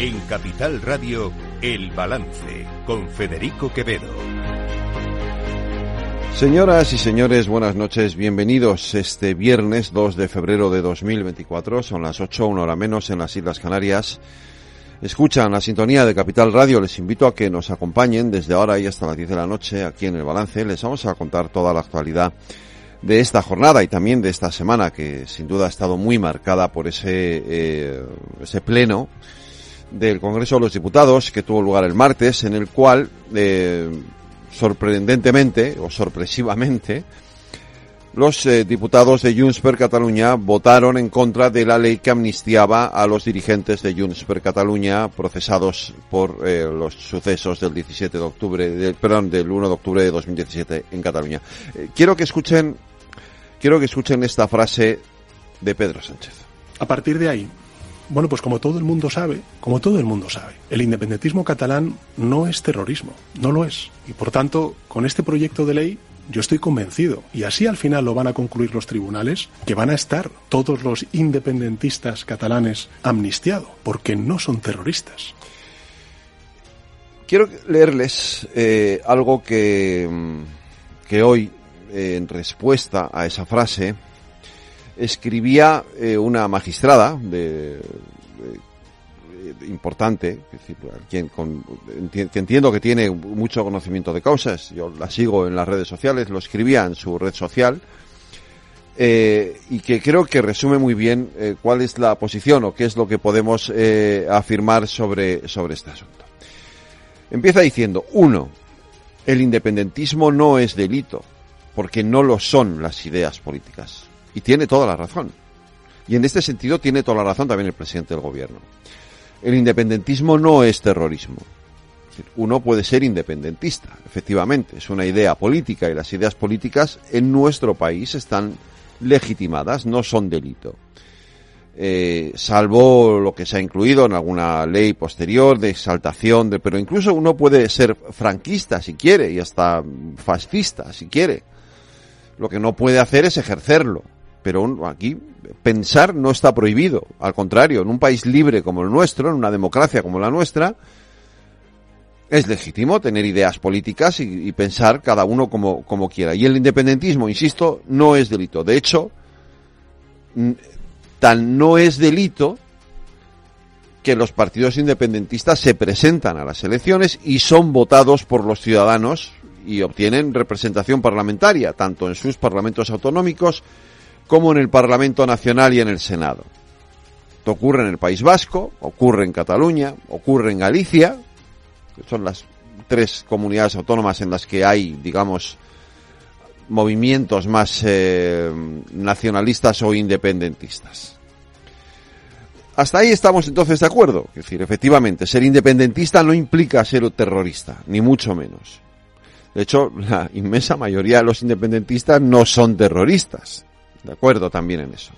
En Capital Radio, El Balance, con Federico Quevedo. Señoras y señores, buenas noches, bienvenidos este viernes 2 de febrero de 2024, son las 8, una hora menos en las Islas Canarias. Escuchan la sintonía de Capital Radio, les invito a que nos acompañen desde ahora y hasta las 10 de la noche aquí en El Balance, les vamos a contar toda la actualidad de esta jornada y también de esta semana que sin duda ha estado muy marcada por ese, eh, ese pleno del Congreso de los Diputados que tuvo lugar el martes en el cual eh, sorprendentemente o sorpresivamente los eh, diputados de Junts per Catalunya votaron en contra de la ley que amnistiaba a los dirigentes de Junts per Catalunya procesados por eh, los sucesos del 17 de octubre, del, perdón, del 1 de octubre de 2017 en Cataluña. quiero que escuchen Quiero que escuchen esta frase de Pedro Sánchez. A partir de ahí, bueno, pues como todo el mundo sabe, como todo el mundo sabe, el independentismo catalán no es terrorismo, no lo es. Y por tanto, con este proyecto de ley yo estoy convencido, y así al final lo van a concluir los tribunales, que van a estar todos los independentistas catalanes amnistiados, porque no son terroristas. Quiero leerles eh, algo que, que hoy en respuesta a esa frase, escribía eh, una magistrada de, importante, que, entiendo que tiene mucho conocimiento de causas, yo la sigo en las redes sociales, lo escribía en su red social, eh, y que creo que resume muy bien eh, cuál es la posición o qué es lo que podemos afirmar sobre, sobre este asunto. Empieza diciendo, uno, el independentismo no es delito porque no lo son las ideas políticas. Y tiene toda la razón. Y en este sentido tiene toda la razón también el presidente del gobierno. El independentismo no es terrorismo. Uno puede ser independentista, efectivamente, es una idea política y las ideas políticas en nuestro país están legitimadas, no son delito. Eh, salvo lo que se ha incluido en alguna ley posterior de exaltación, de, pero incluso uno puede ser franquista si quiere y hasta fascista si quiere. Lo que no puede hacer es ejercerlo. Pero aquí pensar no está prohibido. Al contrario, en un país libre como el nuestro, en una democracia como la nuestra, es legítimo tener ideas políticas y, pensar cada uno como, como quiera. Y el independentismo, insisto, no es delito. De hecho, tan no es delito que los partidos independentistas se presentan a las elecciones y son votados por los ciudadanos y obtienen representación parlamentaria, tanto en sus parlamentos autonómicos como en el Parlamento Nacional y en el Senado. Esto ocurre en el País Vasco, ocurre en Cataluña, ocurre en Galicia, que son las tres comunidades autónomas en las que hay, digamos, movimientos más eh, nacionalistas o independentistas. Hasta ahí estamos entonces de acuerdo. Es decir, efectivamente, ser independentista no implica ser terrorista, ni mucho menos. De hecho, la inmensa mayoría de los independentistas no son terroristas. De acuerdo también en eso.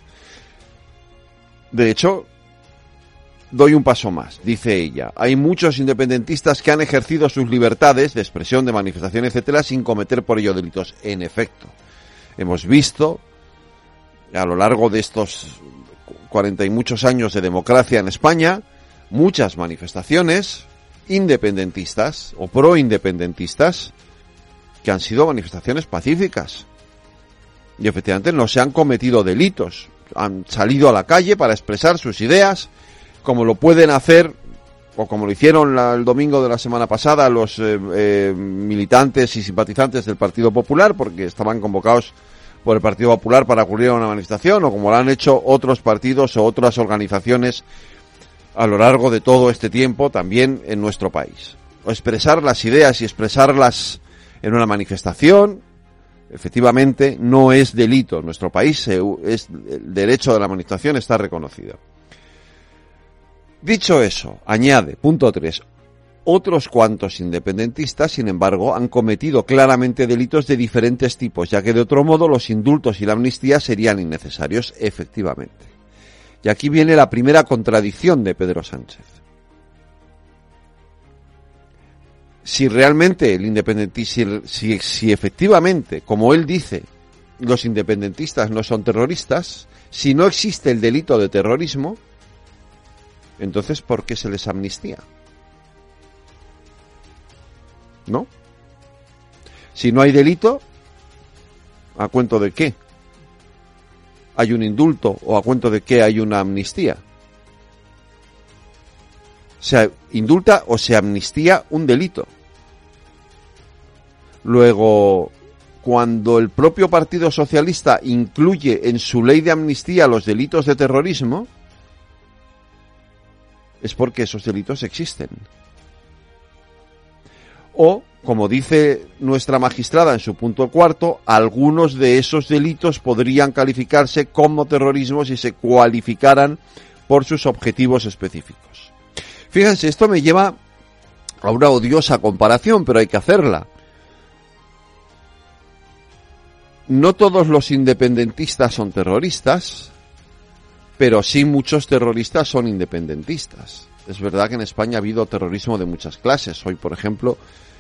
De hecho, doy un paso más, dice ella. Hay muchos independentistas que han ejercido sus libertades de expresión, de manifestación, etcétera, sin cometer por ello delitos. En efecto, hemos visto a lo largo de estos cuarenta y muchos años de democracia en España muchas manifestaciones independentistas o pro-independentistas que han sido manifestaciones pacíficas. Y efectivamente no se han cometido delitos. Han salido a la calle para expresar sus ideas, como lo pueden hacer, o como lo hicieron el domingo de la semana pasada los eh, eh, militantes y simpatizantes del Partido Popular, porque estaban convocados por el Partido Popular para acudir a una manifestación, o como lo han hecho otros partidos o otras organizaciones a lo largo de todo este tiempo también en nuestro país. O expresar las ideas y expresarlas en una manifestación, efectivamente no es delito. Nuestro país es, el derecho de la manifestación está reconocido. Dicho eso, añade, punto 3, otros cuantos independentistas, sin embargo, han cometido claramente delitos de diferentes tipos, ya que de otro modo los indultos y la amnistía serían innecesarios, efectivamente. Y aquí viene la primera contradicción de Pedro Sánchez. Si realmente el independentismo, si, si efectivamente, como él dice, los independentistas no son terroristas, si no existe el delito de terrorismo, Entonces, ¿por qué se les amnistía? ¿No? Si no hay delito, ¿a cuento de qué? Hay un indulto o a cuento de qué hay una amnistía. Se indulta o se amnistía un delito. Luego, cuando el propio Partido Socialista incluye en su ley de amnistía los delitos de terrorismo, es porque esos delitos existen. O, como dice nuestra magistrada en su punto cuarto, algunos de esos delitos podrían calificarse como terrorismo si se cualificaran por sus objetivos específicos. Fíjense, esto me lleva a una odiosa comparación, pero hay que hacerla. No todos los independentistas son terroristas, pero sí muchos terroristas son independentistas. Es verdad que en España ha habido terrorismo de muchas clases. Hoy, por ejemplo,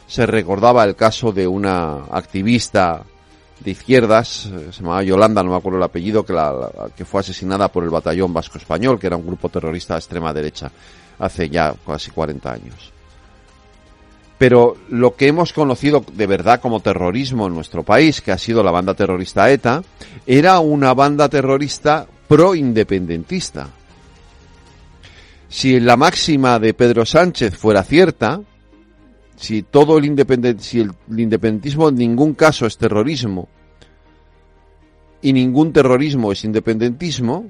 se recordaba el caso de una activista de izquierdas, eh, se llamaba Yolanda, no me acuerdo el apellido, que, que fue asesinada por el Batallón Vasco Español, que era un grupo terrorista de extrema derecha, hace ya casi 40 años. Pero lo que hemos conocido de verdad como terrorismo en nuestro país, que ha sido la banda terrorista ETA, era una banda terrorista pro-independentista. Si la máxima de Pedro Sánchez fuera cierta, si todo el, independent, si el independentismo en ningún caso es terrorismo y ningún terrorismo es independentismo,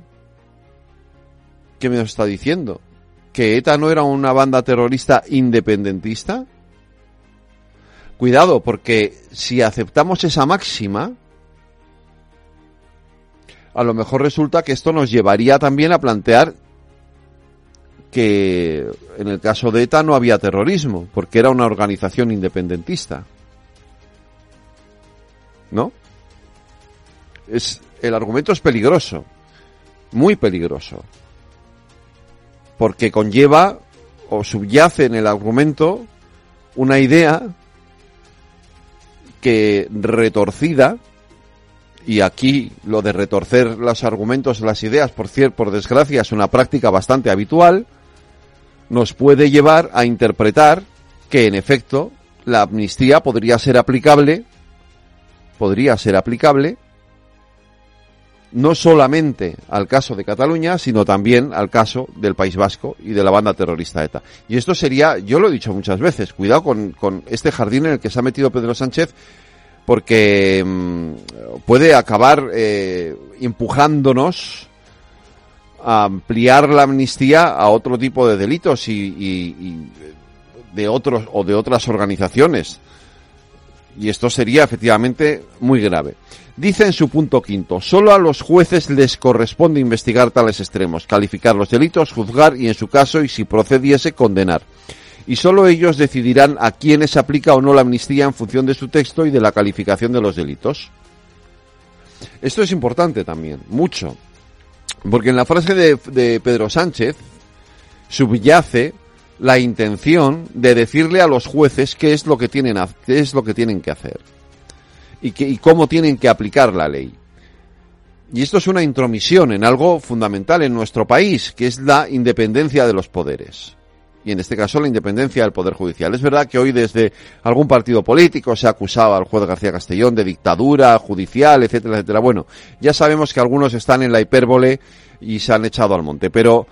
¿qué me está diciendo? ¿Que ETA no era una banda terrorista independentista? Cuidado, porque si aceptamos esa máxima, a lo mejor resulta que esto nos llevaría también a plantear que en el caso de ETA no había terrorismo, porque era una organización independentista. ¿No? Es, el argumento es peligroso, muy peligroso, porque conlleva o subyace en el argumento una idea que retorcida y aquí lo de retorcer los argumentos, las ideas, por cierto, por desgracia, es una práctica bastante habitual, nos puede llevar a interpretar que en efecto la amnistía podría ser aplicable, podría ser aplicable no solamente al caso de Cataluña, sino también al caso del País Vasco y de la banda terrorista ETA. Y esto sería, yo lo he dicho muchas veces, cuidado con, con este jardín en el que se ha metido Pedro Sánchez, porque mmm, puede acabar eh, empujándonos a ampliar la amnistía a otro tipo de delitos y, y, y de otros o de otras organizaciones. Y esto sería efectivamente muy grave. Dice en su punto quinto, solo a los jueces les corresponde investigar tales extremos, calificar los delitos, juzgar y en su caso, y si procediese, condenar. Y solo ellos decidirán a quiénes aplica o no la amnistía en función de su texto y de la calificación de los delitos. Esto es importante también, mucho. Porque en la frase de, de Pedro Sánchez subyace la intención de decirle a los jueces qué es lo que tienen, qué es lo que, tienen que hacer y, y cómo tienen que aplicar la ley. Y esto es una intromisión en algo fundamental en nuestro país, que es la independencia de los poderes. Y en este caso la independencia del Poder Judicial. Es verdad que hoy desde algún partido político se ha acusado al juez García Castellón de dictadura judicial, etcétera, etcétera. Bueno, ya sabemos que algunos están en la hipérbole y se han echado al monte. Pero,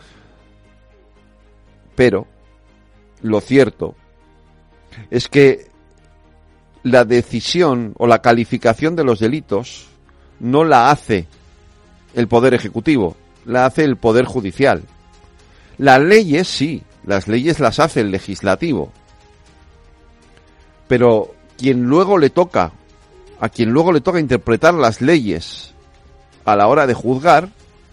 pero, lo cierto es que la decisión o la calificación de los delitos no la hace el Poder Ejecutivo, la hace el Poder Judicial. Las leyes sí, las leyes las hace el legislativo. Pero quien luego le toca, a quien luego le toca interpretar las leyes a la hora de juzgar,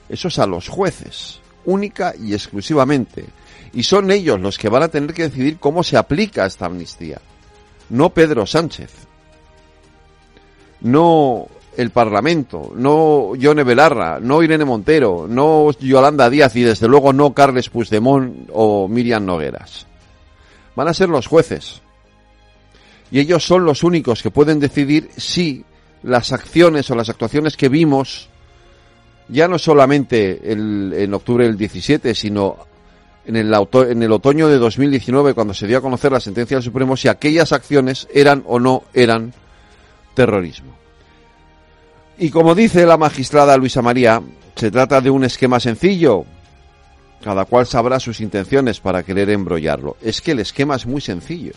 eso es a los jueces, única y exclusivamente. Y son ellos los que van a tener que decidir cómo se aplica esta amnistía. No Pedro Sánchez. No el Parlamento, no Yone Belarra, no Irene Montero, no Yolanda Díaz y desde luego no Carles Puigdemont o Miriam Nogueras. Van a ser los jueces. Y ellos son los únicos que pueden decidir si las acciones o las actuaciones que vimos, ya no solamente el, en octubre del 17, sino en el, en el otoño de 2019, cuando se dio a conocer la sentencia del Supremo, si aquellas acciones eran o no eran terrorismo. Y como dice la magistrada Luisa María, se trata de un esquema sencillo. Cada cual sabrá sus intenciones para querer embrollarlo. Es que el esquema es muy sencillo.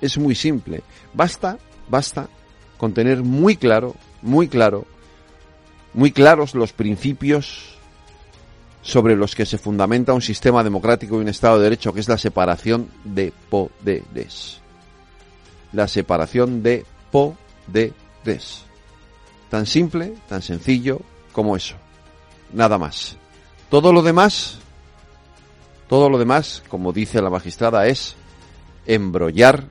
Es muy simple. Basta, basta con tener muy claro, muy claro, muy claros los principios sobre los que se fundamenta un sistema democrático y un Estado de Derecho, que es la separación de poderes. La separación de poderes. Tan simple, tan sencillo como eso. Nada más. Todo lo demás, todo lo demás, como dice la magistrada, es embrollar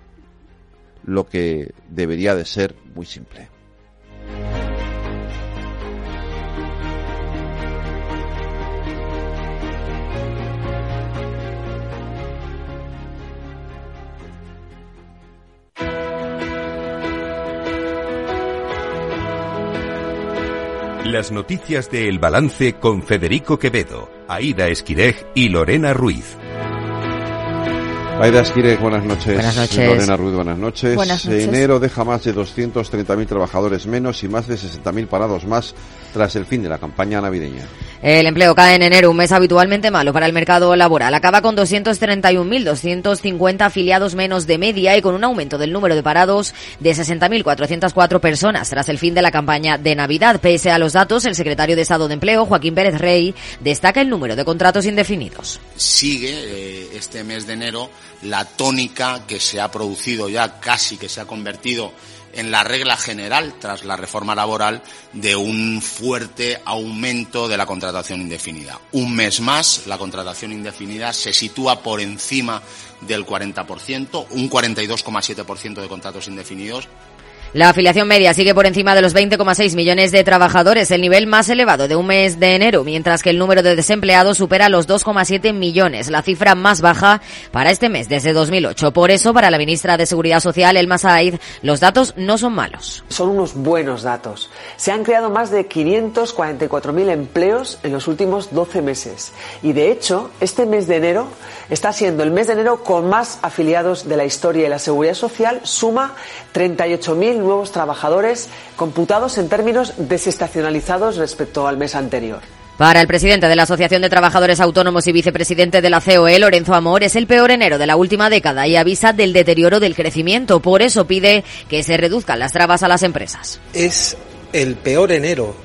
lo que debería de ser muy simple. Las noticias de El Balance con Federico Quevedo, Aida Esquirej y Lorena Ruiz. Aida Esquirej, buenas noches. Buenas noches. Lorena Ruiz, buenas noches. Buenas noches. Enero deja más de 230.000 trabajadores menos y más de 60.000 parados más tras el fin de la campaña navideña. El empleo cae en enero, un mes habitualmente malo para el mercado laboral. Acaba con 231.250 afiliados menos de media y con un aumento del número de parados de 60.404 personas tras el fin de la campaña de Navidad. Pese a los datos, el secretario de Estado de Empleo, Joaquín Pérez Rey, destaca el número de contratos indefinidos. Sigue eh, este mes de enero la tónica que se ha producido ya casi que se ha convertido en la regla general tras la reforma laboral de un fuerte aumento de la contratación indefinida. Un mes más, la contratación indefinida se sitúa por encima del 40%, un 42,7% de contratos indefinidos la afiliación media sigue por encima de los 20,6 millones de trabajadores, el nivel más elevado de un mes de enero, mientras que el número de desempleados supera los 2,7 millones, la cifra más baja para este mes desde 2008. Por eso, para la ministra de Seguridad Social, Elma Said, los datos no son malos. Son unos buenos datos. Se han creado más de 544.000 empleos en los últimos 12 meses. Y de hecho, este mes de enero está siendo el mes de enero con más afiliados de la historia de la Seguridad Social, suma 38.000 nuevos trabajadores computados en términos desestacionalizados respecto al mes anterior. Para el presidente de la Asociación de Trabajadores Autónomos y vicepresidente de la COE, Lorenzo Amor, es el peor enero de la última década y avisa del deterioro del crecimiento. Por eso pide que se reduzcan las trabas a las empresas. Es el peor enero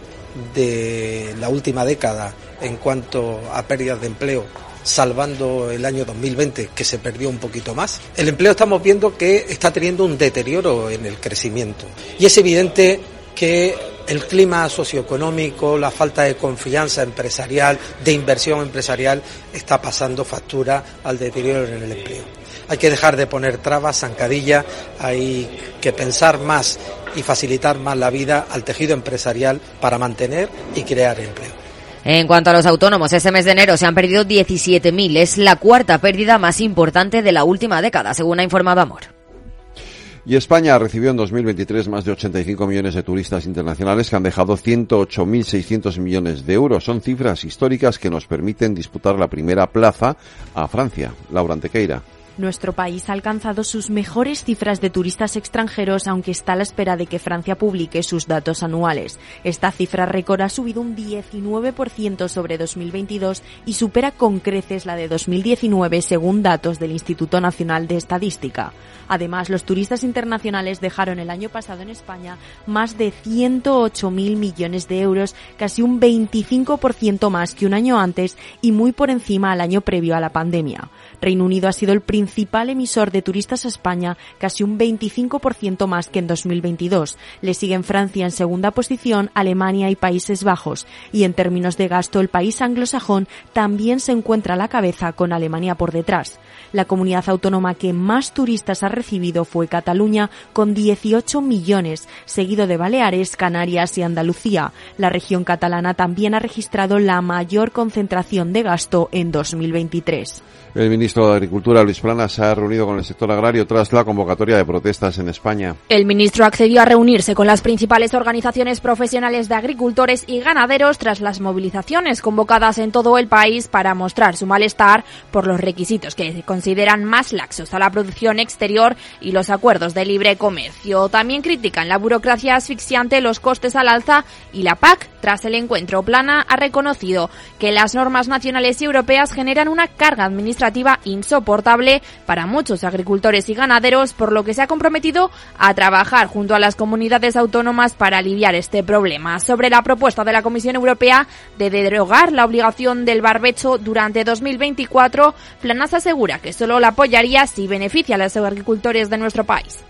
de la última década en cuanto a pérdidas de empleo salvando el año 2020 que se perdió un poquito más. El empleo estamos viendo que está teniendo un deterioro en el crecimiento y es evidente que el clima socioeconómico, la falta de confianza empresarial, de inversión empresarial, está pasando factura al deterioro en el empleo. Hay que dejar de poner trabas, zancadilla, hay que pensar más y facilitar más la vida al tejido empresarial para mantener y crear empleo. En cuanto a los autónomos, ese mes de enero se han perdido 17.000. Es la cuarta pérdida más importante de la última década, según ha informado Amor. Y España recibió en 2023 más de 85 millones de turistas internacionales que han dejado 108.600 millones de euros. Son cifras históricas que nos permiten disputar la primera plaza a Francia. Laura Antequeira. Nuestro país ha alcanzado sus mejores cifras de turistas extranjeros, aunque está a la espera de que Francia publique sus datos anuales. Esta cifra récord ha subido un 19% sobre 2022 y supera con creces la de 2019, según datos del Instituto Nacional de Estadística. Además, los turistas internacionales dejaron el año pasado en España más de 108.000 millones de euros, casi un 25% más que un año antes y muy por encima al año previo a la pandemia. Reino Unido ha sido el principal emisor de turistas a España, casi un 25% más que en 2022. Le siguen Francia en segunda posición, Alemania y Países Bajos. Y en términos de gasto, el país anglosajón también se encuentra a la cabeza con Alemania por detrás. La comunidad autónoma que más turistas ha recibido fue Cataluña, con 18 millones, seguido de Baleares, Canarias y Andalucía. La región catalana también ha registrado la mayor concentración de gasto en 2023. El ministro de Agricultura, Luis Plana, Plana se ha reunido con el sector agrario tras la convocatoria de protestas en España. El ministro accedió a reunirse con las principales organizaciones profesionales de agricultores y ganaderos tras las movilizaciones convocadas en todo el país para mostrar su malestar por los requisitos que se consideran más laxos a la producción exterior y los acuerdos de libre comercio. También critican la burocracia asfixiante, los costes al alza y la PAC. Tras el encuentro, Plana ha reconocido que las normas nacionales y europeas generan una carga administrativa insoportable para muchos agricultores y ganaderos, por lo que se ha comprometido a trabajar junto a las comunidades autónomas para aliviar este problema. Sobre la propuesta de la Comisión Europea de derogar la obligación del barbecho durante 2024, Planas asegura que solo la apoyaría si beneficia a los agricultores de nuestro país.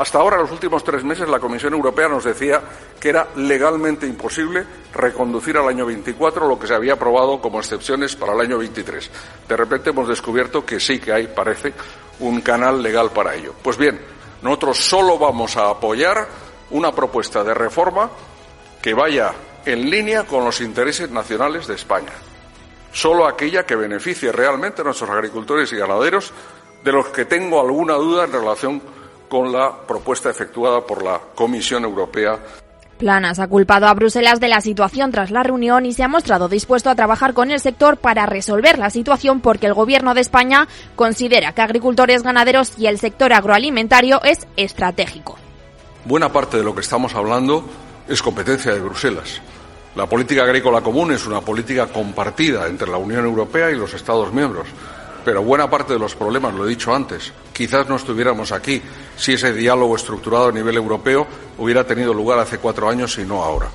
Hasta ahora, los últimos tres meses, la Comisión Europea nos decía que era legalmente imposible reconducir al año 24 lo que se había aprobado como excepciones para el año 23. De repente hemos descubierto que sí que hay, parece, un canal legal para ello. Pues bien, nosotros solo vamos a apoyar una propuesta de reforma que vaya en línea con los intereses nacionales de España. Solo aquella que beneficie realmente a nuestros agricultores y ganaderos, de los que tengo alguna duda en relación con la propuesta efectuada por la Comisión Europea. Planas ha culpado a Bruselas de la situación tras la reunión y se ha mostrado dispuesto a trabajar con el sector para resolver la situación porque el Gobierno de España considera que agricultores, ganaderos y el sector agroalimentario es estratégico. Buena parte de lo que estamos hablando es competencia de Bruselas. La política agrícola común es una política compartida entre la Unión Europea y los Estados miembros. Pero buena parte de los problemas, lo he dicho antes, quizás no estuviéramos aquí si ese diálogo estructurado a nivel europeo hubiera tenido lugar hace cuatro años y no ahora.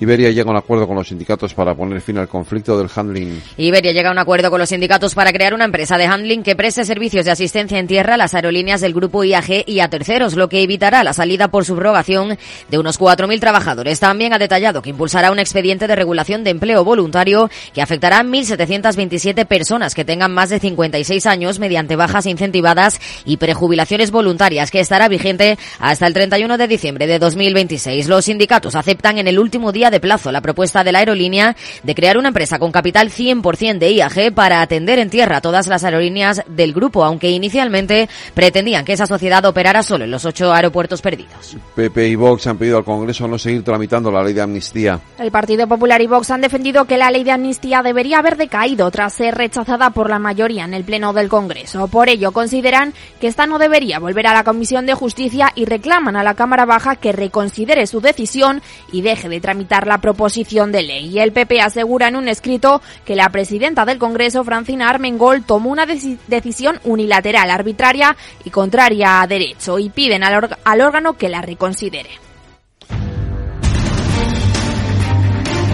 Iberia llega a un acuerdo con los sindicatos para poner fin al conflicto del handling. Iberia llega a un acuerdo con los sindicatos para crear una empresa de handling que preste servicios de asistencia en tierra a las aerolíneas del grupo IAG y a terceros, lo que evitará la salida por subrogación de unos 4.000 trabajadores. También ha detallado que impulsará un expediente de regulación de empleo voluntario que afectará a 1.727 personas que tengan más de 56 años mediante bajas incentivadas y prejubilaciones voluntarias, que estará vigente hasta el 31 de diciembre de 2026. Los sindicatos aceptan en el último día de plazo la propuesta de la aerolínea de crear una empresa con capital 100% de IAG para atender en tierra todas las aerolíneas del grupo, aunque inicialmente pretendían que esa sociedad operara solo en los ocho aeropuertos perdidos. PP y Vox han pedido al Congreso no seguir tramitando la ley de amnistía. El Partido Popular y Vox han defendido que la ley de amnistía debería haber decaído tras ser rechazada por la mayoría en el Pleno del Congreso. Por ello, consideran que esta no debería volver a la Comisión de Justicia y reclaman a la Cámara Baja que reconsidere su decisión y deje de tramitar la proposición de ley. Y el PP asegura en un escrito que la presidenta del Congreso, Francina Armengol, tomó una decisión unilateral, arbitraria y contraria a derecho y piden al, órgano que la reconsidere.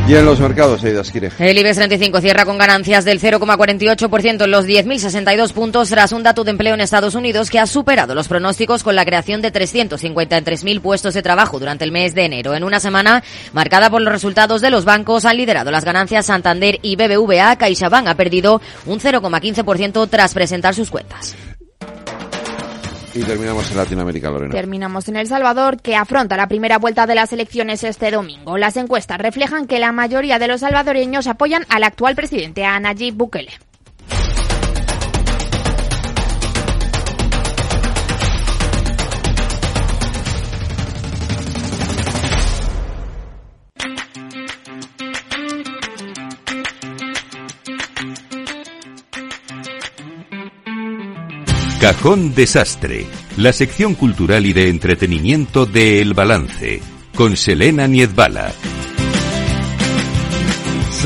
Y en los mercados, Eida Esquire. El IBEX 35 cierra con ganancias del 0,48% en los 10.062 puntos tras un dato de empleo en Estados Unidos que ha superado los pronósticos con la creación de 353.000 puestos de trabajo durante el mes de enero. En una semana marcada por los resultados de los bancos, han liderado las ganancias Santander y BBVA. CaixaBank ha perdido un 0,15% tras presentar sus cuentas. Y terminamos en Latinoamérica, Lorena. Terminamos en El Salvador, que afronta la primera vuelta de las elecciones este domingo. Las encuestas reflejan que la mayoría de los salvadoreños apoyan al actual presidente, a Nayib Bukele. Cajón Desastre, la sección cultural y de entretenimiento de El Balance, con Selena Niezbala.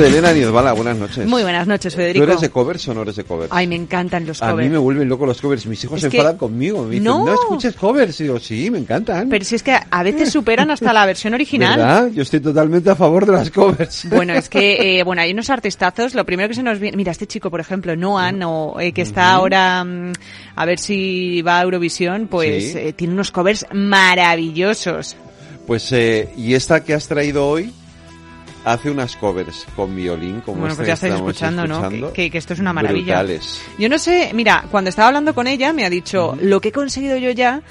Selena Niezbala, buenas noches. Muy buenas noches, Federico. ¿Tú eres de covers o no eres de covers? Ay, me encantan los covers. A mí me vuelven locos los covers. Mis hijos Es se que- enfadan conmigo. Me dicen, No. no. escuches covers. Y digo, sí, me encantan. Pero si es que a veces superan hasta la versión original. ¿Verdad? Yo estoy totalmente a favor de las covers. Bueno, es que, eh, bueno, hay unos artistazos. Lo primero que se nos viene. Mira, este chico, por ejemplo, Noah, no, eh, que está ahora mm, a ver si va a Eurovisión, pues Sí. eh, tiene unos covers maravillosos. Pues, eh, y esta que has traído hoy hace unas covers con violín, como bueno, pues que ya estáis escuchando, ¿no? Que, que esto es una maravilla. Brutales. Yo no sé, mira, cuando estaba hablando con ella me ha dicho, lo que he conseguido yo ya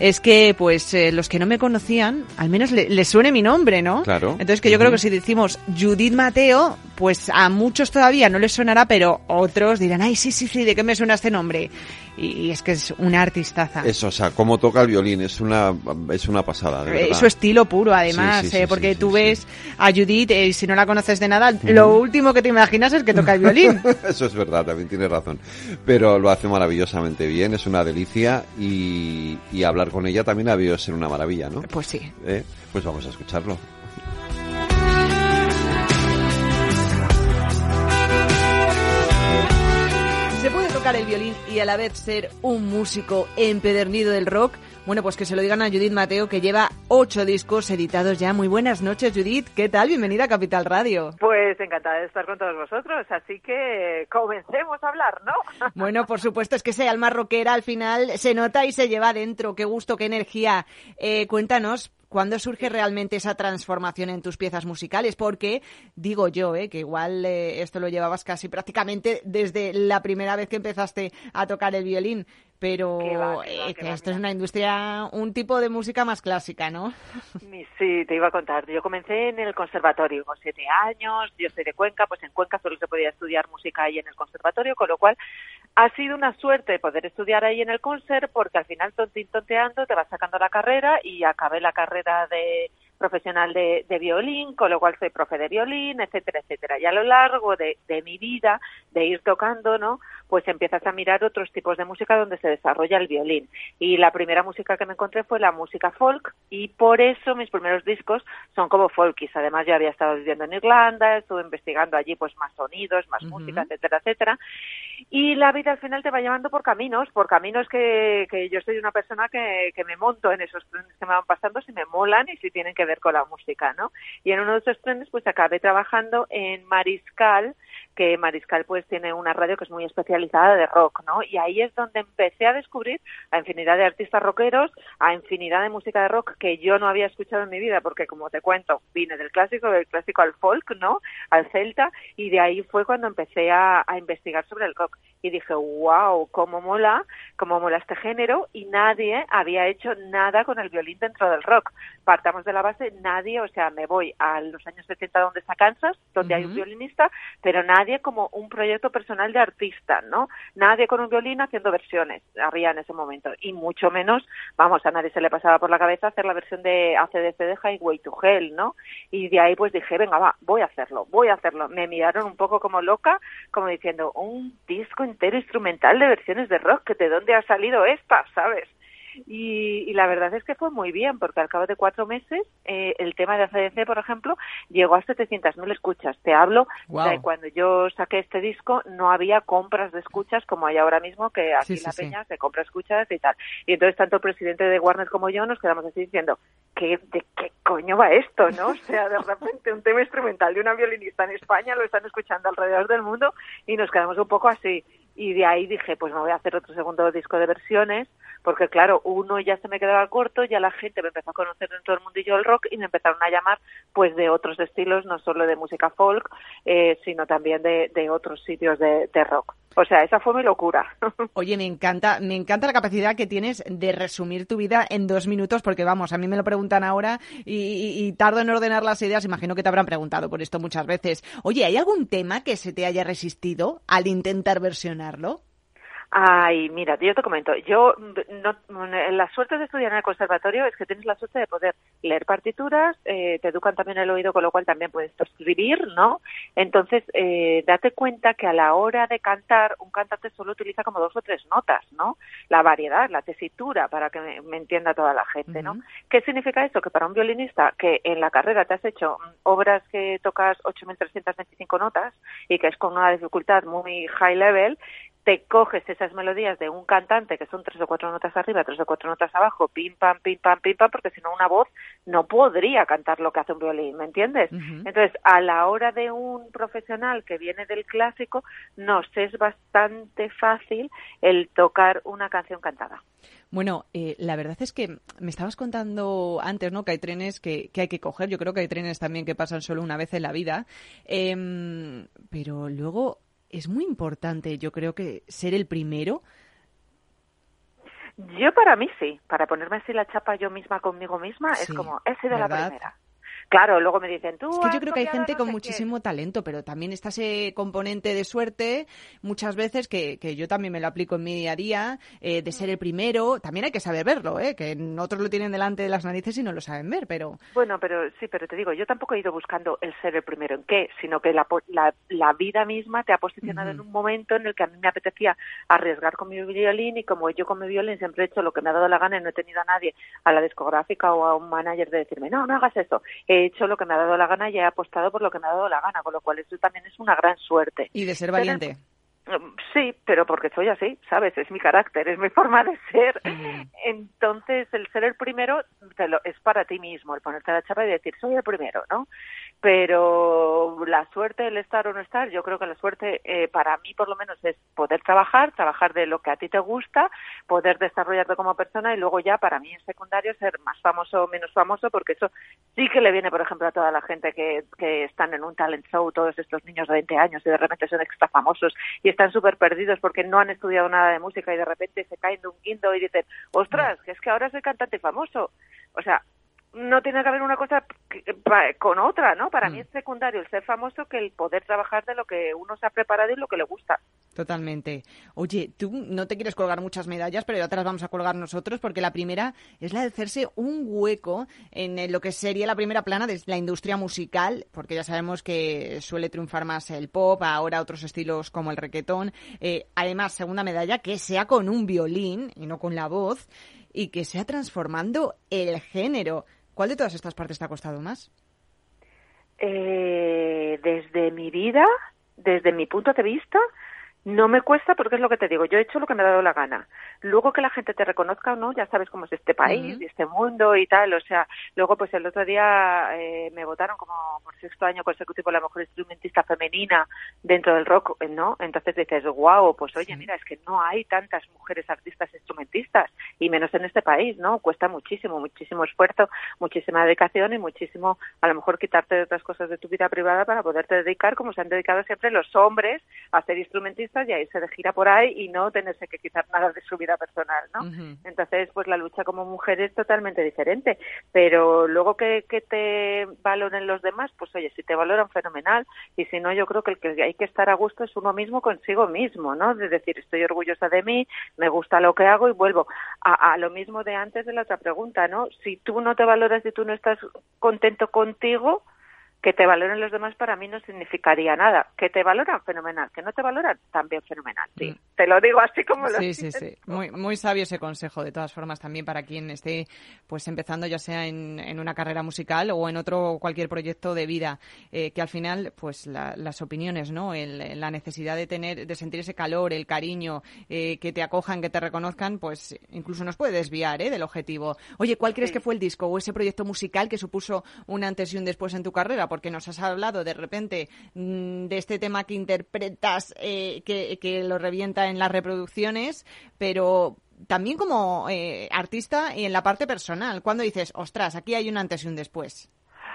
es que, pues, eh, los que no me conocían, al menos le- les suene mi nombre, ¿no? Claro. Entonces que yo creo que si decimos Judith Mateo, pues a muchos todavía no les sonará, pero otros dirán, ay, sí, sí, sí, ¿de qué me suena este nombre? Y, es que es una artistaza. Eso, o sea, cómo toca el violín, es una, es una pasada, de eh, verdad. Su estilo puro, además, eh, porque tú ves a Judith, y eh, si no la conoces de nada, lo último que te imaginas es que toca el violín. Eso es verdad, también tienes razón. Pero lo hace maravillosamente bien, es una delicia y, y hablar con ella también ha debido ser una maravilla, ¿no? Pues sí. Pues vamos a escucharlo. Tocar el violín y a la vez ser un músico empedernido del rock? Bueno, pues que se lo digan a Judith Mateo, que lleva ocho discos editados ya. Muy buenas noches, Judith. ¿Qué tal? Bienvenida a Capital Radio. Pues encantada de estar con todos vosotros, así que comencemos a hablar, ¿no? Bueno, por supuesto, es que ese alma rockera al final se nota y se lleva adentro. Qué gusto, qué energía. Eh, cuéntanos, ¿Cuándo surge realmente esa transformación en tus piezas musicales? Porque digo yo, eh, que igual eh, esto lo llevabas casi prácticamente desde la primera vez que empezaste a tocar el violín, pero eh, esto es una industria, un tipo de música más clásica, ¿no? Sí, te iba a contar. Yo comencé en el conservatorio con siete años, yo soy de Cuenca, pues en Cuenca solo se podía estudiar música ahí en el conservatorio, con lo cual ha sido una suerte poder estudiar ahí en el conser porque al final tontín tonteando te vas sacando la carrera y acabé la carrera de profesional de, violín, con lo cual soy profe de violín, etcétera, etcétera. Y a lo largo de, mi vida, de ir tocando, ¿no? Pues empiezas a mirar otros tipos de música donde se desarrolla el violín. Y la primera música que me encontré fue la música folk y por eso mis primeros discos son como folkies. Además yo había estado viviendo en Irlanda, estuve investigando allí pues más sonidos, más música, etcétera, etcétera. Y la vida al final te va llevando por caminos, por caminos que, que yo soy una persona que, que me monto en esos trenes que me van pasando si me molan y si tienen que ver con la música, ¿no? Y en uno de esos trenes pues acabé trabajando en Mariscal, que Mariscal pues tiene una radio que es muy especializada de rock, ¿no? Y ahí es donde empecé a descubrir a infinidad de artistas rockeros, a infinidad de música de rock que yo no había escuchado en mi vida, porque como te cuento, vine del clásico, del clásico al folk, ¿no? Al celta, y de ahí fue cuando empecé a, a investigar sobre el rock. Y dije, wow, cómo mola, cómo mola este género, y nadie había hecho nada con el violín dentro del rock. Partamos de la base, nadie, o sea, me voy a los años 70 donde está Kansas, donde hay un violinista, pero nadie nadie como un proyecto personal de artista, ¿no? Nadie con un violín haciendo versiones, había en ese momento, y mucho menos, vamos, a nadie se le pasaba por la cabeza hacer la versión de ACDC de Highway to Hell, ¿no? Y de ahí pues dije, venga, va, voy a hacerlo, voy a hacerlo. Me miraron un poco como loca, como diciendo, un disco entero instrumental de versiones de rock, ¿de dónde ha salido esta, sabes? Y, la verdad es que fue muy bien, porque al cabo de cuatro meses eh, el tema de ACDC, por ejemplo, llegó a 700.000 escuchas. Te hablo de cuando yo saqué este disco no había compras de escuchas como hay ahora mismo, que aquí en La Peña se compra escuchas y tal. Y entonces tanto el presidente de Warner como yo nos quedamos así diciendo, ¿qué, ¿de qué coño va esto? ¿no? O sea, de repente un tema instrumental de una violinista en España lo están escuchando alrededor del mundo y nos quedamos un poco así y de ahí dije, pues me voy a hacer otro segundo disco de versiones, porque claro, uno ya se me quedaba corto, ya la gente me empezó a conocer dentro del mundillo del rock y me empezaron a llamar pues de otros estilos, no solo de música folk, eh, sino también de, otros sitios de rock. O sea, esa fue mi locura. Oye, me encanta, me encanta la capacidad que tienes de resumir tu vida en dos minutos, porque vamos, a mí me lo preguntan ahora y, y, tardo en ordenar las ideas. Imagino que te habrán preguntado por esto muchas veces. Oye, ¿hay algún tema que se te haya resistido al intentar versionarlo? Ay, mira, yo te comento, yo no, la suerte de estudiar en el conservatorio es que tienes la suerte de poder leer partituras, eh, te educan también el oído, con lo cual también puedes escribir, ¿no? Entonces, eh, date cuenta que a la hora de cantar, un cantante solo utiliza como dos o tres notas, ¿no? La variedad, la tesitura, para que me, entienda toda la gente, ¿no? ¿Qué significa eso? Que para un violinista que en la carrera te has hecho obras que tocas 8.325 notas y que es con una dificultad muy high level, te coges esas melodías de un cantante que son tres o cuatro notas arriba, tres o cuatro notas abajo, pim pam, pim pam, pim pam, porque si no una voz no podría cantar lo que hace un violín, ¿me entiendes? Entonces, a la hora de un profesional que viene del clásico, nos es bastante fácil el tocar una canción cantada. Bueno, eh, la verdad es que me estabas contando antes, ¿no? Que hay trenes que, que, hay que coger. Yo creo que hay trenes también que pasan solo una vez en la vida. Em, pero luego es muy importante, yo creo que ser el primero. Yo para mí sí, para ponerme así la chapa yo misma conmigo misma, es como, he sido la primera. Claro, luego me dicen, tú. Es que yo creo que hay gente con muchísimo talento, pero también está ese componente de suerte muchas veces que, que yo también me lo aplico en mi día a día, eh, de ser el primero. También hay que saber verlo, ¿eh? que otros lo tienen delante de las narices y no lo saben ver, pero. Bueno, pero sí, pero te digo, yo tampoco he ido buscando el ser el primero en qué, sino que la, la, la vida misma te ha posicionado en un momento en el que a mí me apetecía arriesgar con mi violín y como yo con mi violín siempre he hecho lo que me ha dado la gana y no he tenido a nadie, a la discográfica o a un manager de decirme, no, no hagas eso. He hecho lo que me ha dado la gana y he apostado por lo que me ha dado la gana, con lo cual eso también es una gran suerte. Y de ser valiente. Mm, sí, pero porque soy así, ¿sabes? Es mi carácter, es mi forma de ser. Entonces, el ser el primero te lo, es para ti mismo, el ponerte la chapa y decir, soy el primero, ¿no? Pero la suerte, el estar o no estar, yo creo que la suerte eh, para mí por lo menos es poder trabajar, trabajar de lo que a ti te gusta, poder desarrollarte como persona y luego ya para mí en secundario ser más famoso o menos famoso, porque eso sí que le viene, por ejemplo, a toda la gente que, que están en un talent show, todos estos niños de 20 años y de repente son extra famosos y están súper perdidos porque no han estudiado nada de música y de repente se caen de un guindo y dicen, ostras, que es que ahora soy cantante famoso. O sea, no tiene que haber una cosa con otra, ¿no? Para mí es secundario el ser famoso que el poder trabajar de lo que uno se ha preparado y lo que le gusta. Totalmente. Oye, tú no te quieres colgar muchas medallas, pero ya te las vamos a colgar nosotros, porque la primera es la de hacerse un hueco en lo que sería la primera plana de la industria musical, porque ya sabemos que suele triunfar más el pop, ahora otros estilos como el requetón. Eh, además, segunda medalla, que sea con un violín y no con la voz, y que sea transformando el género. ¿Cuál de todas estas partes te ha costado más? Eh, desde mi vida, desde mi punto de vista, no me cuesta porque es lo que te digo, yo he hecho lo que me ha dado la gana. Luego que la gente te reconozca o no, ya sabes cómo es este país y este mundo y tal. O sea, luego pues el otro día eh, me votaron como por sexto año consecutivo la mejor instrumentista femenina dentro del rock, ¿no? Entonces dices, wow, pues oye, mira, es que no hay tantas mujeres artistas instrumentistas y menos en este país, ¿no? Cuesta muchísimo, muchísimo esfuerzo, muchísima dedicación y muchísimo, a lo mejor quitarte de otras cosas de tu vida privada para poderte dedicar, como se han dedicado siempre los hombres, a ser instrumentistas y ahí se de gira por ahí y no tenerse que quitar nada de su vida personal, ¿no? Entonces, pues la lucha como mujer es totalmente diferente, pero luego que, que te valoren los demás, pues oye, si te valoran fenomenal y si no, yo creo que el que hay que estar a gusto es uno mismo consigo mismo, ¿no? Es decir, estoy orgullosa de mí, me gusta lo que hago y vuelvo a, a lo mismo de antes de la otra pregunta, ¿no? Si tú no te valoras y tú no estás contento contigo, que te valoren los demás para mí no significaría nada. Que te valoran, fenomenal. Que no te valoran, también fenomenal. Sí, te lo digo así como lo Sí, sí, sí. Muy, muy sabio ese consejo, de todas formas, también para quien esté pues empezando ya sea en, en una carrera musical o en otro cualquier proyecto de vida. Eh, que al final, pues las opiniones, ¿no? El, la necesidad de tener, de sentir ese calor, el cariño, eh, que te acojan, que te reconozcan, pues incluso nos puede desviar ¿eh? del objetivo. Oye, ¿cuál crees que fue el disco o ese proyecto musical que supuso un antes y un después en tu carrera? Porque nos has hablado de repente mm, de este tema que interpretas, eh, que, lo revienta en las reproducciones, pero también como eh, artista y en la parte personal, cuando dices, ostras, aquí hay un antes y un después.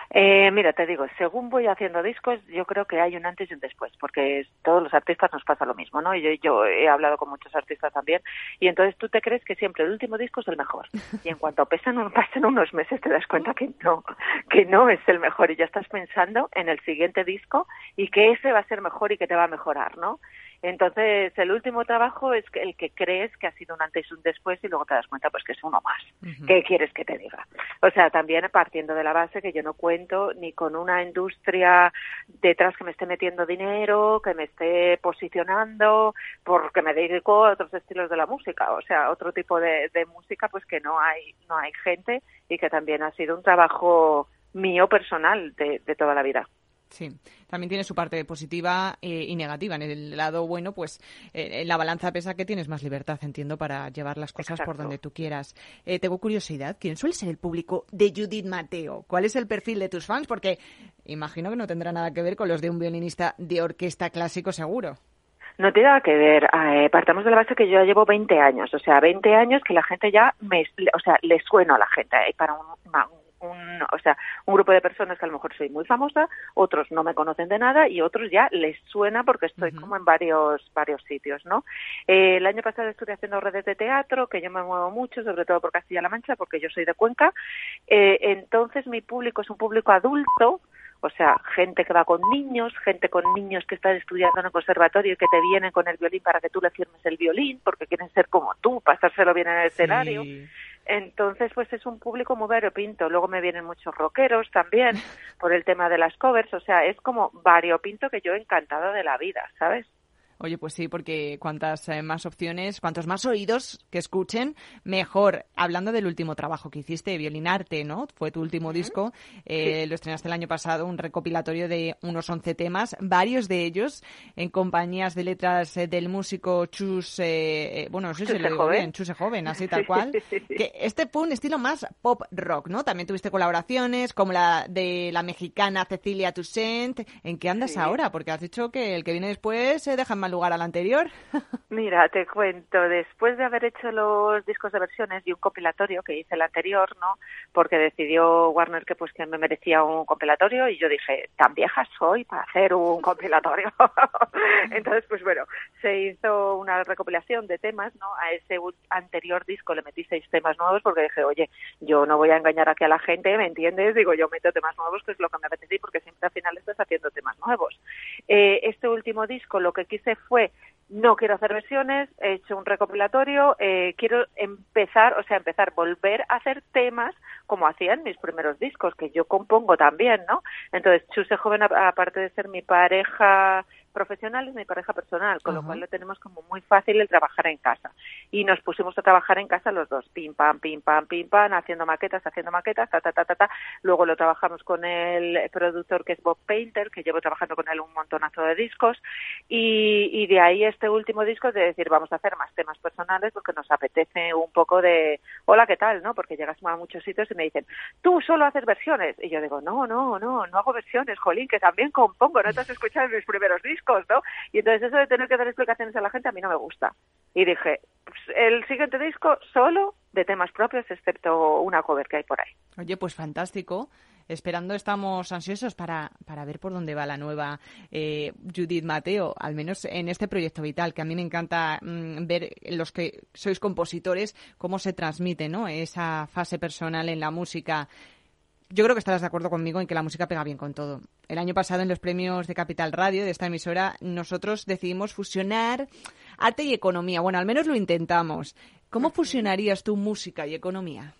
Eh, mira, te digo, según voy haciendo discos, yo creo que hay un antes y un después, porque todos los artistas nos pasa lo mismo, ¿no? Y yo, yo, he hablado con muchos artistas también, y entonces tú te crees que siempre el último disco es el mejor, y en cuanto pasan, pasan unos meses te das cuenta que no, que no es el mejor, y ya estás pensando en el siguiente disco y que ese va a ser mejor y que te va a mejorar, ¿no? Entonces, el último trabajo es el que crees que ha sido un antes y un después y luego te das cuenta pues que es uno más. ¿Qué quieres que te diga? O sea, también partiendo de la base que yo no cuento ni con una industria detrás que me esté metiendo dinero, que me esté posicionando, porque me dedico a otros estilos de la música, o sea, otro tipo de, música pues que no hay, no hay gente y que también ha sido un trabajo mío personal de toda la vida. Sí, también tiene su parte positiva eh, y negativa. En el lado bueno, pues eh, en la balanza pesa que tienes más libertad, entiendo, para llevar las cosas por donde tú quieras. Eh, tengo curiosidad, ¿quién suele ser el público de Judith Mateo? ¿Cuál es el perfil de tus fans? Porque imagino que no tendrá nada que ver con los de un violinista de orquesta clásico, seguro. No tiene nada que ver. partamos de la base que yo ya llevo 20 años, o sea, 20 años que la gente ya me, o sea, le sueno a la gente. para un un, o sea, un grupo de personas que a lo mejor soy muy famosa, otros no me conocen de nada y otros ya les suena porque estoy como en varios varios sitios, ¿no? Eh, el año pasado estuve haciendo redes de teatro, que yo me muevo mucho, sobre todo por Castilla-La Mancha, porque yo soy de Cuenca. Eh, entonces mi público es un público adulto, o sea, gente que va con niños, gente con niños que están estudiando en el conservatorio y que te vienen con el violín para que tú le firmes el violín, porque quieren ser como tú, pasárselo bien en el escenario. Entonces, pues es un público muy variopinto. Luego me vienen muchos rockeros también por el tema de las covers. O sea, es como variopinto que yo he encantado de la vida, ¿sabes? Oye, pues sí, porque cuantas eh, más opciones, cuantos más oídos que escuchen, mejor. Hablando del último trabajo que hiciste, Violinarte, ¿no? Fue tu último disco. Eh, Lo estrenaste el año pasado, un recopilatorio de unos 11 temas, varios de ellos en compañías de letras eh, del músico Chus, eh, bueno, no sé si lo digo bien, Chuse Joven, así tal cual. que este fue un estilo más pop rock, ¿no? También tuviste colaboraciones como la de la mexicana Cecilia Toussaint. ¿En qué andas ahora? Porque has dicho que el que viene después se deja más lugar al anterior? Mira, te cuento, después de haber hecho los discos de versiones y un compilatorio que hice el anterior, ¿no? Porque decidió Warner que pues que me merecía un compilatorio y yo dije, tan vieja soy para hacer un compilatorio. Entonces, pues bueno, se hizo una recopilación de temas, ¿no? A ese anterior disco le metí seis temas nuevos porque dije, oye, yo no voy a engañar aquí a la gente, ¿me entiendes? Digo, yo meto temas nuevos, que es lo que me apetece porque siempre al final estás haciendo temas nuevos. Eh, este último disco lo que quise fue no quiero hacer versiones, he hecho un recopilatorio, eh, quiero empezar, o sea, empezar, volver a hacer temas como hacía en mis primeros discos, que yo compongo también, ¿no? Entonces, Chuse Joven, aparte de ser mi pareja profesional es mi pareja personal, con lo cual lo tenemos como muy fácil el trabajar en casa. Y nos pusimos a trabajar en casa los dos, pim pam, pim pam, pim pam, haciendo maquetas, haciendo maquetas, ta ta ta ta ta. Luego lo trabajamos con el productor que es Bob Painter, que llevo trabajando con él un montonazo de discos. Y, y de ahí este último disco de decir, vamos a hacer más temas personales porque nos apetece un poco de, hola, ¿qué tal? ¿no? Porque llegas a muchos sitios y me dicen, tú solo haces versiones. Y yo digo, no, no, no, no hago versiones, jolín, que también compongo, no te has escuchado mis primeros discos Y entonces eso de tener que dar explicaciones a la gente a mí no me gusta. Y dije, pues, el siguiente disco solo de temas propios, excepto una cover que hay por ahí. Oye, pues fantástico. Esperando estamos ansiosos para, para ver por dónde va la nueva eh, Judith Mateo, al menos en este proyecto vital, que a mí me encanta mm, ver los que sois compositores cómo se transmite ¿no? esa fase personal en la música yo creo que estarás de acuerdo conmigo en que la música pega bien con todo. El año pasado en los premios de Capital Radio de esta emisora nosotros decidimos fusionar arte y economía. Bueno, al menos lo intentamos. ¿Cómo fusionarías tu música y economía?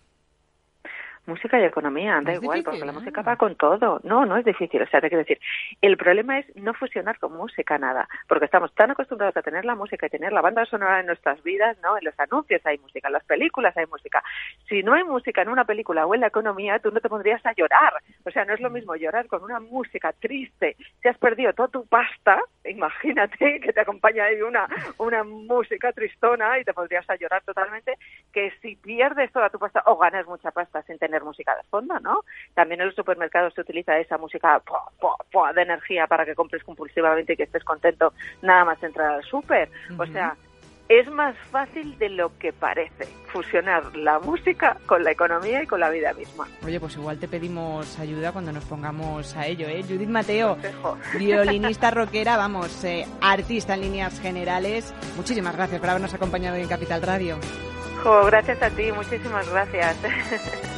Música y economía, da igual, porque la música va con todo. No, no es difícil, o sea, te quiero decir, el problema es no fusionar con música nada, porque estamos tan acostumbrados a tener la música y tener la banda sonora en nuestras vidas, ¿no? En los anuncios hay música, en las películas hay música. Si no hay música en una película o en la economía, tú no te pondrías a llorar. O sea, no es lo mismo llorar con una música triste. Si has perdido toda tu pasta, imagínate que te acompaña ahí una, una música tristona y te podrías a llorar totalmente, que si pierdes toda tu pasta o ganas mucha pasta sin tener música de fondo, ¿no? También en los supermercados se utiliza esa música de energía para que compres compulsivamente y que estés contento nada más entrar al súper. O sea, es más fácil de lo que parece fusionar la música con la economía y con la vida misma. Oye, pues igual te pedimos ayuda cuando nos pongamos a ello, ¿eh? Judith Mateo, violinista rockera, vamos, eh, artista en líneas generales. Muchísimas gracias por habernos acompañado en Capital Radio. gracias a ti, muchísimas gracias.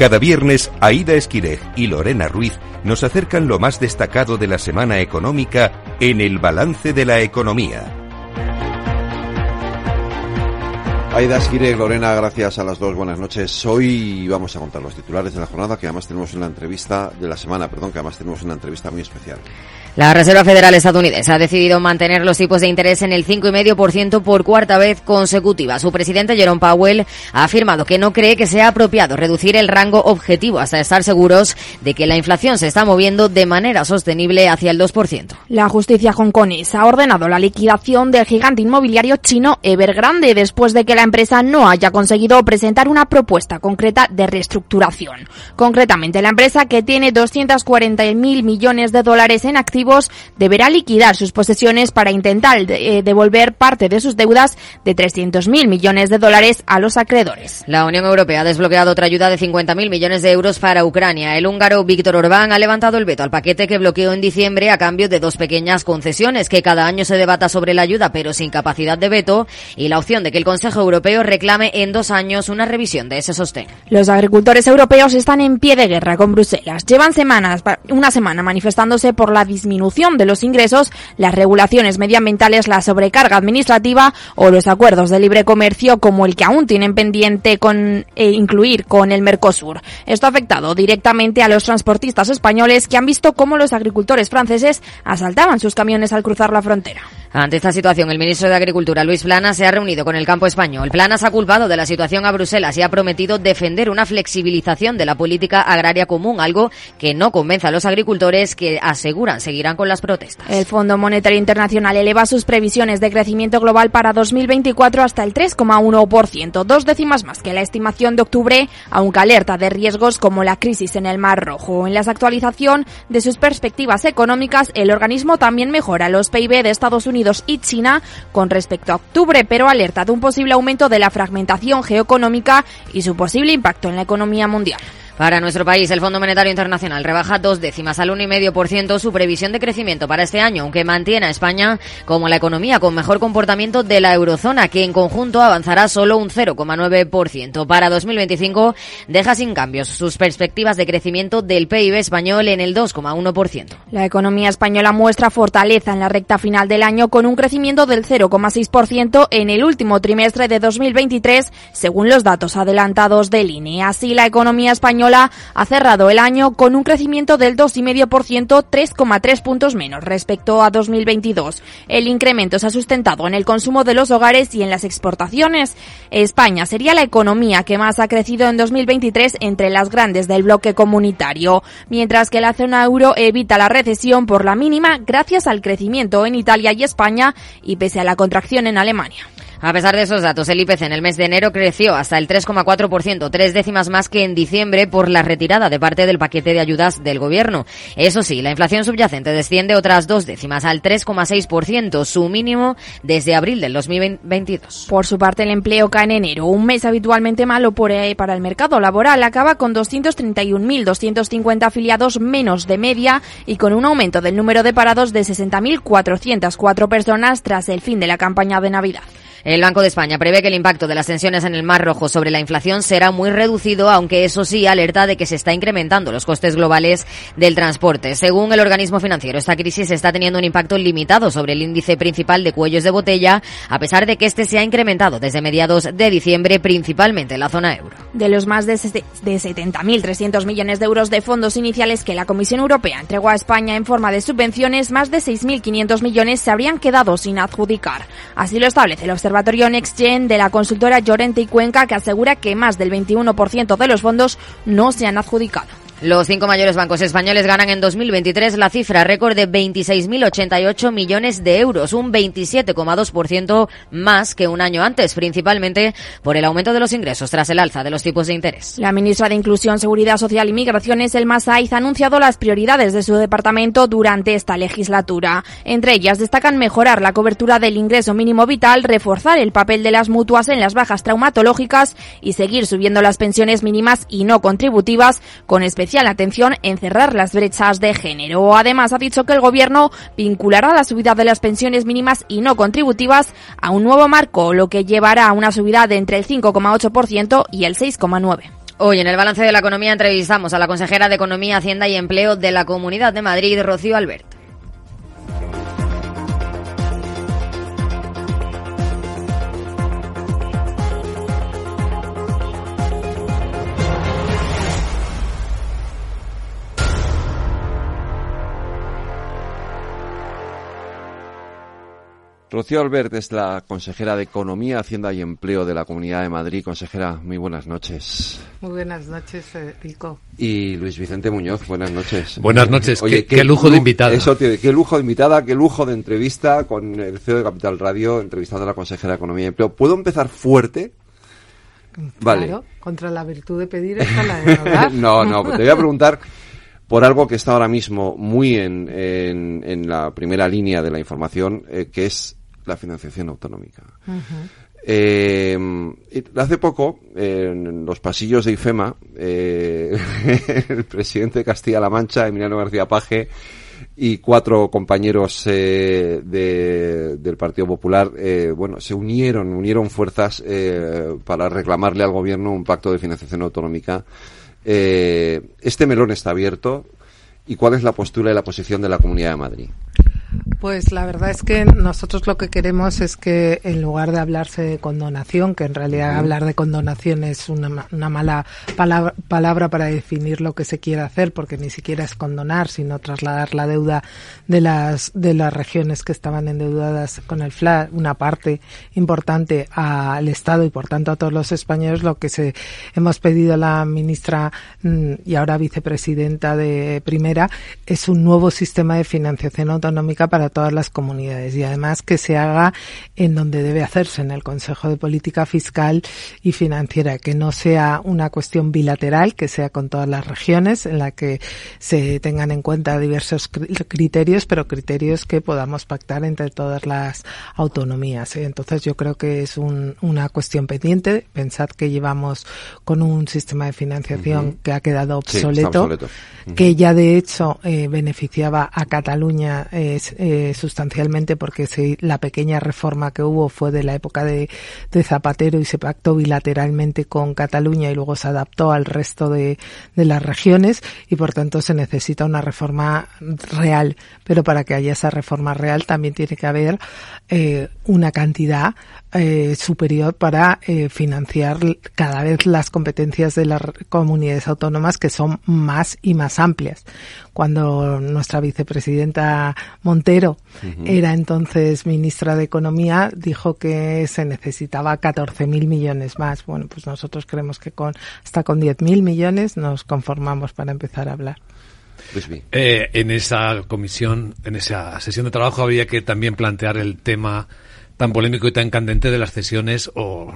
Cada viernes, Aida Esquirej y Lorena Ruiz nos acercan lo más destacado de la semana económica en el balance de la economía. Aida Esquire, Lorena, gracias a las dos, buenas noches. Hoy vamos a contar los titulares de la jornada, que además tenemos una entrevista de la semana, perdón, que además tenemos una entrevista muy especial. La Reserva Federal estadounidense ha decidido mantener los tipos de interés en el 5,5% por cuarta vez consecutiva. Su presidente Jerome Powell ha afirmado que no cree que sea apropiado reducir el rango objetivo hasta estar seguros de que la inflación se está moviendo de manera sostenible hacia el 2%. La justicia hongkonesa ha ordenado la liquidación del gigante inmobiliario chino Evergrande después de que la empresa no haya conseguido presentar una propuesta concreta de reestructuración. Concretamente, la empresa que tiene 240 mil millones de dólares en activos deberá liquidar sus posesiones para intentar eh, devolver parte de sus deudas de 300.000 millones de dólares a los acreedores. La Unión Europea ha desbloqueado otra ayuda de 50.000 millones de euros para Ucrania. El húngaro Víctor Orbán ha levantado el veto al paquete que bloqueó en diciembre a cambio de dos pequeñas concesiones que cada año se debata sobre la ayuda pero sin capacidad de veto y la opción de que el Consejo Europeo reclame en dos años una revisión de ese sostén. Los agricultores europeos están en pie de guerra con Bruselas. Llevan semanas, una semana manifestándose por la disminución disminución de los ingresos, las regulaciones medioambientales, la sobrecarga administrativa o los acuerdos de libre comercio como el que aún tienen pendiente con eh, incluir con el Mercosur. Esto ha afectado directamente a los transportistas españoles que han visto cómo los agricultores franceses asaltaban sus camiones al cruzar la frontera. Ante esta situación, el ministro de Agricultura, Luis Planas, se ha reunido con el campo español. Planas ha culpado de la situación a Bruselas y ha prometido defender una flexibilización de la política agraria común, algo que no convence a los agricultores que aseguran seguirán con las protestas. El Fondo Monetario Internacional eleva sus previsiones de crecimiento global para 2024 hasta el 3,1%, dos décimas más que la estimación de octubre, aunque alerta de riesgos como la crisis en el Mar Rojo. En la actualización de sus perspectivas económicas, el organismo también mejora los PIB de Estados Unidos y China con respecto a octubre, pero alerta de un posible aumento de la fragmentación geoeconómica y su posible impacto en la economía mundial. Para nuestro país, el Fondo Monetario Internacional rebaja dos décimas al 1,5% su previsión de crecimiento para este año, aunque mantiene a España como la economía con mejor comportamiento de la eurozona, que en conjunto avanzará solo un 0,9%. Para 2025 deja sin cambios sus perspectivas de crecimiento del PIB español en el 2,1%. La economía española muestra fortaleza en la recta final del año con un crecimiento del 0,6% en el último trimestre de 2023, según los datos adelantados del INE. Así, la economía española ha cerrado el año con un crecimiento del 2,5%, 3,3 puntos menos respecto a 2022. El incremento se ha sustentado en el consumo de los hogares y en las exportaciones. España sería la economía que más ha crecido en 2023 entre las grandes del bloque comunitario, mientras que la zona euro evita la recesión por la mínima gracias al crecimiento en Italia y España y pese a la contracción en Alemania. A pesar de esos datos, el IPC en el mes de enero creció hasta el 3,4%, tres décimas más que en diciembre por la retirada de parte del paquete de ayudas del gobierno. Eso sí, la inflación subyacente desciende otras dos décimas al 3,6%, su mínimo desde abril del 2022. Por su parte, el empleo cae en enero, un mes habitualmente malo para el mercado laboral. Acaba con 231.250 afiliados menos de media y con un aumento del número de parados de 60.404 personas tras el fin de la campaña de Navidad. El Banco de España prevé que el impacto de las tensiones en el Mar Rojo sobre la inflación será muy reducido, aunque eso sí alerta de que se está incrementando los costes globales del transporte. Según el organismo financiero, esta crisis está teniendo un impacto limitado sobre el índice principal de cuellos de botella, a pesar de que este se ha incrementado desde mediados de diciembre, principalmente en la zona euro. De los más de 70.300 millones de euros de fondos iniciales que la Comisión Europea entregó a España en forma de subvenciones, más de 6.500 millones se habrían quedado sin adjudicar. Así lo establece el Observatorio Observatorio NextGen de la consultora Llorente y Cuenca que asegura que más del 21% de los fondos no se han adjudicado. Los cinco mayores bancos españoles ganan en 2023 la cifra récord de 26.088 millones de euros, un 27,2% más que un año antes, principalmente por el aumento de los ingresos tras el alza de los tipos de interés. La ministra de Inclusión, Seguridad Social y Migraciones, Elma Saiz, ha anunciado las prioridades de su departamento durante esta legislatura. Entre ellas destacan mejorar la cobertura del ingreso mínimo vital, reforzar el papel de las mutuas en las bajas traumatológicas y seguir subiendo las pensiones mínimas y no contributivas con especial la atención en cerrar las brechas de género. Además, ha dicho que el Gobierno vinculará la subida de las pensiones mínimas y no contributivas a un nuevo marco, lo que llevará a una subida de entre el 5,8% y el 6,9%. Hoy en el balance de la economía entrevistamos a la consejera de Economía, Hacienda y Empleo de la Comunidad de Madrid, Rocío Albert. Rocío Albert es la consejera de Economía, Hacienda y Empleo de la Comunidad de Madrid. Consejera, muy buenas noches. Muy buenas noches, Rico. Y Luis Vicente Muñoz, buenas noches. Buenas noches. Oye, qué, lujo de invitada. Eso, qué lujo de invitada, qué lujo de entrevista con el CEO de Capital Radio, entrevistando a la consejera de Economía y Empleo. ¿Puedo empezar fuerte? Vale. contra la virtud de pedir está la de no, no, te voy a preguntar por algo que está ahora mismo muy en, en, la primera línea de la información, eh, que es la financiación autonómica. Eh, hace poco, en los pasillos de IFEMA, eh, el presidente de Castilla-La Mancha, Emiliano García Paje, y cuatro compañeros eh, del Partido Popular, bueno, se unieron, unieron fuerzas para reclamarle al gobierno un pacto de financiación autonómica. este melón está abierto. ¿Y cuál es la postura y la posición de la Comunidad de Madrid? Pues la verdad es que nosotros lo que queremos es que en lugar de hablarse de condonación, que en realidad hablar de condonación es una, una mala palabra, palabra, para definir lo que se quiere hacer, porque ni siquiera es condonar, sino trasladar la deuda de las de las regiones que estaban endeudadas con el FLA, una parte importante al Estado y por tanto a todos los españoles, lo que se hemos pedido a la ministra mm, y ahora vicepresidenta de Primera es un nuevo sistema de financiación autonómica para todas las comunidades y además que se haga en donde debe hacerse, en el Consejo de Política Fiscal y Financiera, que no sea una cuestión bilateral, que sea con todas las regiones, en la que se tengan en cuenta diversos criterios, pero criterios que podamos pactar entre todas las autonomías. Entonces yo creo que es una cuestión pendiente. Pensad que llevamos con un sistema de financiación que ha quedado obsoleto, que ya de hecho eh, beneficiaba a Cataluña eh, eh, sustancialmente porque la pequeña reforma que hubo fue de la época de, Zapatero y se pactó bilateralmente con Cataluña y luego se adaptó al resto de, las regiones y por tanto se necesita una reforma real. Pero para que haya esa reforma real también tiene que haber eh, una cantidad eh, superior para eh, financiar cada vez las competencias de las comunidades autónomas que son más y más amplias. Cuando nuestra vicepresidenta Montero era entonces ministra de Economía, dijo que se necesitaba 14.000 millones más. Bueno, pues nosotros creemos que con hasta con 10.000 millones nos conformamos para empezar a hablar. Eh, en esa comisión, en esa sesión de trabajo había que también plantear el tema tan polémico y tan candente de las cesiones o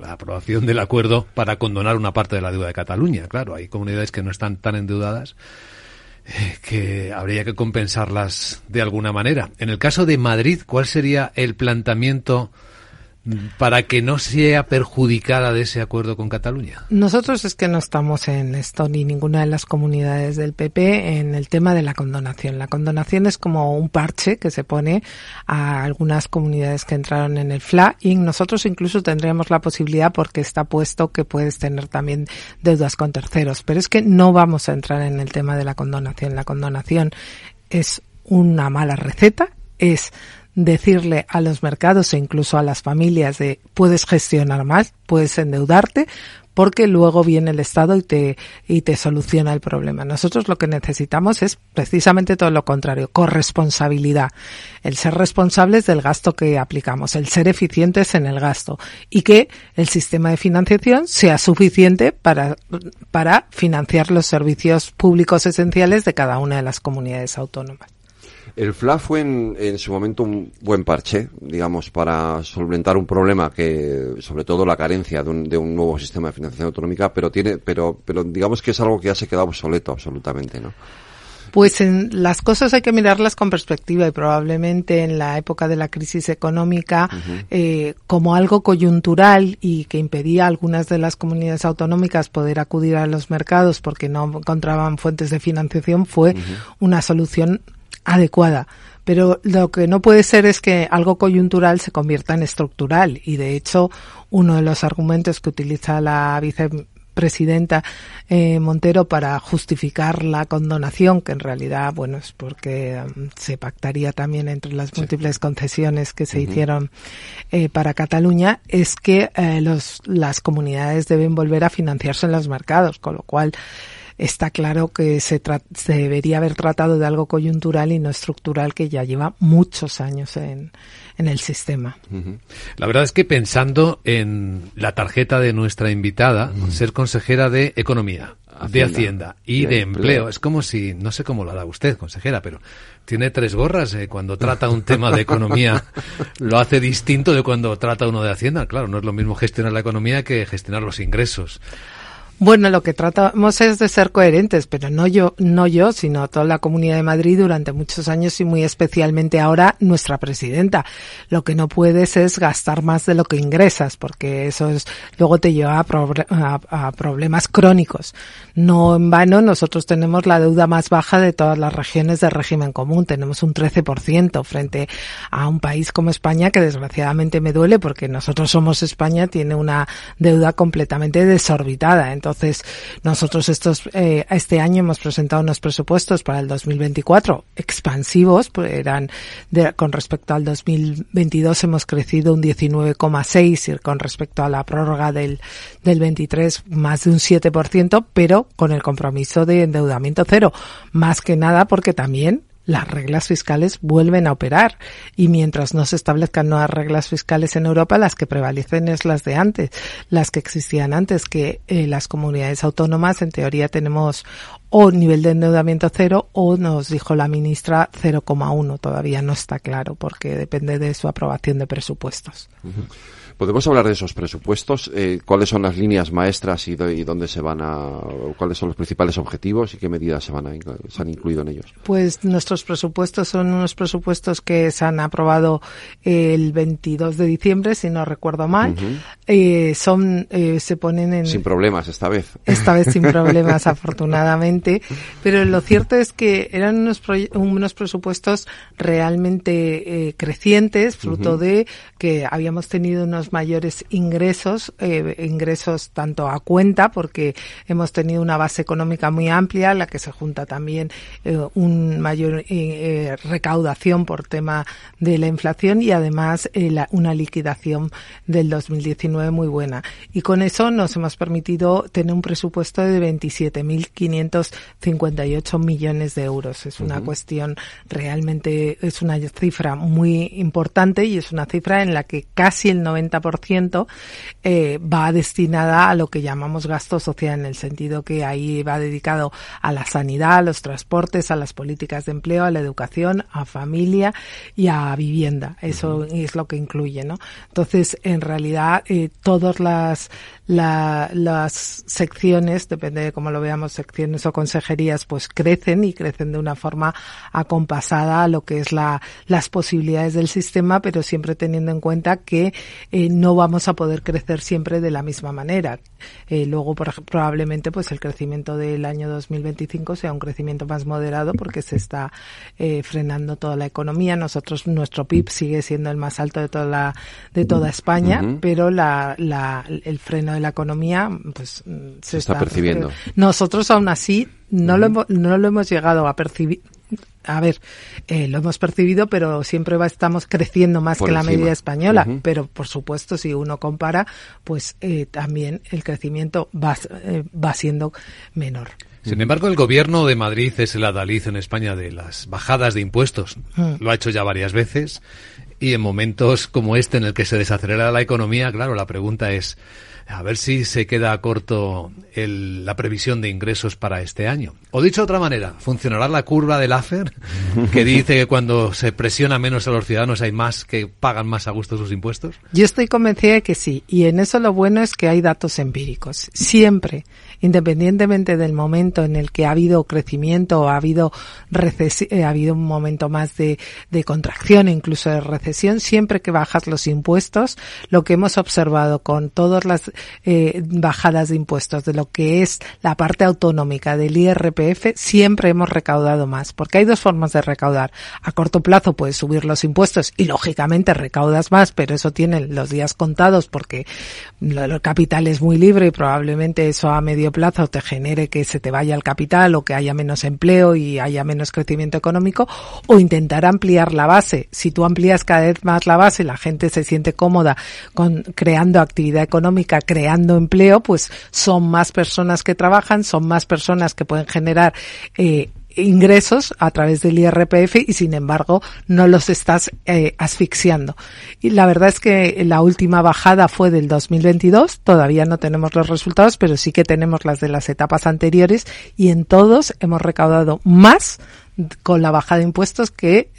la aprobación del acuerdo para condonar una parte de la deuda de Cataluña. Claro, hay comunidades que no están tan endeudadas eh, que habría que compensarlas de alguna manera. En el caso de Madrid, ¿cuál sería el planteamiento para que no sea perjudicada de ese acuerdo con Cataluña? Nosotros es que no estamos en esto ni ninguna de las comunidades del PP en el tema de la condonación. La condonación es como un parche que se pone a algunas comunidades que entraron en el FLA y nosotros incluso tendríamos la posibilidad porque está puesto que puedes tener también deudas con terceros. Pero es que no vamos a entrar en el tema de la condonación. La condonación es una mala receta, es decirle a los mercados e incluso a las familias de puedes gestionar más, puedes endeudarte, porque luego viene el Estado y te, y te soluciona el problema. Nosotros lo que necesitamos es precisamente todo lo contrario, corresponsabilidad. El ser responsables del gasto que aplicamos, el ser eficientes en el gasto y que el sistema de financiación sea suficiente para, para financiar los servicios públicos esenciales de cada una de las comunidades autónomas. El FLA fue en, su momento un buen parche, digamos, para solventar un problema que, sobre todo la carencia de un, nuevo sistema de financiación autonómica, pero tiene, pero, pero digamos que es algo que ya se quedado obsoleto absolutamente, ¿no? Pues en las cosas hay que mirarlas con perspectiva y probablemente en la época de la crisis económica eh, como algo coyuntural y que impedía a algunas de las comunidades autonómicas poder acudir a los mercados porque no encontraban fuentes de financiación fue una solución adecuada. Pero lo que no puede ser es que algo coyuntural se convierta en estructural. Y de hecho uno de los argumentos que utiliza la vice presidenta eh, Montero para justificar la condonación, que en realidad, bueno, es porque um, se pactaría también entre las múltiples concesiones que se hicieron eh, para Cataluña, es que eh, los, las comunidades deben volver a financiarse en los mercados, con lo cual está claro que se, se, debería haber tratado de algo coyuntural y no estructural que ya lleva muchos años en, en el sistema. La verdad es que pensando en la tarjeta de nuestra invitada, ser consejera de Economía, de Hacienda y de, empleo. Es como si, no sé cómo lo da usted, consejera, pero tiene tres gorras. Eh, cuando trata un tema de economía lo hace distinto de cuando trata uno de Hacienda. Claro, no es lo mismo gestionar la economía que gestionar los ingresos. Bueno, lo que tratamos es de ser coherentes, pero no yo, no yo, sino toda la Comunidad de Madrid durante muchos años y muy especialmente ahora nuestra presidenta. Lo que no puedes es gastar más de lo que ingresas, porque eso es, luego te lleva a, a problemas crónicos. No en vano, nosotros tenemos la deuda más baja de todas las regiones del régimen común. Tenemos un 13% frente a un país como España, que desgraciadamente me duele porque nosotros somos España, tiene una deuda completamente desorbitada. Entonces, entonces, nosotros estos, eh, este año hemos presentado unos presupuestos para el 2024 expansivos, pues eran de, con respecto al 2022 hemos crecido un 19,6 y con respecto a la prórroga del, del 23 más de un 7%, pero con el compromiso de endeudamiento cero. Más que nada porque también las reglas fiscales vuelven a operar y mientras no se establezcan nuevas reglas fiscales en Europa, las que prevalecen es las de antes, las que existían antes, que eh, las comunidades autónomas en teoría tenemos o nivel de endeudamiento cero o nos dijo la ministra 0,1. Todavía no está claro porque depende de su aprobación de presupuestos. ¿Podemos hablar de esos presupuestos? Eh, ¿Cuáles son las líneas maestras y, dónde se van a, cuáles son los principales objetivos y qué medidas se van a, se han incluido en ellos? Pues nuestros presupuestos son unos presupuestos que se han aprobado el 22 de diciembre, si no recuerdo mal. eh, son, eh, se ponen en. Sin problemas esta vez. Esta vez sin problemas, afortunadamente. Pero lo cierto es que eran unos, unos presupuestos realmente eh, crecientes, fruto de que habíamos tenido unos mayores ingresos, eh, ingresos tanto a cuenta, porque hemos tenido una base económica muy amplia, la que se junta también eh, un mayor eh, recaudación por tema de la inflación y además una liquidación del 2019 muy buena. Y con eso nos hemos permitido tener un presupuesto de 27.558 millones de euros. Es una cuestión realmente, es una cifra muy importante y es una cifra en la que casi el 90 eh, va destinada a lo que llamamos gasto social, en el sentido que ahí va dedicado a la sanidad, a los transportes, a las políticas de empleo, a la educación, a familia y a vivienda. Eso es lo que incluye, ¿no? Entonces, en realidad, eh, todas las, las secciones, depende de cómo lo veamos, secciones o consejerías, pues crecen y crecen de una forma acompasada a lo que es la, las posibilidades del sistema, pero siempre teniendo en cuenta que eh, no vamos a poder crecer siempre de la misma manera. Eh, luego, por, probablemente, pues el crecimiento del año 2025 sea un crecimiento más moderado porque se está eh, frenando toda la economía. Nosotros, nuestro PIB sigue siendo el más alto de toda la, de toda España, pero la, la, el freno de la economía, pues se, está, percibiendo. Nosotros, aún así, no, lo, no lo hemos llegado a percibir a ver, eh, lo hemos percibido, pero siempre va, estamos creciendo más que la media española. Pero, por supuesto, si uno compara, pues eh, también el crecimiento va, eh, va siendo menor. Sin embargo, el gobierno de Madrid es el adalid en España de las bajadas de impuestos. Mm. Lo ha hecho ya varias veces. Y en momentos como este, en el que se desacelera la economía, claro, la pregunta es, a ver si se queda corto el, la previsión de ingresos para este año. O dicho de otra manera, ¿funcionará la curva del AFER que dice que cuando se presiona menos a los ciudadanos hay más que pagan más a gusto sus impuestos? Yo estoy convencida de que sí. Y en eso lo bueno es que hay datos empíricos. Siempre independientemente del momento en el que ha habido crecimiento o ha habido eh, ha habido un momento más de, de contracción incluso de recesión, siempre que bajas los impuestos, lo que hemos observado con todas las eh, bajadas de impuestos, de lo que es la parte autonómica del IRPF, siempre hemos recaudado más, porque hay dos formas de recaudar. A corto plazo puedes subir los impuestos y lógicamente recaudas más, pero eso tiene los días contados porque el capital es muy libre y probablemente eso a medio plazo te genere que se te vaya el capital o que haya menos empleo y haya menos crecimiento económico o intentar ampliar la base. Si tú amplías cada vez más la base, la gente se siente cómoda con creando actividad económica, creando empleo, pues son más personas que trabajan, son más personas que pueden generar eh, ingresos a través del IRPF y sin embargo no los estás eh, asfixiando. Y la verdad es que la última bajada fue del 2022, todavía no tenemos los resultados, pero sí que tenemos las de las etapas anteriores y en todos hemos recaudado más con la bajada de impuestos que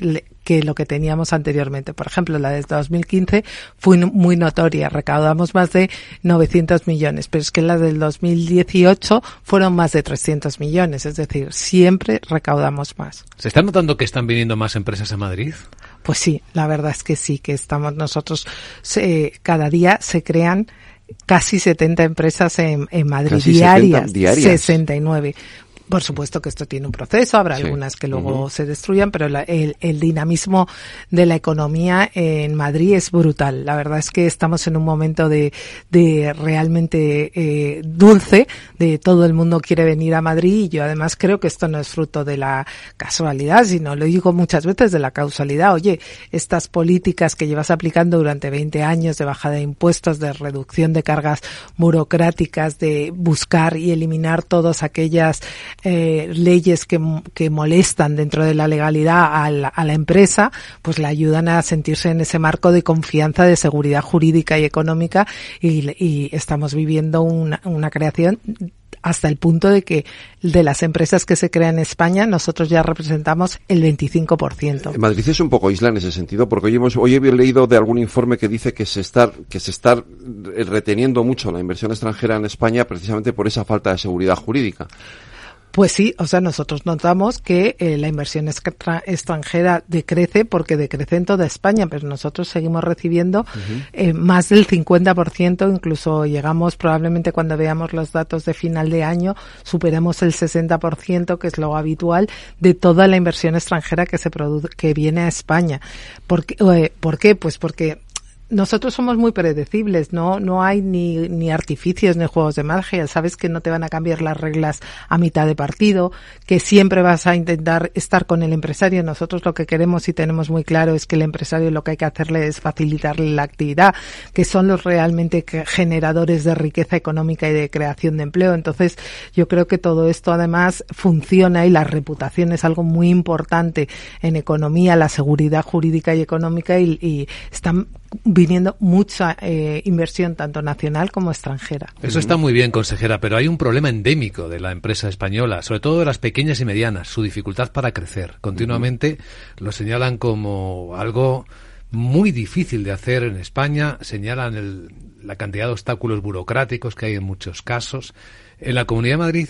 que lo que teníamos anteriormente. Por ejemplo, la de 2015 fue muy notoria, recaudamos más de 900 millones, pero es que la del 2018 fueron más de 300 millones, es decir, siempre recaudamos más. ¿Se está notando que están viniendo más empresas a Madrid? Pues sí, la verdad es que sí, que estamos nosotros, cada día se crean casi 70 empresas en, Madrid diarias, diarias, 69. Por supuesto que esto tiene un proceso, habrá algunas que luego se destruyan, pero el, el, dinamismo de la economía en Madrid es brutal. La verdad es que estamos en un momento de, de realmente eh, dulce, de todo el mundo quiere venir a Madrid y yo además creo que esto no es fruto de la casualidad, sino lo digo muchas veces de la causalidad. Oye, estas políticas que llevas aplicando durante 20 años de bajada de impuestos, de reducción de cargas burocráticas, de buscar y eliminar todas aquellas eh, leyes que, que, molestan dentro de la legalidad a la, a la, empresa, pues le ayudan a sentirse en ese marco de confianza, de seguridad jurídica y económica y, y estamos viviendo una, una creación hasta el punto de que de las empresas que se crean en España nosotros ya representamos el 25%. Madrid es un poco isla en ese sentido porque hoy hemos hoy he leído de algún informe que dice que se está que se está reteniendo mucho la inversión extranjera en España precisamente por esa falta de seguridad jurídica. Pues sí, o sea, nosotros notamos que eh, la inversión extranjera decrece porque decrece en toda España, pero nosotros seguimos recibiendo eh, más del 50%, incluso llegamos probablemente cuando veamos los datos de final de año, superemos el 60%, que es lo habitual, de toda la inversión extranjera que se produce, que viene a España. ¿Por qué? Eh, ¿Por qué? Pues porque nosotros somos muy predecibles, no, no hay ni, ni artificios ni juegos de magia. Sabes que no te van a cambiar las reglas a mitad de partido, que siempre vas a intentar estar con el empresario. Nosotros lo que queremos y tenemos muy claro es que el empresario lo que hay que hacerle es facilitarle la actividad, que son los realmente generadores de riqueza económica y de creación de empleo. Entonces, yo creo que todo esto además funciona y la reputación es algo muy importante en economía, la seguridad jurídica y económica y, y están viniendo mucha eh, inversión tanto nacional como extranjera. Eso está muy bien, consejera, pero hay un problema endémico de la empresa española, sobre todo de las pequeñas y medianas, su dificultad para crecer. Continuamente lo señalan como algo muy difícil de hacer en España, señalan la cantidad de obstáculos burocráticos que hay en muchos casos. En la Comunidad de Madrid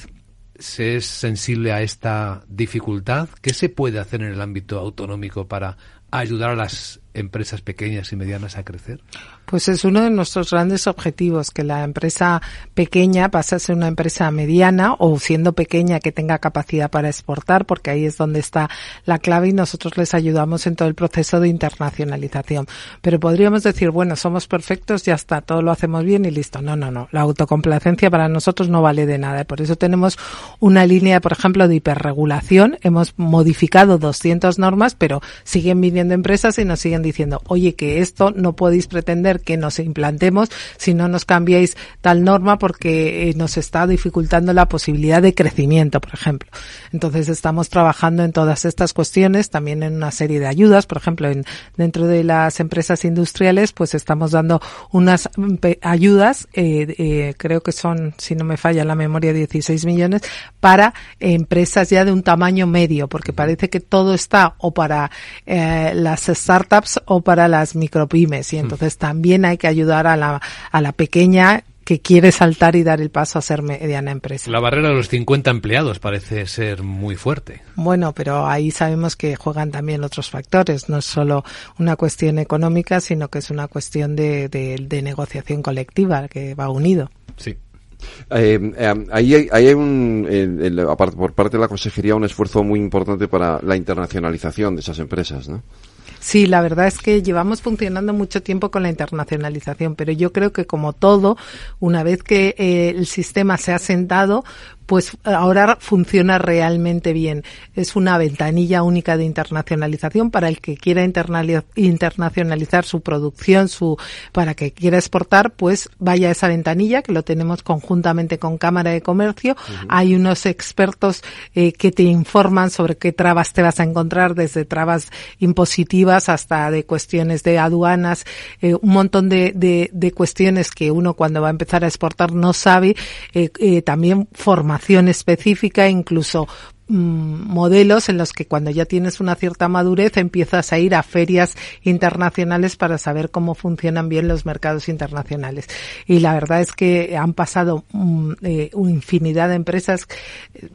se es sensible a esta dificultad. ¿Qué se puede hacer en el ámbito autonómico para ayudar a las empresas pequeñas y medianas a crecer? Pues es uno de nuestros grandes objetivos, que la empresa pequeña pase a ser una empresa mediana o siendo pequeña que tenga capacidad para exportar, porque ahí es donde está la clave y nosotros les ayudamos en todo el proceso de internacionalización. Pero podríamos decir, bueno, somos perfectos, ya está, todo lo hacemos bien y listo. No, no, no. La autocomplacencia para nosotros no vale de nada. Por eso tenemos una línea, por ejemplo, de hiperregulación. Hemos modificado 200 normas, pero siguen viniendo empresas y nos siguen diciendo, oye, que esto no podéis pretender que nos implantemos si no nos cambiáis tal norma porque eh, nos está dificultando la posibilidad de crecimiento, por ejemplo. Entonces estamos trabajando en todas estas cuestiones, también en una serie de ayudas, por ejemplo, en, dentro de las empresas industriales, pues estamos dando unas ayudas, eh, eh, creo que son, si no me falla la memoria, 16 millones para empresas ya de un tamaño medio, porque parece que todo está o para las startups o para las micropymes y entonces también hay que ayudar a la, a la pequeña que quiere saltar y dar el paso a ser mediana empresa. La barrera de los 50 empleados parece ser muy fuerte. Bueno, pero ahí sabemos que juegan también otros factores. No es solo una cuestión económica, sino que es una cuestión de, de, negociación colectiva que va unido. Sí. Eh, eh, ahí hay, hay un, por parte de la consejería un esfuerzo muy importante para la internacionalización de esas empresas, ¿no? Sí, la verdad es que llevamos funcionando mucho tiempo con la internacionalización, pero yo creo que como todo, una vez que eh, el sistema se ha sentado, pues ahora funciona realmente bien. Es una ventanilla única de internacionalización para el que quiera internacionalizar su producción, su para que quiera exportar, pues vaya a esa ventanilla que lo tenemos conjuntamente con Cámara de Comercio. Hay unos expertos eh, que te informan sobre qué trabas te vas a encontrar, desde trabas impositivas hasta de cuestiones de aduanas, eh, un montón de, de, cuestiones que uno cuando va a empezar a exportar no sabe. Eh, también formación específica, incluso modelos en los que cuando ya tienes una cierta madurez empiezas a ir a ferias internacionales para saber cómo funcionan bien los mercados internacionales. Y la verdad es que han pasado mm, eh, infinidad de empresas.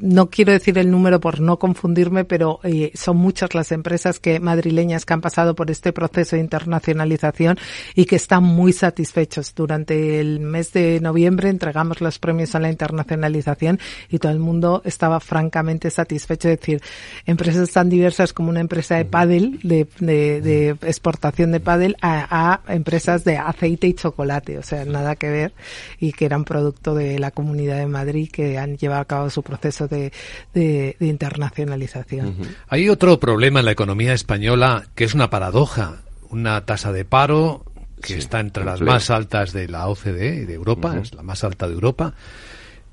No quiero decir el número por no confundirme, pero eh, son muchas las empresas que madrileñas que han pasado por este proceso de internacionalización y que están muy satisfechos. Durante el mes de noviembre entregamos los premios a la internacionalización y todo el mundo estaba francamente satisfecho satisfecho. Es decir, empresas tan diversas como una empresa de pádel, de, de, exportación de pádel, a, empresas de aceite y chocolate. O sea, nada que ver y que eran producto de la Comunidad de Madrid que han llevado a cabo su proceso de, de, internacionalización. Hay otro problema en la economía española que es una paradoja. Una tasa de paro que está entre las más altas de la OCDE y de Europa, es la más alta de Europa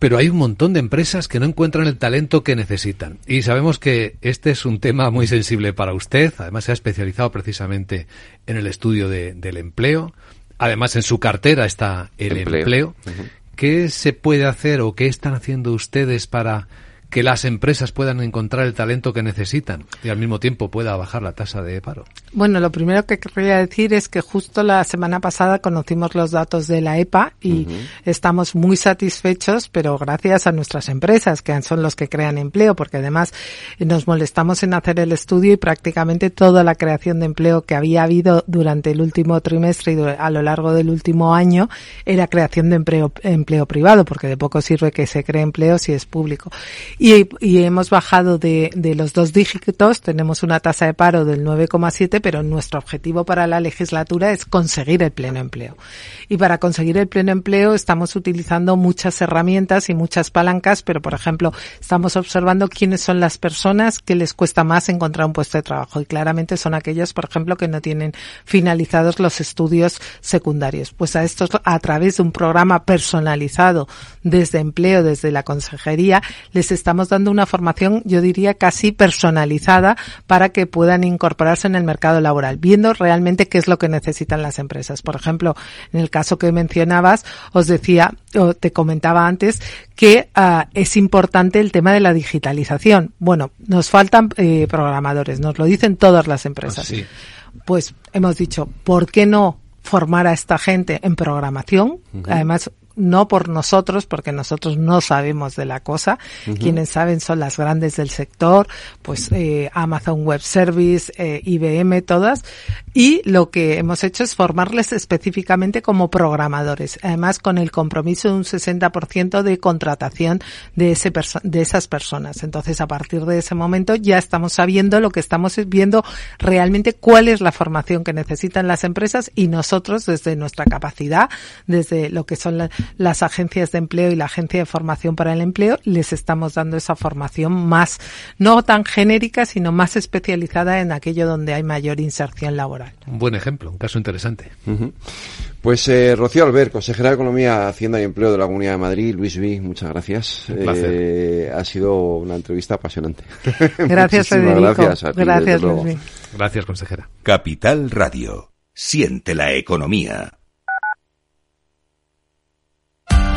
pero hay un montón de empresas que no encuentran el talento que necesitan. Y sabemos que este es un tema muy sensible para usted. Además, se ha especializado precisamente en el estudio del empleo. Además, en su cartera está el empleo. ¿Qué se puede hacer o qué están haciendo ustedes para que las empresas puedan encontrar el talento que necesitan y al mismo tiempo pueda bajar la tasa de paro? Bueno, lo primero que querría decir es que justo la semana pasada conocimos los datos de la EPA y estamos muy satisfechos, pero gracias a nuestras empresas, que son los que crean empleo, porque además nos molestamos en hacer el estudio y prácticamente toda la creación de empleo que había habido durante el último trimestre y a lo largo del último año era creación de empleo, empleo privado, porque de poco sirve que se cree empleo si es público y, hemos bajado de, de, los dos dígitos, tenemos una tasa de paro del 9,7, pero nuestro objetivo para la legislatura es conseguir el pleno empleo. Y para conseguir el pleno empleo estamos utilizando muchas herramientas y muchas palancas, pero por ejemplo, estamos observando quiénes son las personas que les cuesta más encontrar un puesto de trabajo y claramente son aquellos, por ejemplo, que no tienen finalizados los estudios secundarios. Pues a estos, a través de un programa personalizado desde empleo, desde la consejería, les estamos dando una formación, yo diría, casi personalizada para que puedan incorporarse en el mercado laboral, viendo realmente qué es lo que necesitan las empresas. Por ejemplo, en el caso que mencionabas, os decía, o te comentaba antes, que ah, es importante el tema de la digitalización. Bueno, nos faltan eh, programadores, nos lo dicen todas las empresas. Pues hemos dicho, ¿por qué no formar a esta gente en programación? Además, no por nosotros, porque nosotros no sabemos de la cosa. Quienes saben son las grandes del sector, pues eh, Amazon Web Service, eh, IBM, todas. Y lo que hemos hecho es formarles específicamente como programadores, además con el compromiso de un 60% de contratación de, ese de esas personas. Entonces, a partir de ese momento ya estamos sabiendo lo que estamos viendo realmente cuál es la formación que necesitan las empresas y nosotros desde nuestra capacidad, desde lo que son las las agencias de empleo y la agencia de formación para el empleo les estamos dando esa formación más, no tan genérica, sino más especializada en aquello donde hay mayor inserción laboral. Un buen ejemplo, un caso interesante. Pues eh, Rocío Albert, consejera de Economía, Hacienda y Empleo de la Comunidad de Madrid, Luis V, muchas gracias. Eh, ha sido una entrevista apasionante. Gracias, Federico. Gracias, gracias Luis Gracias, consejera. Capital Radio. Siente la economía.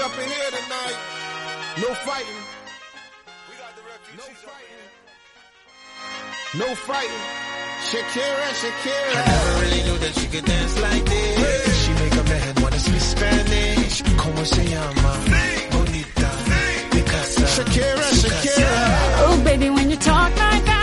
Ladies up in here tonight. No fighting. We got the refugees no fighting. No fighting. Shakira, Shakira. I never really knew that she could dance like this. She make up her head wanna speak Spanish. Como se llama? Bonita. Mi casa. Shakira, Shakira. Oh, baby, when you talk like that,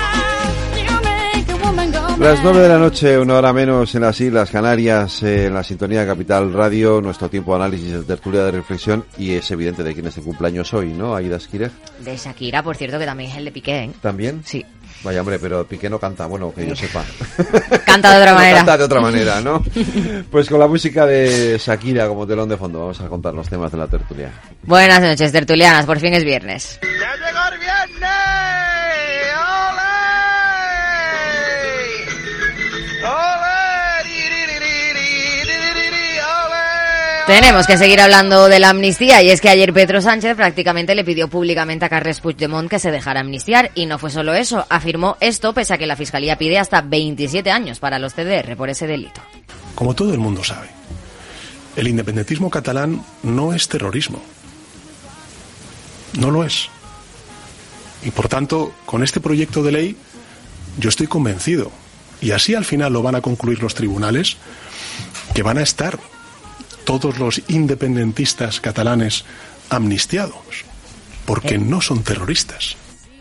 Las nueve de la noche, una hora menos en las Islas Canarias, eh, en la sintonía de Capital Radio, nuestro tiempo de análisis, de tertulia de reflexión, y es evidente de quién es el cumpleaños hoy, ¿no? Aida Esquire. De Shakira, por cierto, que también es el de Piqué, ¿eh? ¿También? Sí. Vaya hombre, pero Piqué no canta, bueno, que yo sepa. Canta de otra No, manera. Canta de otra manera, ¿no? Pues con la música de Shakira como telón de fondo, vamos a contar los temas de la tertulia. Buenas noches, tertulianas, por fin es viernes. ¡Ya llegó el viernes! Tenemos que seguir hablando de la amnistía y es que ayer Pedro Sánchez prácticamente le pidió públicamente a Carles Puigdemont que se dejara amnistiar y no fue solo eso, afirmó esto pese a que la Fiscalía pide hasta 27 años para los CDR por ese delito. Como todo el mundo sabe, el independentismo catalán no es terrorismo. No lo es. Y por tanto, con este proyecto de ley, yo estoy convencido, y así al final lo van a concluir los tribunales, que van a estar todos los independentistas catalanes amnistiados, porque no son terroristas.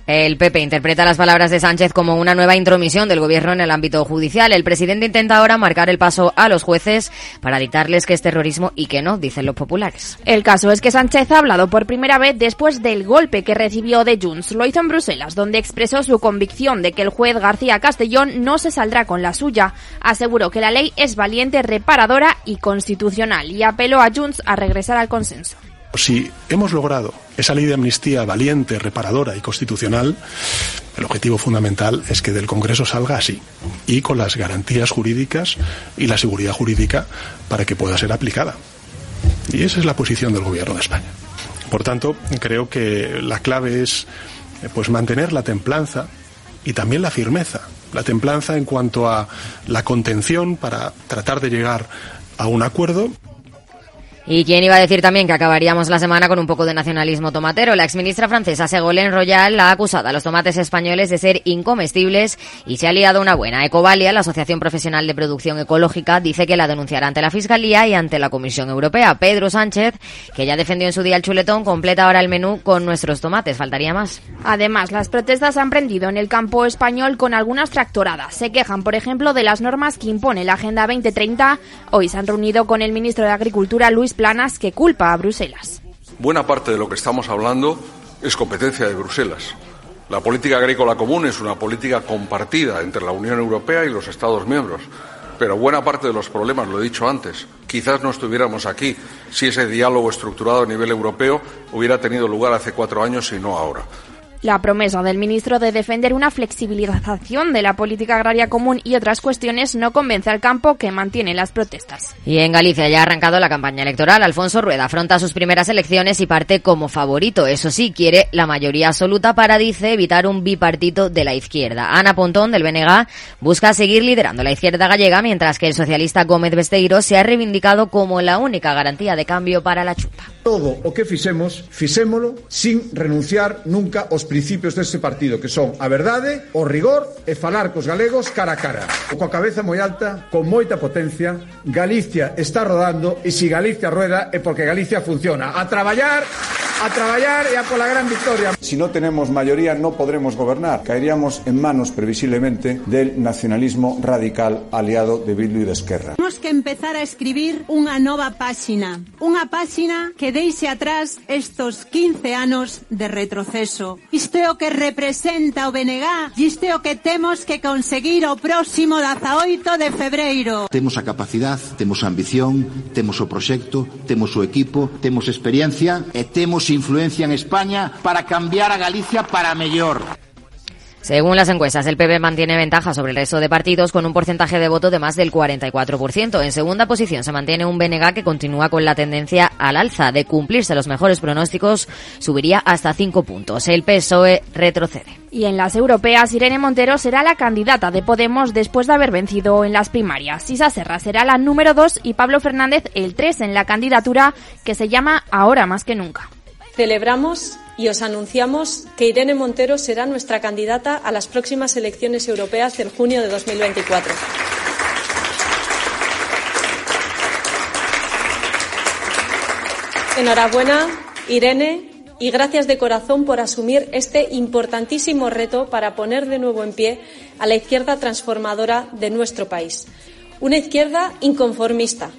El PP interpreta las palabras de Sánchez como una nueva intromisión del gobierno en el ámbito judicial. El presidente intenta ahora marcar el paso a los jueces para dictarles que es terrorismo y que no, dicen los populares. El caso es que Sánchez ha hablado por primera vez después del golpe que recibió de Junts. Lo hizo en Bruselas, donde expresó su convicción de que el juez García Castellón no se saldrá con la suya. Aseguró que la ley es valiente, reparadora y constitucional y apeló a Junts a regresar al consenso. Si hemos logrado esa ley de amnistía valiente, reparadora y constitucional, el objetivo fundamental es que del Congreso salga así y con las garantías jurídicas y la seguridad jurídica para que pueda ser aplicada. Y esa es la posición del Gobierno de España. Por tanto, creo que la clave es eh, pues mantener la templanza y también la firmeza. La templanza en cuanto a la contención para tratar de llegar a un acuerdo ¿Y quién iba a decir también que acabaríamos la semana con un poco de nacionalismo tomatero? La exministra francesa Ségolène Royal ha acusado a los tomates españoles de ser incomestibles y se ha liado una buena. Ecovalia, la Asociación Profesional de Producción Ecológica, dice que la denunciará ante la Fiscalía y ante la Comisión Europea. Pedro Sánchez, que ya defendió en su día el chuletón, completa ahora el menú con nuestros tomates. Faltaría más. Además, las protestas han prendido en el campo español con algunas tractoradas. Se quejan, por ejemplo, de las normas que impone la Agenda 2030. Hoy se han reunido con el ministro de Agricultura, Luis Planas, que culpa a Bruselas. Buena parte de lo que estamos hablando es competencia de Bruselas. La política agrícola común es una política compartida entre la Unión Europea y los Estados miembros. Pero buena parte de los problemas, lo he dicho antes, quizás no estuviéramos aquí si ese diálogo estructurado a nivel europeo hubiera tenido lugar hace cuatro años y no ahora. La promesa del ministro de defender una flexibilización de la política agraria común y otras cuestiones no convence al campo que mantiene las protestas. Y en Galicia ya ha arrancado la campaña electoral. Alfonso Rueda afronta sus primeras elecciones y parte como favorito. Eso sí, quiere la mayoría absoluta para, dice, evitar un bipartito de la izquierda. Ana Pontón, del BNG, busca seguir liderando la izquierda gallega, mientras que el socialista Gómez Besteiro se ha reivindicado como la única garantía de cambio para la chupa. Todo o que fixemos, fixémolo sin renunciar nunca aos principios deste partido, que son a verdade, o rigor e falar cos galegos cara a cara. O coa cabeza moi alta, con moita potencia, Galicia está rodando e se Galicia rueda é porque Galicia funciona. A traballar! a traballar e a pola gran victoria. Si no tenemos mayoría no podremos gobernar. Caeríamos en manos previsiblemente del nacionalismo radical aliado de Bildu e de Esquerra. Temos que empezar a escribir unha nova páxina. Unha páxina que deixe atrás estos 15 anos de retroceso. Isto é o que representa o BNG. Isto é o que temos que conseguir o próximo 18 de febreiro. Temos a capacidade, temos a ambición, temos o proxecto, temos o equipo, temos experiencia e temos influencia en España para cambiar a Galicia para mellor. Según las encuestas, el PP mantiene ventaja sobre el resto de partidos con un porcentaje de voto de más del 44%. En segunda posición se mantiene un BNG que continúa con la tendencia al alza. De cumplirse los mejores pronósticos, subiría hasta 5 puntos. El PSOE retrocede. Y en las europeas, Irene Montero será la candidata de Podemos después de haber vencido en las primarias. Isa Serra será la número 2 y Pablo Fernández el 3 en la candidatura que se llama Ahora más que nunca. Celebramos y os anunciamos que Irene Montero será nuestra candidata a las próximas elecciones europeas en junio de 2024. Enhorabuena, Irene, y gracias de corazón por asumir este importantísimo reto para poner de nuevo en pie a la izquierda transformadora de nuestro país. Una izquierda inconformista,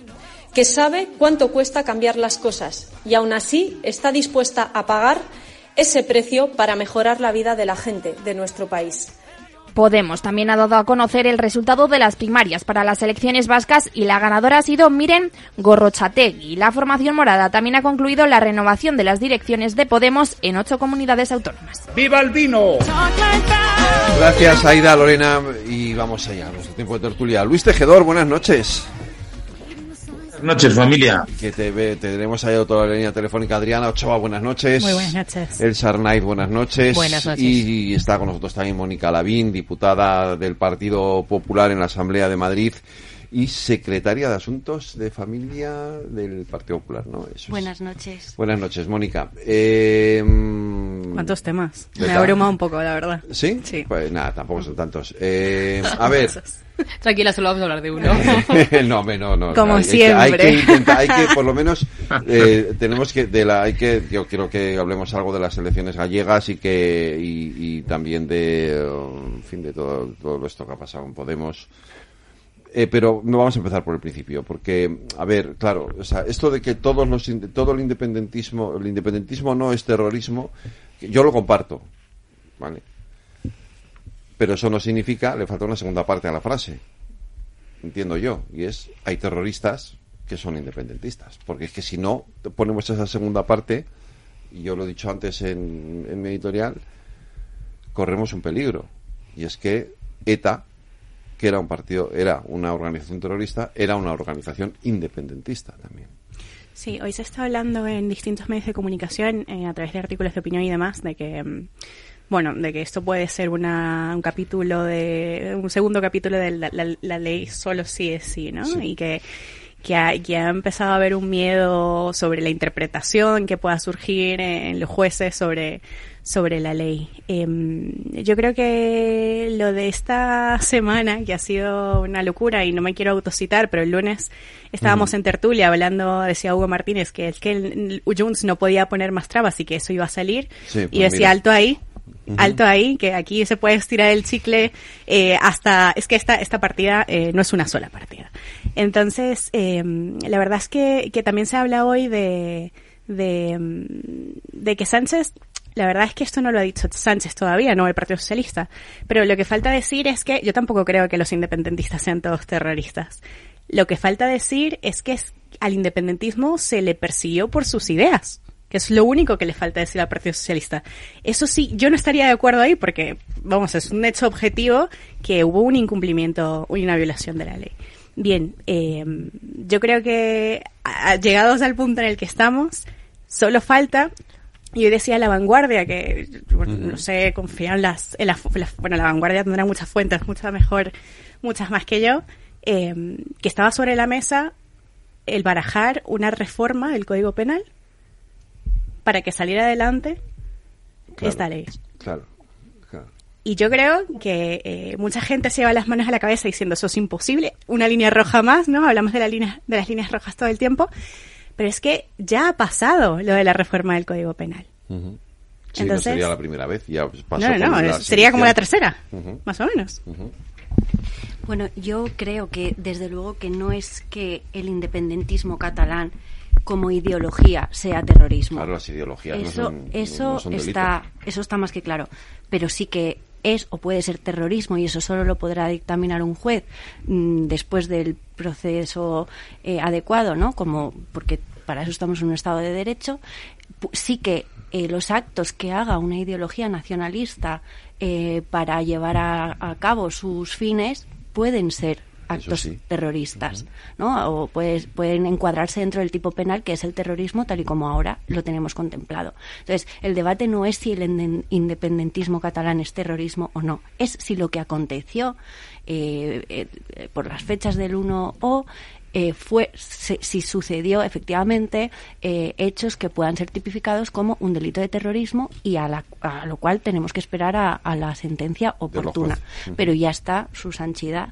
que sabe cuánto cuesta cambiar las cosas y aún así está dispuesta a pagar ese precio para mejorar la vida de la gente de nuestro país. Podemos también ha dado a conocer el resultado de las primarias para las elecciones vascas y la ganadora ha sido Miren Gorrochategui. La formación morada también ha concluido la renovación de las direcciones de Podemos en ocho comunidades autónomas. ¡Viva el vino! Gracias, Aida, Lorena. Y vamos allá, nuestro tiempo de tertulia. Luis Tejedor, buenas noches. Buenas noches, familia. Que te ve, tendremos ahí toda la línea telefónica. Adriana Ochoa, buenas noches. Muy buenas noches. El Sarnaiz, buenas noches. Buenas noches. Y está con nosotros también Mónica Lavín, diputada del Partido Popular en la Asamblea de Madrid y secretaria de Asuntos de Familia del Partido Popular, ¿no? Eso es. Buenas noches. Buenas noches, Mónica. Eh, mm, ¿Cuántos temas? Me ¿verdad? abruma un poco, la verdad. ¿Sí? Sí. Pues nada, tampoco son tantos. Eh, a ver. Tranquila, solo vamos a hablar de uno. no, no, no. Como hay que- Hay que, siempre. intentar, hay que, por lo menos, eh, tenemos que, de la, hay que, yo quiero que hablemos algo de las elecciones gallegas y que, y, y también de, en fin, de todo, todo esto que ha pasado en Podemos. Eh, pero no vamos a empezar por el principio, porque, a ver, claro, o sea, esto de que todos los, todo el independentismo, el independentismo no es terrorismo, yo lo comparto, ¿vale? Pero eso no significa, le falta una segunda parte a la frase, entiendo yo, y es, hay terroristas que son independentistas, porque es que si no ponemos esa segunda parte, y yo lo he dicho antes en, en mi editorial, corremos un peligro, y es que ETA, que era un partido, era una organización terrorista, era una organización independentista también. Sí, hoy se está hablando en distintos medios de comunicación, eh, a través de artículos de opinión y demás, de que, mm, bueno, de que esto puede ser una, un capítulo de, un segundo capítulo de la, la- la ley solo sí es sí, ¿no? Sí. Y que, que ha, que ha empezado a haber un miedo sobre la interpretación que pueda surgir en los jueces sobre, sobre la ley. Em, yo creo que lo de esta semana, que ha sido una locura, y no me quiero autocitar, pero el lunes estábamos en tertulia hablando, decía Hugo Martínez, que es que el, el Junts no podía poner más trabas y que eso iba a salir. Sí, y pues decía, mira. alto ahí, Alto ahí, que aquí se puede estirar el chicle eh, hasta... Es que esta, esta partida eh, no es una sola partida. Entonces, eh, la verdad es que, que también se habla hoy de, de, mm, de que Sánchez la verdad es que esto no lo ha dicho Sánchez todavía, no el Partido Socialista. Pero lo que falta decir es que yo tampoco creo que los independentistas sean todos terroristas. Lo que falta decir es que al independentismo se le persiguió por sus ideas, que es lo único que le falta decir al Partido Socialista. Eso sí, yo no estaría de acuerdo ahí porque, vamos, es un hecho objetivo que hubo un incumplimiento y una violación de la ley. Bien, eh, yo creo que a- llegados al punto en el que estamos, solo falta y hoy decía La Vanguardia que, no sé, confían en las, en las- en las- bueno, La Vanguardia tendrá muchas fuentes, muchas mejor, muchas más que yo, eh, que estaba sobre la mesa el barajar una reforma del Código Penal para que saliera adelante Claro. esta ley. Claro, claro. Y yo creo que eh, mucha gente se lleva las manos a la cabeza diciendo eso es imposible, una línea roja más, ¿no? Hablamos de, la línea, de las líneas rojas todo el tiempo, Pero es que ya ha pasado lo de la reforma del Código Penal. Sí, Entonces- no sería la primera vez, ya pasó no, no, sería como la tercera, más o menos. Bueno, yo creo que desde luego que no es que el independentismo catalán como ideología sea terrorismo. Claro, las ideologías no eso, son- eso no son está, eso está más que claro. Pero sí que es o puede ser terrorismo y eso solo lo podrá dictaminar un juez mm, después del proceso eh, adecuado, ¿no? Como porque para eso estamos en un Estado de Derecho. Sí que eh, los actos que haga una ideología nacionalista eh, para llevar a, a cabo sus fines pueden ser actos sí. terroristas, ¿no? O pues, pueden encuadrarse dentro del tipo penal que es el terrorismo tal y como ahora lo tenemos contemplado. Entonces, el debate no es si el inde- independentismo catalán es terrorismo o no, es si lo que aconteció eh, eh, eh, por las fechas del 1O eh, fue se- si sucedió efectivamente eh, hechos que puedan ser tipificados como un delito de terrorismo y a, la- a lo cual tenemos que esperar a, a la sentencia oportuna. Pero ya está su sanchidad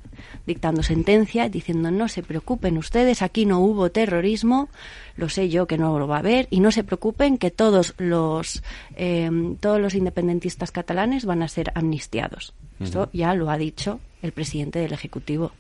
dictando sentencia diciendo no se preocupen ustedes, aquí no hubo terrorismo, lo sé yo que no lo va a haber y no se preocupen que todos los eh, todos los independentistas catalanes van a ser amnistiados. Esto Ujú. ya lo ha dicho el presidente del Ejecutivo.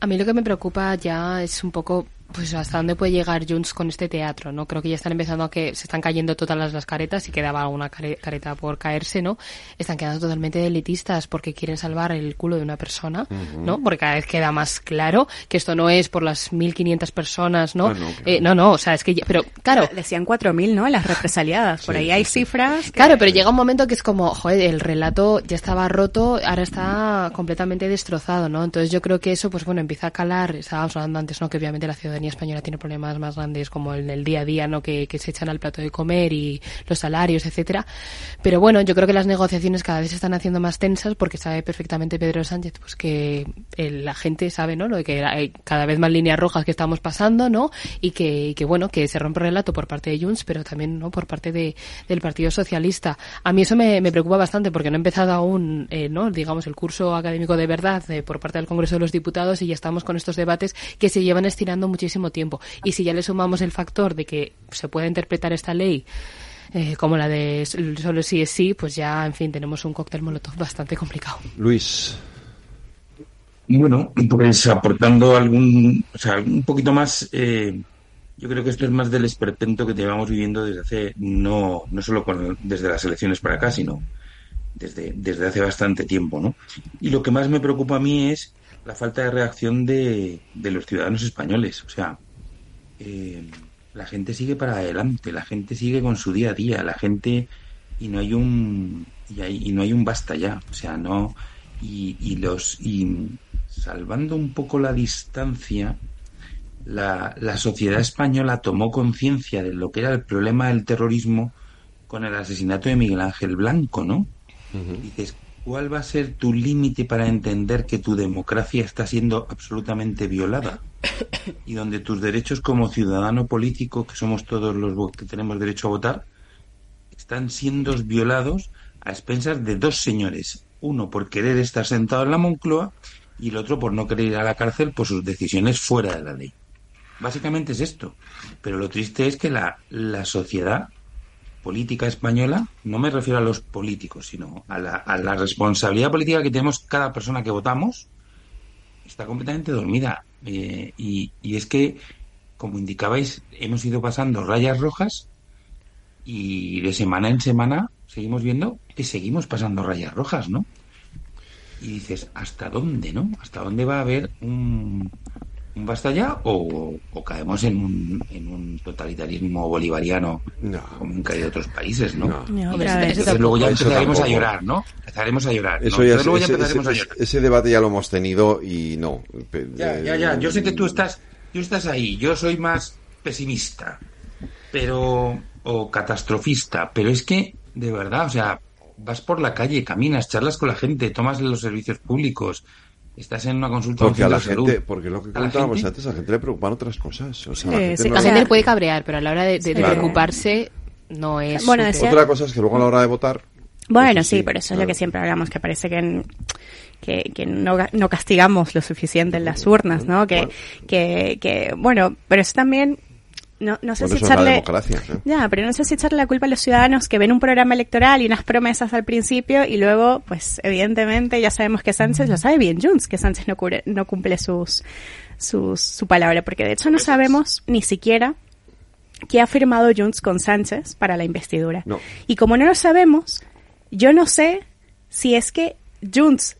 A mí lo que me preocupa ya es un poco pues hasta dónde puede llegar Junts con este teatro, ¿no? Creo que ya están empezando a que se están cayendo todas las, las caretas y quedaba alguna care- careta por caerse, ¿no? Están quedando totalmente elitistas porque quieren salvar el culo de una persona. ¿no? Porque cada vez queda más claro que esto no es por las 1.500 personas, ¿no? Ah, no, claro. Eh, no, no, o sea, es que ya- pero claro, Decían 4.000, ¿no? Las represaliadas. Por Sí, ahí hay sí. cifras. que- Claro, pero llega un momento que es como, joder, el relato ya estaba roto, ahora está completamente destrozado, ¿no? Entonces yo creo que eso, pues bueno, empieza a calar. Estábamos hablando antes, ¿no? Que obviamente la ciudadanía española tiene problemas más grandes como el del día a día, ¿no? Que, se echan al plato de comer y los salarios, etcétera. Pero bueno, yo creo que las negociaciones cada vez se están haciendo más tensas porque sabe perfectamente Pedro Sánchez, pues que el- la gente sabe, ¿no? Lo de que hay cada vez más líneas rojas que estamos pasando, ¿no? Y que, que bueno, que se rompe el relato por parte de Junts, pero también, ¿no? Por parte de, del Partido Socialista. A mí eso me, me preocupa bastante porque no ha empezado aún, eh, ¿no? Digamos, el curso académico de verdad eh, por parte del Congreso de los Diputados y ya estamos con estos debates que se llevan estirando muchísimo tiempo. Y si ya le sumamos el factor de que se puede interpretar esta ley eh, como la de solo sí es sí, pues ya, en fin, tenemos un cóctel molotov bastante complicado. Luis. Bueno, pues aportando algún, o sea, un poquito más, eh, yo creo que esto es más del esperpento que llevamos viviendo desde hace, no, no solo con, desde las elecciones para acá, sino desde, desde hace bastante tiempo, ¿no? Y lo que más me preocupa a mí es la falta de reacción de, de los ciudadanos españoles. O sea, eh, la gente sigue para adelante, la gente sigue con su día a día, la gente y no hay un y, hay- y no hay un basta ya, o sea, no y, y los y salvando un poco la distancia, la, la sociedad española tomó conciencia de lo que era el problema del terrorismo con el asesinato de Miguel Ángel Blanco, ¿no? Dices, ¿cuál va a ser tu límite para entender que tu democracia está siendo absolutamente violada? Y donde tus derechos como ciudadano político, que somos todos los que tenemos derecho a votar, están siendo violados a expensas de dos señores. Uno por querer estar sentado en la Moncloa y el otro por no querer ir a la cárcel por sus decisiones fuera de la ley. Básicamente es esto. Pero lo triste es que la, la sociedad política española, no me refiero a los políticos, sino a la, a la responsabilidad política que tenemos cada persona que votamos, está completamente dormida. Eh, y, y es que, como indicabais, hemos ido pasando rayas rojas y de semana en semana seguimos viendo que seguimos pasando rayas rojas, ¿no? Y dices, ¿hasta dónde, no? ¿Hasta dónde va a haber un, un basta ya o, o caemos en un, en un totalitarismo bolivariano como han caído otros países, ¿no? No. Y No, entonces, luego ya empezaremos a llorar, ¿no? Empezaremos a llorar. ese, empezaremos ese- a llorar. ese debate ya lo hemos tenido y no. Ya, eh, ya, ya. Yo sé que tú estás, tú estás ahí. Yo soy más pesimista, pero o catastrofista, pero es que de verdad, o sea, vas por la calle, caminas, charlas con la gente, tomas los servicios públicos, estás en una consulta Porque a la gente, salud. porque lo que comentábamos antes, a la gente le preocupan otras cosas. O sea, Eh, la gente sí, no- la gente le puede cabrear, pero a la hora de, de- de Claro. preocuparse no es... Bueno, decía- Otra cosa es que luego a la hora de votar. Bueno, sí, sí, pero eso es claro. lo que siempre hablamos, que parece que, que, que no, no castigamos lo suficiente en las urnas, ¿no? Que, que, que, bueno, pero eso también no, no sé Bueno, si eso es la echarle... democracia, ¿eh? Ya, pero no sé si echarle la culpa a los ciudadanos que ven un programa electoral y unas promesas al principio y luego, pues evidentemente ya sabemos que Sánchez, lo sabe bien Junts, que Sánchez no, cubre- no cumple sus, sus, su palabra, porque de hecho no sabemos ni siquiera qué ha firmado Junts con Sánchez para la investidura. No. Y como no lo sabemos, yo no sé si es que Junts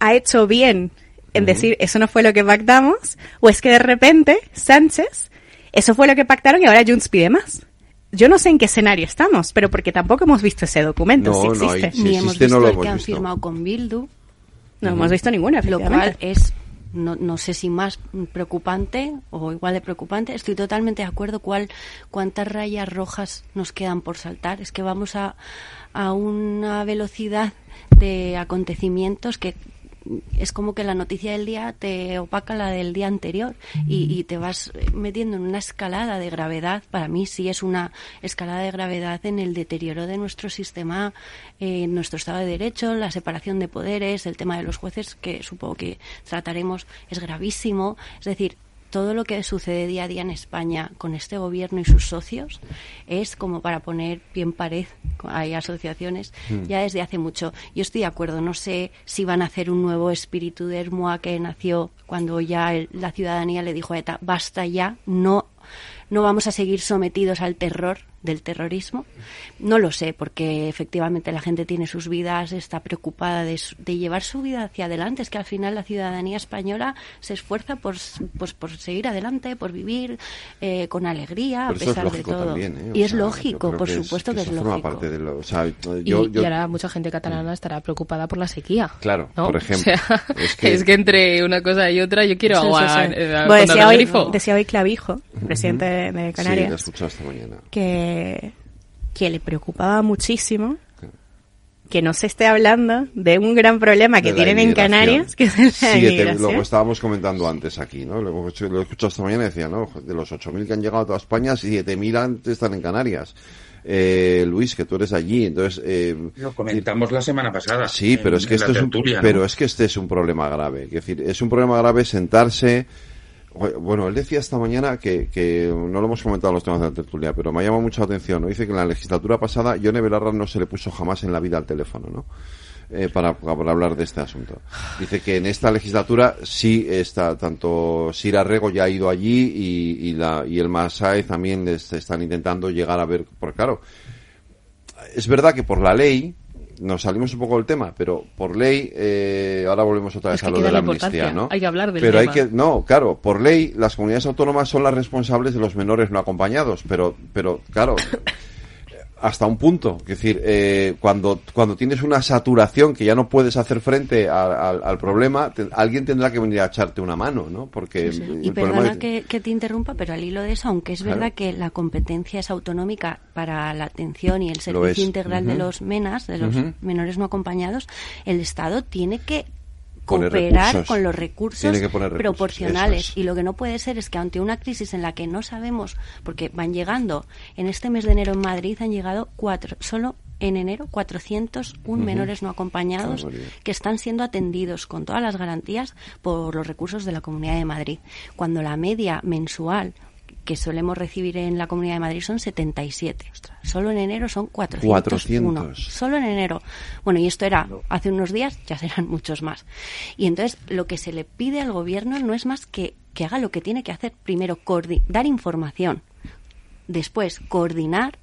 ha hecho bien en decir eso no fue lo que pactamos, o es que de repente Sánchez, eso fue lo que pactaron y ahora Junts pide más. Yo no sé en qué escenario estamos, pero porque tampoco hemos visto ese documento, No, si no, existe. hay- si Ni hemos visto no lo el hemos que han firmado con Bildu. No hemos visto ninguna, Lo cual es, no, no sé si más preocupante o igual de preocupante. Estoy totalmente de acuerdo cuál, cuántas rayas rojas nos quedan por saltar. Es que vamos a, a una velocidad de acontecimientos que es como que la noticia del día te opaca la del día anterior y, y te vas metiendo en una escalada de gravedad. Para mí sí es una escalada de gravedad en el deterioro de nuestro sistema, eh, nuestro Estado de Derecho, la separación de poderes, el tema de los jueces, que supongo que trataremos, es gravísimo. Es decir, todo lo que sucede día a día en España con este gobierno y sus socios es como para poner pie en pared. Hay asociaciones Mm. ya desde hace mucho. Yo estoy de acuerdo. No sé si van a hacer un nuevo espíritu de Hermoa que nació cuando ya el- la ciudadanía le dijo a ETA, basta ya, no, no vamos a seguir sometidos al terror del terrorismo. No lo sé, porque efectivamente la gente tiene sus vidas, está preocupada de, su- de llevar su vida hacia adelante. Es que al final la ciudadanía española se esfuerza por, pues, por seguir adelante, por vivir eh, con alegría, Pero a eso es pesar de todo. también, ¿eh? Y es sea, lógico, por que es- supuesto que, es forma lógico. parte de lo- o sea, Y, yo- y yo- ahora mucha gente catalana estará preocupada por la sequía. Claro, ¿no? por ejemplo. O sea, Es es, que- entre una cosa y otra yo quiero Sí, sí, agua sí. eh, Bueno, decía, hoy, grifo. decía hoy Clavijo, presidente de- de Sí, lo he Canarias, escuchado esta mañana. que, que le preocupaba muchísimo que no se esté hablando de un gran problema que tienen en. Canarias, que es la Sí, que te- lo que estábamos comentando antes aquí, ¿no? Lo, lo he escuchado esta mañana y decía, ¿no? De los 8.000 que han llegado a toda España, 7.000 antes están en Canarias. Eh, Luis, que tú eres allí, entonces... Eh, Lo comentamos la semana pasada. Sí, pero en- es que esto es un, tertulia, ¿no? pero es que este es un problema grave. Es decir, es un problema grave sentarse. Bueno, él decía esta mañana que, que no lo hemos comentado en los temas de la tertulia, pero me ha llamado mucha atención. ¿no? Dice que en la legislatura pasada Yone Belarra no se le puso jamás en la vida al teléfono, ¿no? Eh, para, para hablar de este asunto. Dice que en esta legislatura sí está tanto Sira Rego ya ha ido allí y, y, la, y el Masaez también les están intentando llegar a ver, porque claro, es verdad que por la ley, nos salimos un poco del tema, pero por ley, eh, ahora volvemos otra vez Es que a lo de la amnistía, ¿no? hay que hablar del pero tema. hay que, no, claro, por ley, las comunidades autónomas son las responsables de los menores no acompañados, pero, pero, claro, hasta un punto. Es decir, eh, cuando, cuando tienes una saturación que ya no puedes hacer frente a- al- al problema, te- alguien tendrá que venir a echarte una mano, ¿no? Porque Y perdona es- que, que te interrumpa, pero al hilo de eso, aunque es Claro. verdad que la competencia es autonómica para la atención y el servicio integral de los MENAS, de los menores no acompañados, el Estado tiene que cooperar con los recursos proporcionales. es. Y lo que no puede ser es que ante una crisis en la que no sabemos, porque van llegando, en este mes de enero en Madrid han llegado cuatro, solo en enero 401 Ujú. menores no acompañados barbaridad. que están siendo atendidos con todas las garantías por los recursos de la Comunidad de Madrid. Cuando la media mensual que solemos recibir en la Comunidad de Madrid son 77. Ostras, solo en enero son 401. 400. Solo en enero. Bueno, y esto era hace unos días, ya serán muchos más. Y entonces lo que se le pide al gobierno no es más que, que haga lo que tiene que hacer. Primero, dar información. Después, coordinar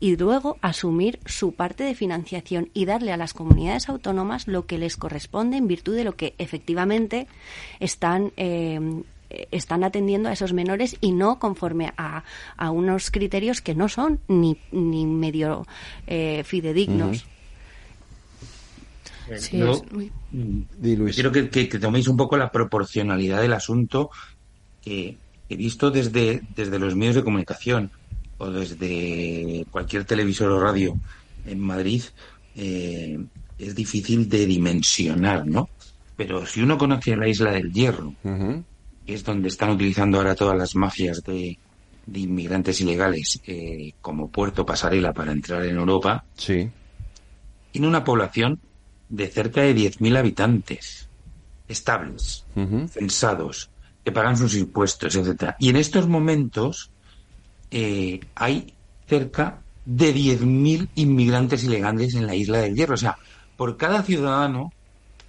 y luego asumir su parte de financiación y darle a las comunidades autónomas lo que les corresponde en virtud de lo que efectivamente están eh, están atendiendo a esos menores y no conforme a, a unos criterios que no son ni, ni medio eh, fidedignos. Eh, Sí, yo, es muy- mm, quiero que, que- que toméis un poco la proporcionalidad del asunto que he visto desde, desde los medios de comunicación o desde cualquier televisor o radio en Madrid. eh, es difícil de dimensionar, ¿no? Pero si uno conoce la isla del Hierro, es donde están utilizando ahora todas las mafias de, de inmigrantes ilegales eh, como puerto pasarela para entrar en Europa, Sí. tiene una población de cerca de 10.000 habitantes estables, Ujú. censados, que pagan sus impuestos, etcétera. Y en estos momentos eh, hay cerca de 10.000 inmigrantes ilegales en la isla del Hierro. O sea, por cada ciudadano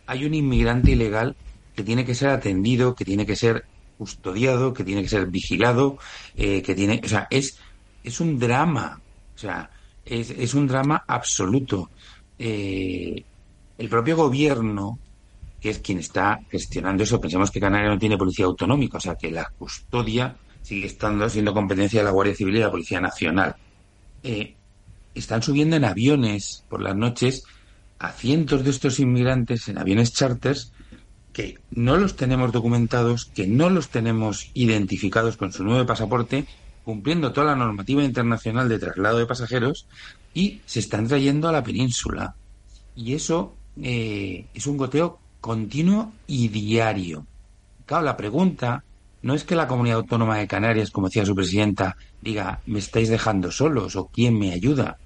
hay un inmigrante ilegal que tiene que ser atendido, que tiene que ser custodiado, que tiene que ser vigilado, eh, que tiene, o sea, es, es un drama, o sea, es, un drama absoluto. Eh, el propio gobierno, que es quien está gestionando eso, pensemos que Canarias no tiene policía autonómica, o sea, que la custodia sigue estando siendo competencia de la Guardia Civil y la Policía Nacional. Eh, están subiendo en aviones por las noches a cientos de estos inmigrantes en aviones charters que no los tenemos documentados, que no los tenemos identificados con su nuevo pasaporte, cumpliendo toda la normativa internacional de traslado de pasajeros y se están trayendo a la península. Y eso eh, es un goteo continuo y diario. Claro, la pregunta no es que la comunidad autónoma de Canarias, como decía su presidenta, diga, me estáis dejando solos o quién me ayuda,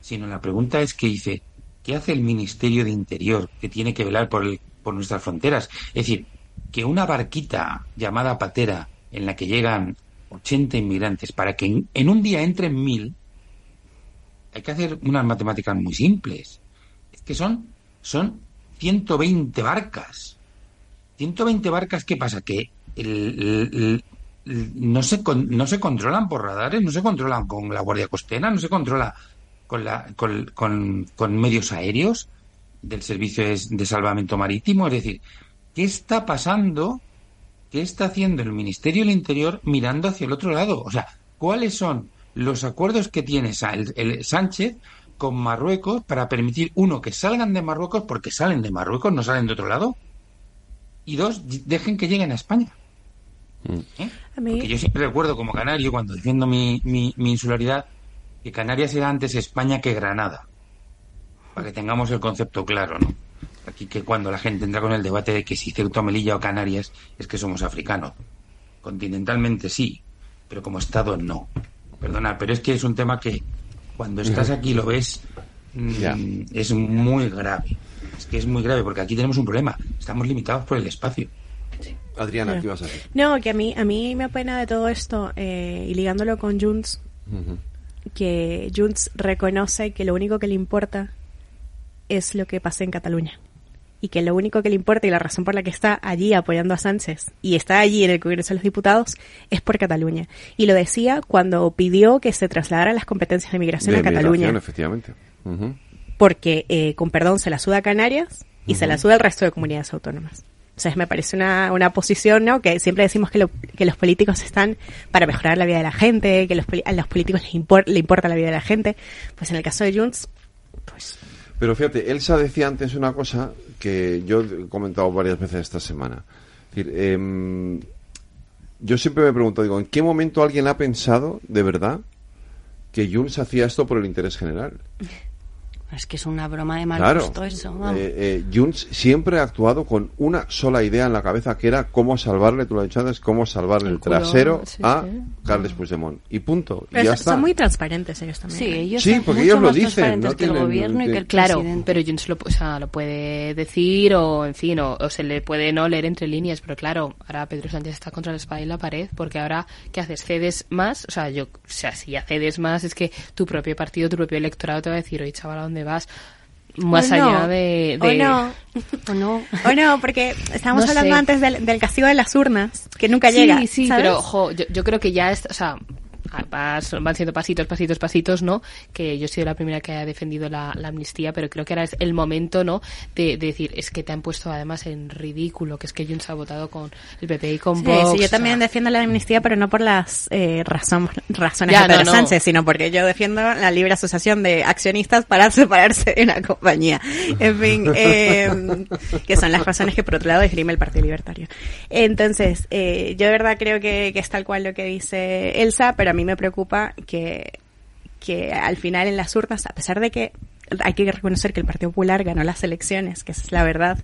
sino la pregunta es que dice, ¿qué hace el Ministerio de Interior que tiene que velar por, el, por nuestras fronteras? Es decir, que una barquita llamada patera en la que llegan 80 inmigrantes para que en, un día entren mil, hay que hacer unas matemáticas muy simples. Es que son, son 120 barcas. 120 barcas, ¿qué pasa? Que el, no, se, con- no se controlan por radares, no se controlan con la Guardia Costera, no se controla con, la, con medios aéreos del Servicio de, de Salvamento Marítimo. Es decir, ¿qué está pasando? ¿Qué está haciendo el Ministerio del Interior mirando hacia el otro lado? O sea, ¿cuáles son los acuerdos que tiene el- el Sánchez con Marruecos para permitir, uno, que salgan de Marruecos porque salen de Marruecos, no salen de otro lado? Y dos, dejen que lleguen a España. ¿Eh? A mí- Porque yo siempre recuerdo como canario, cuando defiendo mi, mi, mi insularidad, que Canarias era antes España que Granada. Para que tengamos el concepto claro, ¿no? Aquí que cuando la gente entra con el debate de que si Ceuta, Melilla o Canarias es que somos africanos. Continentalmente sí, pero como Estado no. Perdona, pero es que es un tema que cuando estás aquí lo ves mm, es muy grave. Es que es muy grave porque aquí tenemos un problema. Estamos limitados por el espacio. Adriana. ¿qué ibas a decir? No, que a mí, a mí me apena de todo esto, eh, y ligándolo con Junts, que Junts reconoce que lo único que le importa es lo que pasa en Cataluña. Y que lo único que le importa y la razón por la que está allí apoyando a Sánchez y está allí en el Congreso de los Diputados es por Cataluña. Y lo decía cuando pidió que se trasladaran las competencias de migración De a Cataluña. efectivamente. Porque, eh, con perdón, se la suda a Canarias y se la suda al resto de comunidades autónomas. O sea, me parece una, una posición, ¿no? Que siempre decimos que, lo- que los políticos están para mejorar la vida de la gente, que los, a los políticos les, impor- le importa la vida de la gente. Pues en el caso de Junts, Pero fíjate, Elsa decía antes una cosa que yo he comentado varias veces esta semana. Em, yo siempre me pregunto, digo, ¿en qué momento alguien ha pensado, de verdad, que Junts hacía esto por el interés general? Es que es una broma de mal Claro. gusto eso. vamos. Eh, eh, Junts siempre ha actuado con una sola idea en la cabeza, que era cómo salvarle, tú lo has dicho antes, cómo salvarle el, culo, trasero sí, a sí. Carles Puigdemont. Y punto. Y pero ya son- está. son muy transparentes ellos también. Sí, ¿eh? ellos Sí, son porque mucho ellos lo más dicen, no que el tienen- gobierno y que que- el Claro, presidente. pero Junts lo, o sea, lo puede decir o, en fin, o, o se le puede no leer entre líneas, pero claro, ahora Pedro Sánchez está contra la espada y la pared, porque ahora, ¿qué haces? ¿Cedes más? O sea, yo, o sea, si ya cedes más, es que tu propio partido, tu propio electorado te va a decir, oye, chaval, ¿a dónde vas? Más O no, allá de... o no. O no. O no, porque estábamos No hablando sé. antes del, del castigo de las urnas, que nunca sí, llega. Sí, ¿sabes? pero ojo, yo, yo creo que ya es, o sea, vas- van siendo pasitos, pasitos, pasitos, ¿no? Que yo he sido la primera que ha defendido la, la amnistía, pero creo que ahora es el momento, ¿no? De, de decir, es que te han puesto además en ridículo, que es que Junts ha votado con el PP y con Sí, Vox. sí, yo o sea, también defiendo la amnistía, pero no por las eh, razón- razones Ya, de Pedro no, no. Sánchez, sino porque yo defiendo la libre asociación de accionistas para separarse de una compañía. En fin, eh, que son las razones que por otro lado esgrime el Partido Libertario. Entonces, eh, yo de verdad creo que, que es tal cual lo que dice Elsa, pero a mí me preocupa que, que al final en las urnas, a pesar de que hay que reconocer que el Partido Popular ganó las elecciones, que esa es la verdad,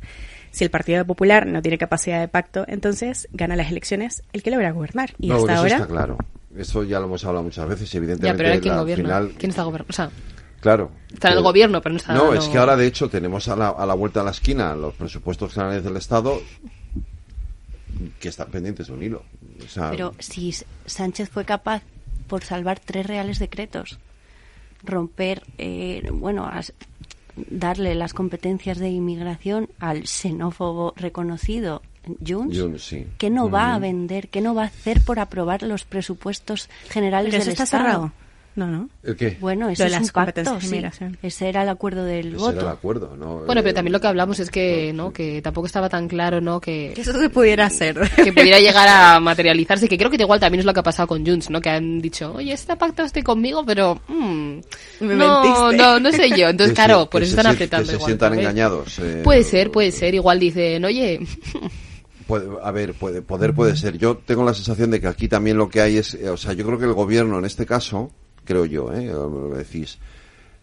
si el Partido Popular no tiene capacidad de pacto, entonces gana las elecciones el que logra gobernar. Y No, hasta eso ahora... está claro. Eso ya lo hemos hablado muchas veces, Ya, evidentemente. pero ahora quién gobierna. final, ¿Quién está gobernando? O sea, Claro. Está en el gobierno, pero no está No, es que ahora de hecho tenemos a la, a la vuelta de la esquina los presupuestos generales del Estado que están pendientes de un hilo. O sea, Pero si Sánchez fue capaz por salvar tres reales decretos. Romper, eh, bueno, as- darle las competencias de inmigración al xenófobo reconocido Junts, Junts, sí. que no va a vender, que no va a hacer por aprobar los presupuestos generales Pero eso del está Estado. cerrado. No, no. ¿El qué? Bueno, eso de es las un pacto, sí. Ese era el acuerdo del Ese voto. era el acuerdo, ¿no? Bueno, Eh, pero también lo que hablamos es que, ¿no? Que tampoco estaba tan claro, ¿no? Que, Que eso se pudiera hacer. que pudiera llegar a materializarse, que creo que igual también es lo que ha pasado con Junts, ¿no? Que han dicho, oye, este pacto estoy conmigo, pero mm, Me no, mentiste. no, no sé yo. Entonces, claro, por eso se están apretando Que se igual. sientan engañados. eh, Puede ser, puede ser. Igual dicen, oye, Puede- a ver, puede, poder puede ser. Yo tengo la sensación de que aquí también lo que hay es, eh, o sea, yo creo que el gobierno en este caso, creo yo, ¿eh? lo decís,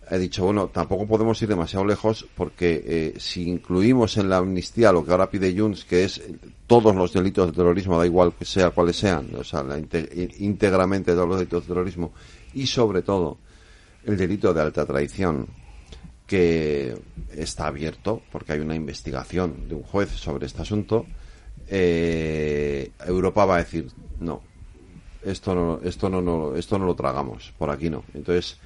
he dicho, bueno, tampoco podemos ir demasiado lejos porque eh, si incluimos en la amnistía lo que ahora pide Junts, que es todos los delitos de terrorismo, da igual que sea cuáles sean, o sea, la íntegramente todos los delitos de terrorismo y sobre todo el delito de alta traición que está abierto porque hay una investigación de un juez sobre este asunto, eh, Europa va a decir no, esto no, esto no, no, esto no lo tragamos, por aquí no. Entonces,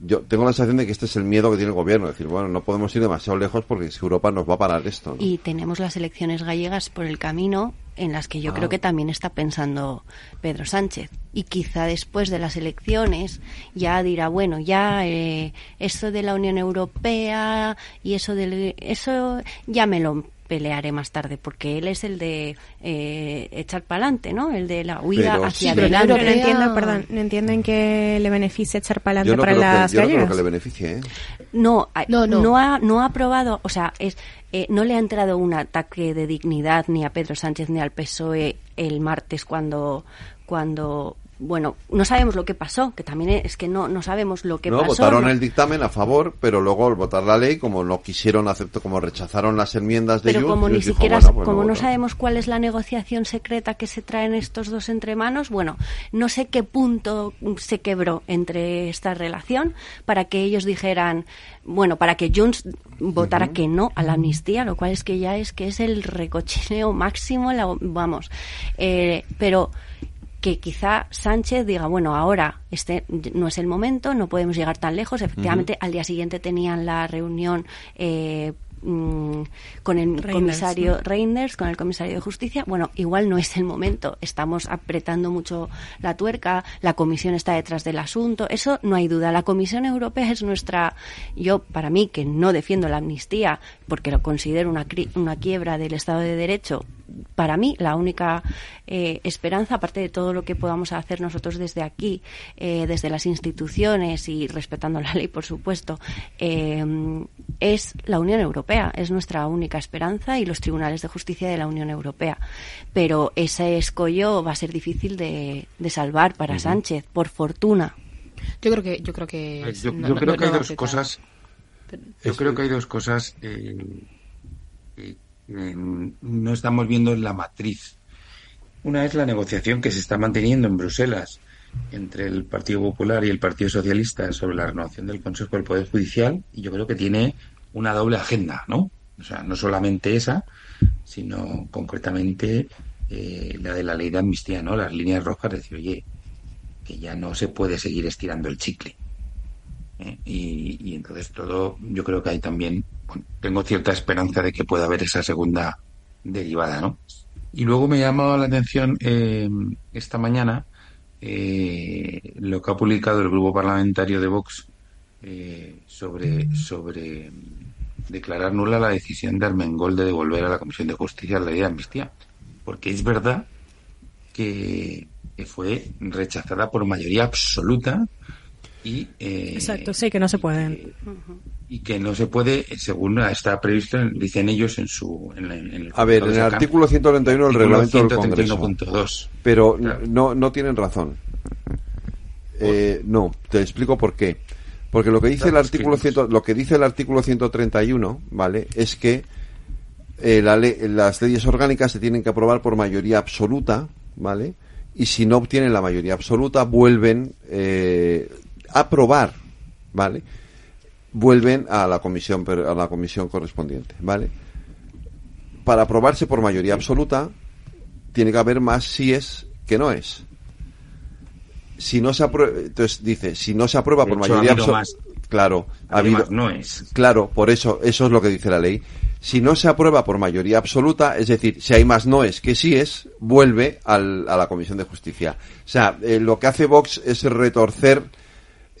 yo tengo la sensación de que este es el miedo que tiene el gobierno, decir, bueno, no podemos ir demasiado lejos porque si Europa nos va a parar esto. ¿no? Y tenemos las elecciones gallegas por el camino en las que yo Ah. creo que también está pensando Pedro Sánchez. Y quizá después de las elecciones ya dirá, bueno, ya eh, eso de la Unión Europea y eso del eso ya me lo pelearé más tarde porque él es el de eh, echar para adelante, ¿no? El de la huida Pero- hacia Sí, pero la adelante. No entiendo, perdón, no entienden que le beneficia echar para adelante no, para creo las que, yo no creo gallegas. que le beneficie, ¿eh? No, a- No, no. no ha, no ha aprobado, o sea, es, eh, no le ha entrado un ataque de dignidad ni a Pedro Sánchez ni al PSOE el martes cuando, cuando, bueno, no sabemos lo que pasó, que también es que no, no sabemos lo que no, pasó. votaron ¿no? el dictamen a favor, pero luego al votar la ley, como no quisieron aceptar, como rechazaron las enmiendas de Pero como ni dijo, siquiera, bueno, pues como no sabemos cuál es la negociación secreta que se traen estos dos entre manos, bueno, no sé qué punto se quebró entre esta relación para que ellos dijeran, bueno, para que Junts votara que no a la amnistía, lo cual es que ya es que es el recochineo máximo, la- vamos, eh, pero que quizá Sánchez diga, bueno, ahora este no es el momento, no podemos llegar tan lejos. Efectivamente, al día siguiente tenían la reunión eh, mm, con el Reinders, comisario ¿no? Reinders, con el comisario de justicia. Bueno, igual no es el momento. Estamos apretando mucho la tuerca. La comisión está detrás del asunto. Eso no hay duda. La Comisión Europea es nuestra. Yo, para mí, que no defiendo la amnistía porque lo considero una, cri- una quiebra del Estado de Derecho, para mí la única eh, esperanza, aparte de todo lo que podamos hacer nosotros desde aquí, eh, desde las instituciones y respetando la ley, por supuesto, eh, es la Unión Europea. Es nuestra única esperanza y los tribunales de justicia de la Unión Europea. Pero ese escollo va a ser difícil de, de salvar para Sánchez, por fortuna. yo creo que, yo creo que, Yo, no- yo no- creo no que hay dos cosas. Yo creo que hay dos cosas no estamos viendo en la matriz. Una es la negociación que se está manteniendo en Bruselas entre el Partido Popular y el Partido Socialista sobre la renovación del Consejo del Poder Judicial y yo creo que tiene una doble agenda, ¿no? O sea, no solamente esa, sino concretamente eh, la de la ley de amnistía, ¿no? Las líneas rojas, decir, oye, que ya no se puede seguir estirando el chicle. ¿eh? Y, y entonces todo, yo creo que hay también, tengo cierta esperanza de que pueda haber esa segunda derivada, ¿no? Y luego me llama la atención eh, esta mañana eh, lo que ha publicado el grupo parlamentario de Vox eh, sobre, sobre declarar nula la decisión de Armengol de devolver a la Comisión de Justicia la ley de amnistía. Porque es verdad que fue rechazada por mayoría absoluta y eh, Exacto, sí, que no se pueden. y que no se puede, según está previsto, en- dicen ellos en su. En, la- en el A ver, en el artículo 131 del reglamento del Congreso. 131.2. Pero Claro. no, no tienen razón. Eh, no, te explico por qué. Porque lo que dice el artículo críticos. 100 lo que dice el artículo 131, ¿vale? Es que eh, la ley- las leyes orgánicas se tienen que aprobar por mayoría absoluta, ¿vale? Y si no obtienen la mayoría absoluta, vuelven eh, aprobar, ¿vale? Vuelven a la comisión a la comisión correspondiente, ¿vale? Para aprobarse por mayoría absoluta, tiene que haber más síes que no es. si no se aprueba, entonces dice, si no se aprueba por hecho, mayoría absoluta, claro, ha Ha habido más noes. claro, por eso, eso es lo que dice la ley. Si no se aprueba por mayoría absoluta, es decir, si hay más noes que síes, vuelve al- a la Comisión de Justicia. O sea, eh, lo que hace Vox es retorcer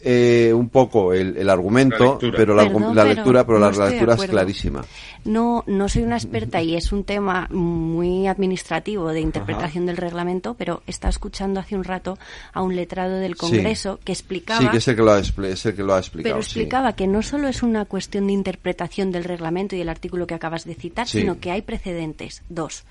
eh, un poco el, el argumento, La pero la, Perdón, la pero lectura, pero no la lectura es clarísima. No, no soy una experta y es un tema muy administrativo de interpretación del reglamento, pero estaba escuchando hace un rato a un letrado del Congreso que explicaba Sí, que es el que lo ha, expli- es el que lo ha explicado. Pero sí. explicaba que no solo es una cuestión de interpretación del reglamento y el artículo que acabas de citar, Sí. sino que hay precedentes, dos.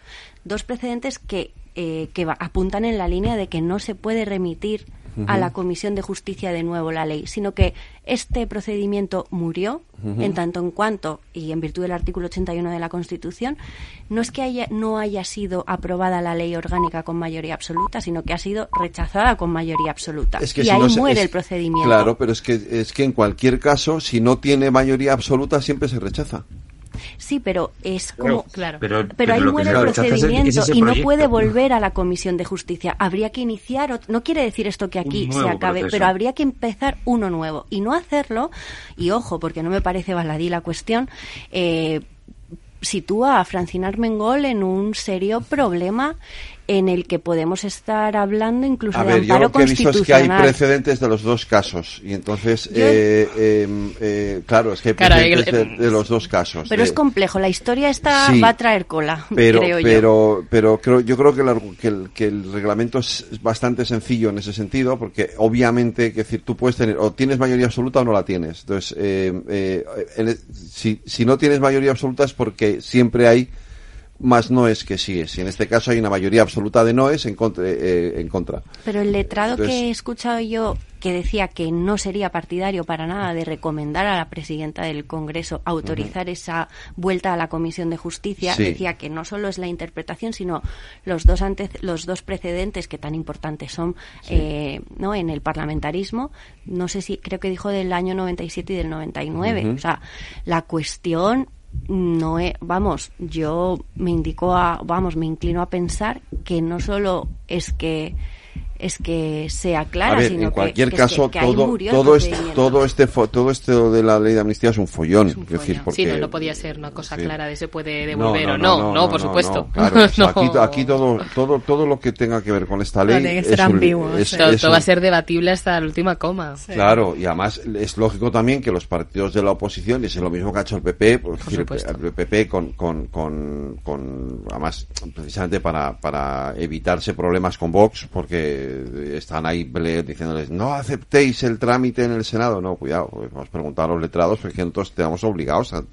Dos precedentes que, eh, que va- apuntan en la línea de que no se puede remitir a la Comisión de Justicia de nuevo la ley, sino que este procedimiento murió en tanto en cuanto, y en virtud del artículo 81 de la Constitución, no es que haya, no haya sido aprobada la ley orgánica con mayoría absoluta, sino que ha sido rechazada con mayoría absoluta. Es que y si ahí no se- muere es- el procedimiento. Claro, pero es que, es que en cualquier caso, si no tiene mayoría absoluta, siempre se rechaza. Sí, pero es Pero- como. Claro. pero- Pero, pero ahí muere el procedimiento es y no puede volver a la Comisión de Justicia. Habría que iniciar. No quiere decir esto que aquí se acabe, proceso. pero habría que empezar uno nuevo. Y no hacerlo, y ojo, porque no me parece baladí la cuestión, eh, sitúa a Francina Armengol en un serio problema en el que podemos estar hablando incluso A de ver, yo lo que he visto es que hay precedentes de los dos casos. Y entonces, Yo- eh, eh, eh, claro, es que hay Claro, precedentes el- de, de los dos casos. Pero de- es complejo. La historia esta Sí. va a traer cola, pero creo yo. pero pero creo yo creo que el, argu- que el, que el reglamento es es bastante sencillo en ese sentido porque obviamente que decir tú puedes tener o tienes mayoría absoluta o no la tienes entonces eh, eh, en el- si si no tienes mayoría absoluta es porque siempre hay más noes que síes y en este caso hay una mayoría absoluta de noes en contra eh, en contra Pero el letrado Entonces- que he escuchado yo que decía que no sería partidario para nada de recomendar a la presidenta del Congreso autorizar esa vuelta a la Comisión de Justicia, Sí. decía que no solo es la interpretación, sino los dos ante- los dos precedentes que tan importantes son eh, no en el parlamentarismo. No sé si creo que dijo del año 97 y del 99. Ujú. O sea, la cuestión no es, vamos, yo me indico a, vamos, me inclino a pensar que no solo es que es que sea clara, a ver, sino en que- cualquier que, es que- caso que ahí todo murió el todo este todo este fo- todo esto de la ley de amnistía es un follón, quiero decir porque Sí, no, no podía ser una cosa sí. clara de se puede No, devolver o no. No, por supuesto. no, claro, aquí, No. aquí todo, todo, todo lo que tenga que ver con esta ley que es un- ambiguo. es- todo es todo va a un- ser debatible hasta la última coma. Claro, y además es lógico también que los partidos de la oposición, y es lo mismo que ha hecho el PP, Por es decir, el PP con, con, con, con- además, precisamente para, para evitarse problemas con Vox, porque están ahí diciéndoles, no aceptéis el trámite en el Senado. No, cuidado, pues vamos a preguntar a los letrados, porque nosotros estamos obligados a,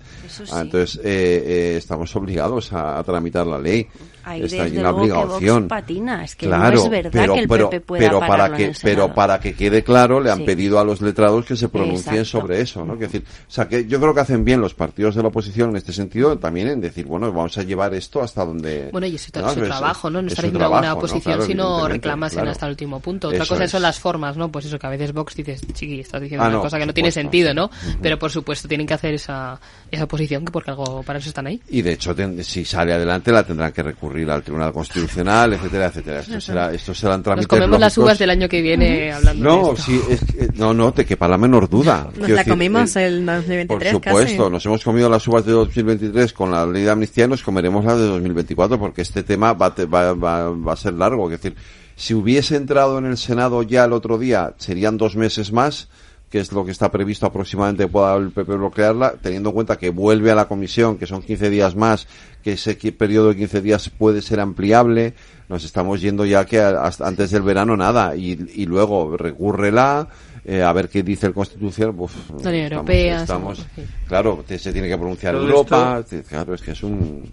entonces, eh, eh, estamos obligados a, a tramitar la ley. Ahí Está ahí desde una luego que obligación. Vox patina, es que Claro, no es verdad pero, que el pero, PP pueda pero para que en el pero para que quede claro le han Sí. pedido a los letrados que se pronuncien Exacto. sobre eso no Quiero decir o sea que yo creo que hacen bien los partidos de la oposición en este sentido también en decir bueno vamos a llevar esto hasta donde Bueno, y es ¿no? su Es- trabajo, ¿no? No es estar haciendo una trabajo, ¿no? oposición, Claro, sino evidentemente, reclamas claro. hasta el último punto. Otra Eso cosa es. son las formas, ¿no? Pues eso, que a veces Vox dices, chiqui, estás diciendo Ah, una no, cosa que no tiene sentido. ¿no? Pero por supuesto tienen que hacer esa, esa oposición, que porque algo para eso están ahí. y de hecho si sale adelante la tendrán que recurrir al Tribunal Constitucional etcétera etcétera esto será esto serán Nos trámites comemos las lógicos. uvas del año que viene hablando de no esto. sí es que- no no te quepa la menor duda Nos Quiero la decir, comimos eh, el Por 2023 supuesto, casi. nos hemos comido las uvas de 2023 con la ley de amnistía y nos comeremos las de 2024 porque este tema va, te- va, va- va a ser largo. Es decir, si hubiese entrado en el Senado ya el otro día, serían dos meses más, que es lo que está previsto aproximadamente pueda el PP bloquearla, teniendo en cuenta que vuelve a la comisión, que son 15 días más, que ese periodo de 15 días puede ser ampliable, nos estamos yendo ya que hasta antes del verano nada, y, y luego recúrrela, eh, a ver qué dice el Constitucional. Uf, La Unión estamos- Europea, estamos- claro, se tiene que pronunciar Todo Europa, claro, es que es un...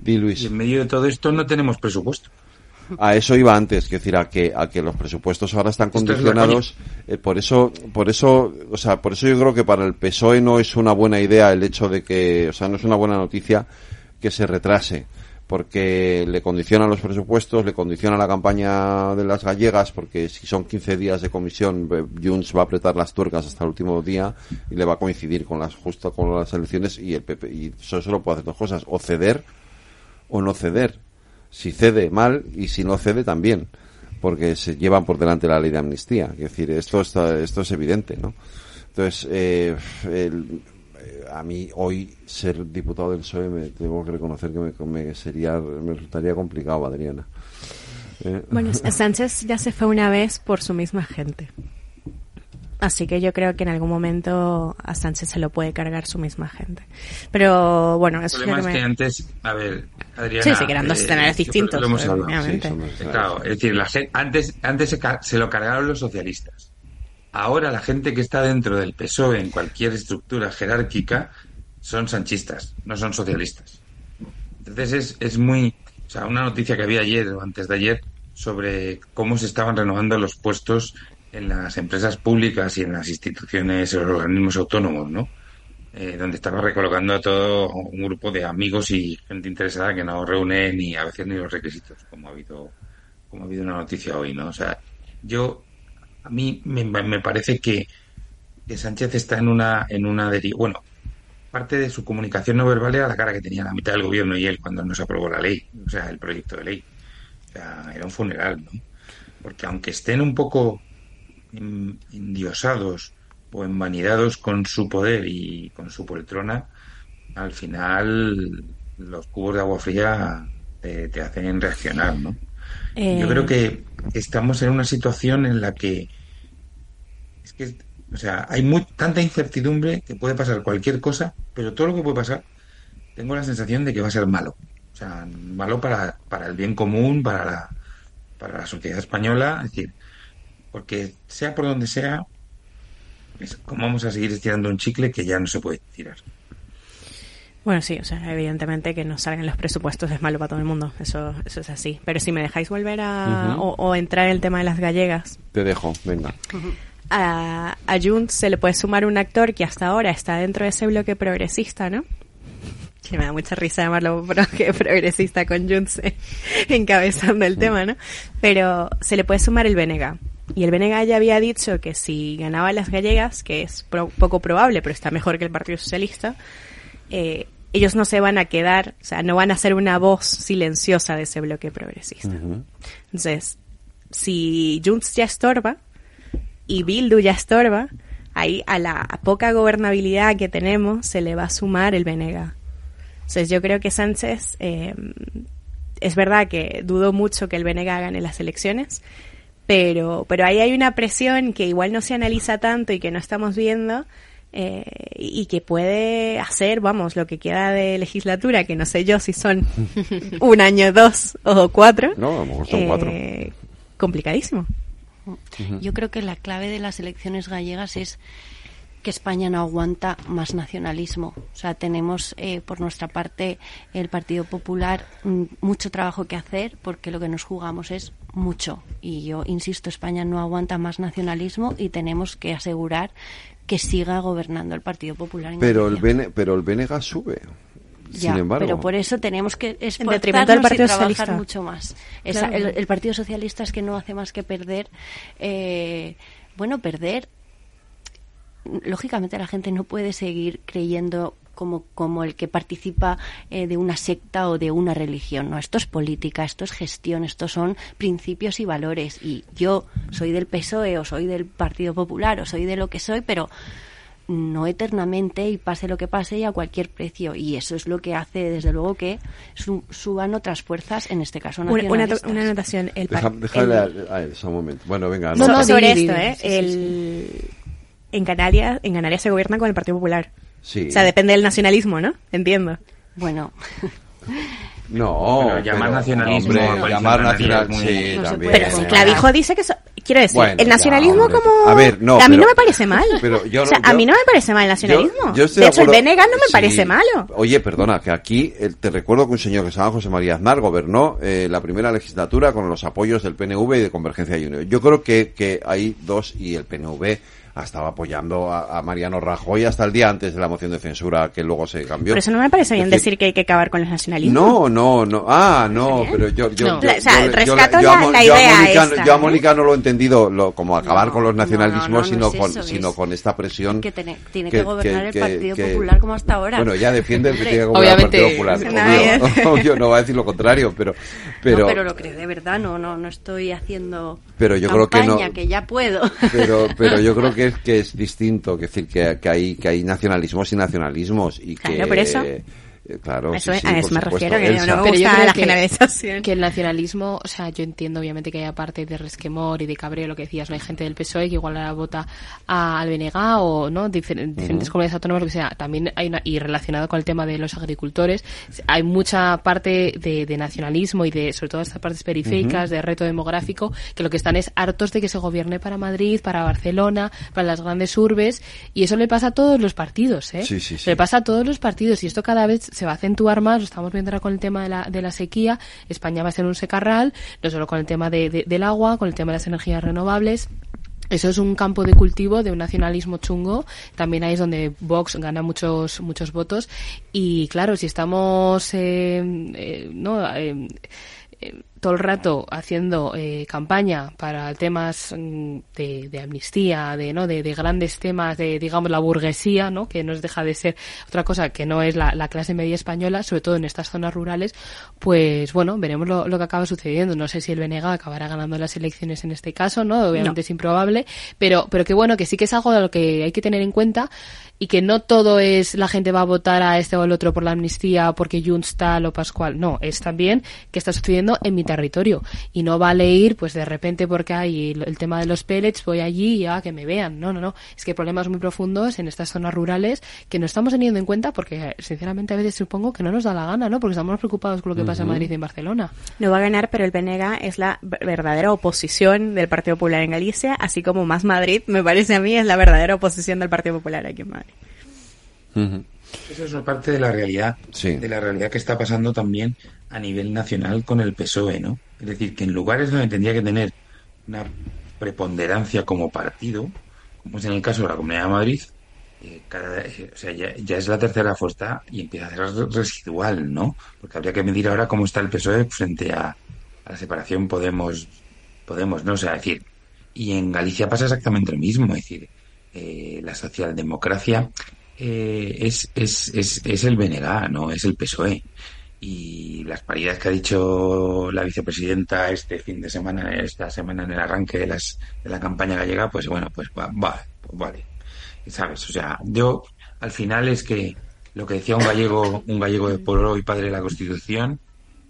Di Luis. Y en medio de todo esto no tenemos presupuesto. A eso iba antes, que decir, a que, a que los presupuestos ahora están es condicionados, eh, por eso, por eso, o sea, por eso yo creo que para el PSOE no es una buena idea el hecho de que, o sea, no es una buena noticia que se retrase, porque le condiciona los presupuestos, le condiciona la campaña de las gallegas, porque si son 15 días de comisión, eh, Junts va a apretar las tuercas hasta el último día y le va a coincidir con las, justo con las elecciones y el PP, y eso solo puede hacer dos cosas, o ceder o no ceder. Si cede, mal, y si no cede, también. porque se llevan por delante la ley de amnistía. Es decir, esto está, esto es evidente, ¿no? Entonces, eh, el- eh, a mí hoy ser diputado del PSOE me tengo que reconocer que me, sería me resultaría complicado, Adriana. Eh, Bueno, Sánchez ya se fue una vez por su misma gente. Así que yo creo que en algún momento a Sánchez se lo puede cargar su misma gente. Pero bueno, El eso problema que es me- que antes, a ver, Adriana... Sí, sí, que eran dos eh, escenarios distintos, lo hemos hablado. obviamente. Sí, somos- claro, es decir, la gen- antes, antes se, se lo cargaron los socialistas. Ahora la gente que está dentro del PSOE en cualquier estructura jerárquica son sanchistas, no son socialistas. Entonces es, es muy... O sea, una noticia que había ayer o antes de ayer sobre cómo se estaban renovando los puestos en las empresas públicas y en las instituciones o organismos autónomos, ¿no? Eh, donde estaba recolocando a todo un grupo de amigos y gente interesada que no reúne ni a veces ni los requisitos, como ha habido, como ha habido una noticia hoy, ¿no? O sea, yo a mí me, parece que, que Sánchez está en una en una deriva. Bueno, parte de su comunicación no verbal era la cara que tenía la mitad del gobierno y él cuando no se aprobó la ley, o sea, el proyecto de ley. O sea, era un funeral, ¿no? Porque aunque estén un poco en- endiosados o envanidados con su poder y con su poltrona, al final los cubos de agua fría te, te hacen reaccionar, ¿no? Eh, Yo creo que estamos en una situación en la que es que, o sea, hay muy, tanta incertidumbre que puede pasar cualquier cosa, pero todo lo que puede pasar, tengo la sensación de que va a ser malo. O sea, malo para, para el bien común, para la, para la sociedad española, es decir, porque sea por donde sea, es como vamos a seguir estirando un chicle que ya no se puede tirar. Bueno, sí, o sea, evidentemente que no salgan los presupuestos es malo para todo el mundo, eso, eso es así. Pero si me dejáis volver a, o, o entrar en el tema de las gallegas, Te dejo, venga. a, a Junts se le puede sumar un actor que hasta ahora está dentro de ese bloque progresista, ¿no? Que me da mucha risa llamarlo bloque progresista con Junts encabezando el tema, ¿no? Pero se le puede sumar el Benega. Y el Benega ya había dicho que si ganaba las gallegas, que es pro- poco probable, pero está mejor que el Partido Socialista, eh, ellos no se van a quedar, o sea, no van a ser una voz silenciosa de ese bloque progresista. Entonces, si Junts ya estorba y Bildu ya estorba, ahí a la poca gobernabilidad que tenemos se le va a sumar el Benega. Entonces, yo creo que Sánchez, eh, es verdad que dudo mucho que el Benega gane las elecciones, pero, pero ahí hay una presión que igual no se analiza tanto y que no estamos viendo. eh, y que puede hacer, vamos, lo que queda de legislatura, que no sé yo si son un año, dos o cuatro. No, a lo mejor son eh, cuatro. Complicadísimo. Yo creo que la clave de las elecciones gallegas es que España no aguanta más nacionalismo. O sea, tenemos eh, por nuestra parte el Partido Popular mm, mucho trabajo que hacer porque lo que nos jugamos es mucho. Y yo insisto, España no aguanta más nacionalismo y tenemos que asegurar que siga gobernando el Partido Popular. En Pero el. Bene- pero el Benega sube. Ya, Sin embargo. pero por eso tenemos que del esforzarnos y Partido trabajar Socialista. mucho más. Esa- Claro. el, el Partido Socialista es que no hace más que perder, eh, bueno, perder. Lógicamente la gente no puede seguir creyendo como, como el que participa eh, de una secta o de una religión. No, esto es política, esto es gestión, estos son principios y valores. Y yo soy del PSOE o soy del Partido Popular o soy de lo que soy, pero no eternamente y pase lo que pase y a cualquier precio. Y eso es lo que hace, desde luego, que su- suban otras fuerzas, en este caso Una, una, nacionalistas. una anotación. El Deja, par- déjale el- a, a eso un momento. Bueno, venga. No, no, sobre esto. ¿eh? Sí, sí, el... En Canarias, en Canarias se gobierna con el Partido Popular. Sí. O sea, depende del nacionalismo, ¿no? Entiendo. Bueno, No, Bueno, llamar pero, nacionalismo hombre, llamar Nacional nacional, es muy- sí, No también. Pero comparar. Clavijo dice que... so- Quiero decir, Bueno, el ya, nacionalismo hombre. como... A ver, no, A mí pero- no me parece mal. pero yo o sea, no- a mí yo- no me parece mal el nacionalismo. Yo- yo de hecho, el Benega no me sí. parece malo. Oye, perdona, que aquí eh, te recuerdo que un señor que se llama José María Aznar gobernó eh, la primera legislatura con los apoyos del PNV y de Convergencia y Unión. Yo creo que, que hay dos, y el PNV estaba apoyando a, a Mariano Rajoy hasta el día antes de la moción de censura que luego se cambió. Por eso no me parece bien decir, decir que hay que acabar con los nacionalismos. no, no, no. Ah, no, pero yo, yo, No. yo- O sea, yo- yo- rescato la- Mo- la yo a idea Mónica, esta, yo a. Mónica no lo he entendido lo, como acabar con los nacionalismos, no, no sino es con, eso, sino es con esta presión que tiene- tiene que gobernar el Partido que- Popular como hasta ahora. Bueno, ella defiende que tiene que gobernar el Partido Popular. Obvio, obvio, no va a decir lo contrario, pero, pero, no, pero lo creo de verdad, no, no, no estoy haciendo Pero yo creo que no- que ya puedo. pero, pero yo creo que es que es distinto, que decir que, que hay que hay nacionalismos y nacionalismos y que Claro, por eso. Eh, claro, Eso sí, a eso me supuesto, refiero, que no me Pero yo gusta creo la que, generalización. que el nacionalismo, o sea, yo entiendo obviamente que haya parte de resquemor y de cabreo, lo que decías, no hay gente del PSOE que igual ahora vota a, al BNG o no difer- diferentes comunidades autónomas, lo que sea. También hay una, y relacionado con el tema de los agricultores, hay mucha parte de, de nacionalismo y de, sobre todo estas partes periféricas, de reto demográfico, que lo que están es hartos de que se gobierne para Madrid, para Barcelona, para las grandes urbes, y eso le pasa a todos los partidos, ¿eh? Sí, sí, sí. Le pasa a todos los partidos y esto cada vez se va a acentuar más, lo estamos viendo ahora con el tema de la, de la sequía, España va a ser un secarral, no solo con el tema de- de- del agua, con el tema de las energías renovables. Eso es un campo de cultivo de un nacionalismo chungo. También ahí es donde Vox gana muchos muchos votos. Y claro, si estamos eh, eh, no eh, eh, todo el rato haciendo eh, campaña para temas mm, de, de amnistía, de no, de, de grandes temas de digamos la burguesía, ¿no? que nos deja de ser otra cosa que no es la, la clase media española, sobre todo en estas zonas rurales, pues bueno, veremos lo, lo que acaba sucediendo. No sé si el BNG acabará ganando las elecciones en este caso, ¿no? Obviamente No. es improbable, pero, pero que bueno, que sí que es algo de lo que hay que tener en cuenta y que no todo es la gente va a votar a este o al otro por la amnistía porque Junts tal o Pascual. No, es también que está sucediendo en mi territorio y no vale ir pues de repente porque hay el, tema de los pellets, voy allí y a que me vean. No, no, no. Es que hay problemas muy profundos en estas zonas rurales que no estamos teniendo en cuenta porque sinceramente a veces supongo que no nos da la gana, ¿no? Porque estamos preocupados con lo que pasa en. Madrid y en Barcelona. No va a ganar, pero el BNG es la ver- verdadera oposición del Partido Popular en Galicia, así como Más Madrid, me parece a mí, es la verdadera oposición del Partido Popular aquí en Madrid. Eso es una parte de la realidad, de la realidad que está pasando también a nivel nacional con el PSOE, ¿no? Es decir, que en lugares donde tendría que tener una preponderancia como partido, como es en el caso de la Comunidad de Madrid, eh, cada- eh, o sea, ya, ya es la tercera fuerza y empieza a ser re- residual, ¿no? Porque habría que medir ahora cómo está el PSOE frente a, a la separación Podemos, Podemos, ¿no? O sea, es decir, y en Galicia pasa exactamente lo mismo, es decir, eh, la socialdemocracia eh, es, es, es, es el BNG, no es el PSOE. Y las paridas que ha dicho la vicepresidenta este fin de semana, esta semana en el arranque de, las, de la campaña gallega, pues bueno, pues va, va, pues vale. ¿Sabes? O sea, yo al final es que lo que decía un gallego, un gallego de pueblo y padre de la Constitución,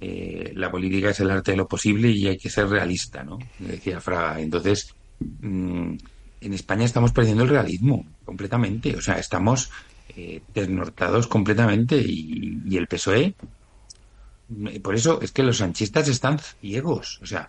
eh, la política es el arte de lo posible y hay que ser realista, ¿no? Decía Fraga. Entonces, mm, en España estamos perdiendo el realismo completamente. O sea, estamos eh, desnortados completamente y, y el PSOE. mm, Por eso es que los sanchistas están ciegos. O sea,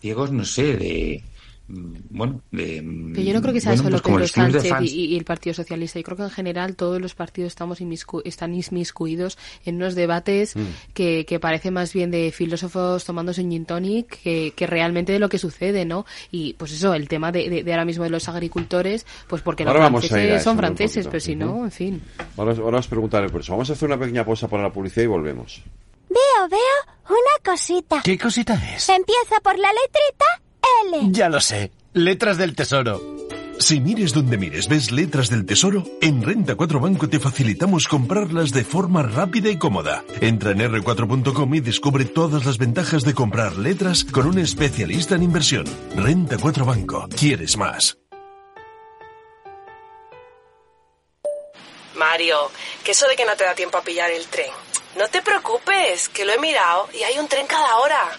ciegos, no sé, de. Mm, Bueno, de. mm, Que yo no creo que sea bueno, solo pues Pedro Sánchez fans. y, y el Partido Socialista. Yo creo que en general todos los partidos estamos inmiscu- están inmiscuidos en unos debates Mm. que, que parece más bien de filósofos tomándose un gin tonic que, que realmente de lo que sucede, ¿no? Y pues eso, el tema de, de- de ahora mismo de los agricultores, pues porque Ahora los vamos a ir a franceses son franceses, pero si no, en fin. Ahora, ahora os preguntaré por eso. Vamos a hacer una pequeña pausa para la publicidad y volvemos. Veo, veo una cosita. ¿Qué cosita es? Empieza por la letrita L. Ya lo sé. Letras del Tesoro. Si mires donde mires ves letras del tesoro, en Renta 4 Banco te facilitamos comprarlas de forma rápida y cómoda. Entra en r4.com y descubre todas las ventajas de comprar letras con un especialista en inversión. Renta 4 Banco. ¿Quieres más? Mario, que eso de que no te da tiempo a pillar el tren. No te preocupes, que lo he mirado y hay un tren cada hora.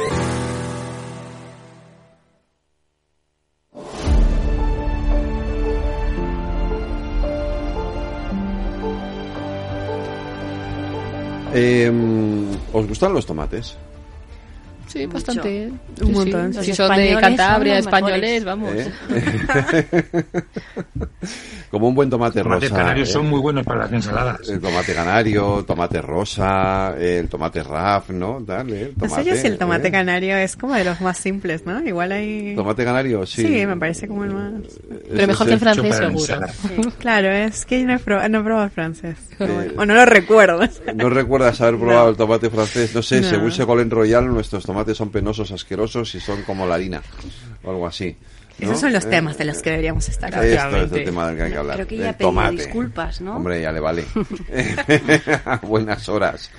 Eh, ¿Os gustan los tomates? Sí, bastante. ¿eh? Un Sí, montón. sí. Los Si son de Cantabria, son los españoles, vamos. ¿Eh? Como un buen tomate Tomates rosa. canarios ¿eh? son muy buenos para las ensaladas. El tomate canario, tomate rosa, el tomate raf, ¿no? Dale, el No tomate, sé yo si el tomate ¿eh? canario es como de los más simples, ¿no? Igual hay... Tomate canario, sí. Sí, me parece como el más... Pero mejor que el francés, seguro. Claro, es que yo no he probado, no he probado el francés. Eh, o no lo recuerdo. ¿No recuerdas haber probado el tomate francés? No sé, No. según Segolén Royal, nuestros tomates son penosos, asquerosos y son como la harina o algo así. ¿no? Esos son los Eh, temas de los que deberíamos estar Esto es hablando. el tema del que hay que hablar. Creo que ya tomate. disculpas, ¿no? Hombre, ya le vale. A buenas horas,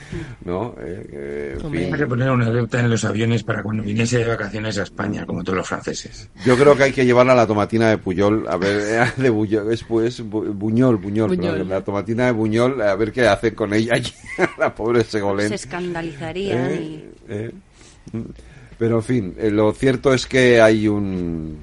¿no? Eh, eh, en fin. Hay que poner una alerta en los aviones para cuando viniese de vacaciones a España, como todos los franceses. Yo creo que hay que llevarla a la tomatina de Puyol, a ver, eh, de Buñol, es pues Bu- Buñol, Buñol, Buñol. perdón, la tomatina de Buñol, a ver qué hacen con ella allí, la pobre Segolén. Se escandalizarían Eh, y... Pero en fin, eh, lo cierto es que hay un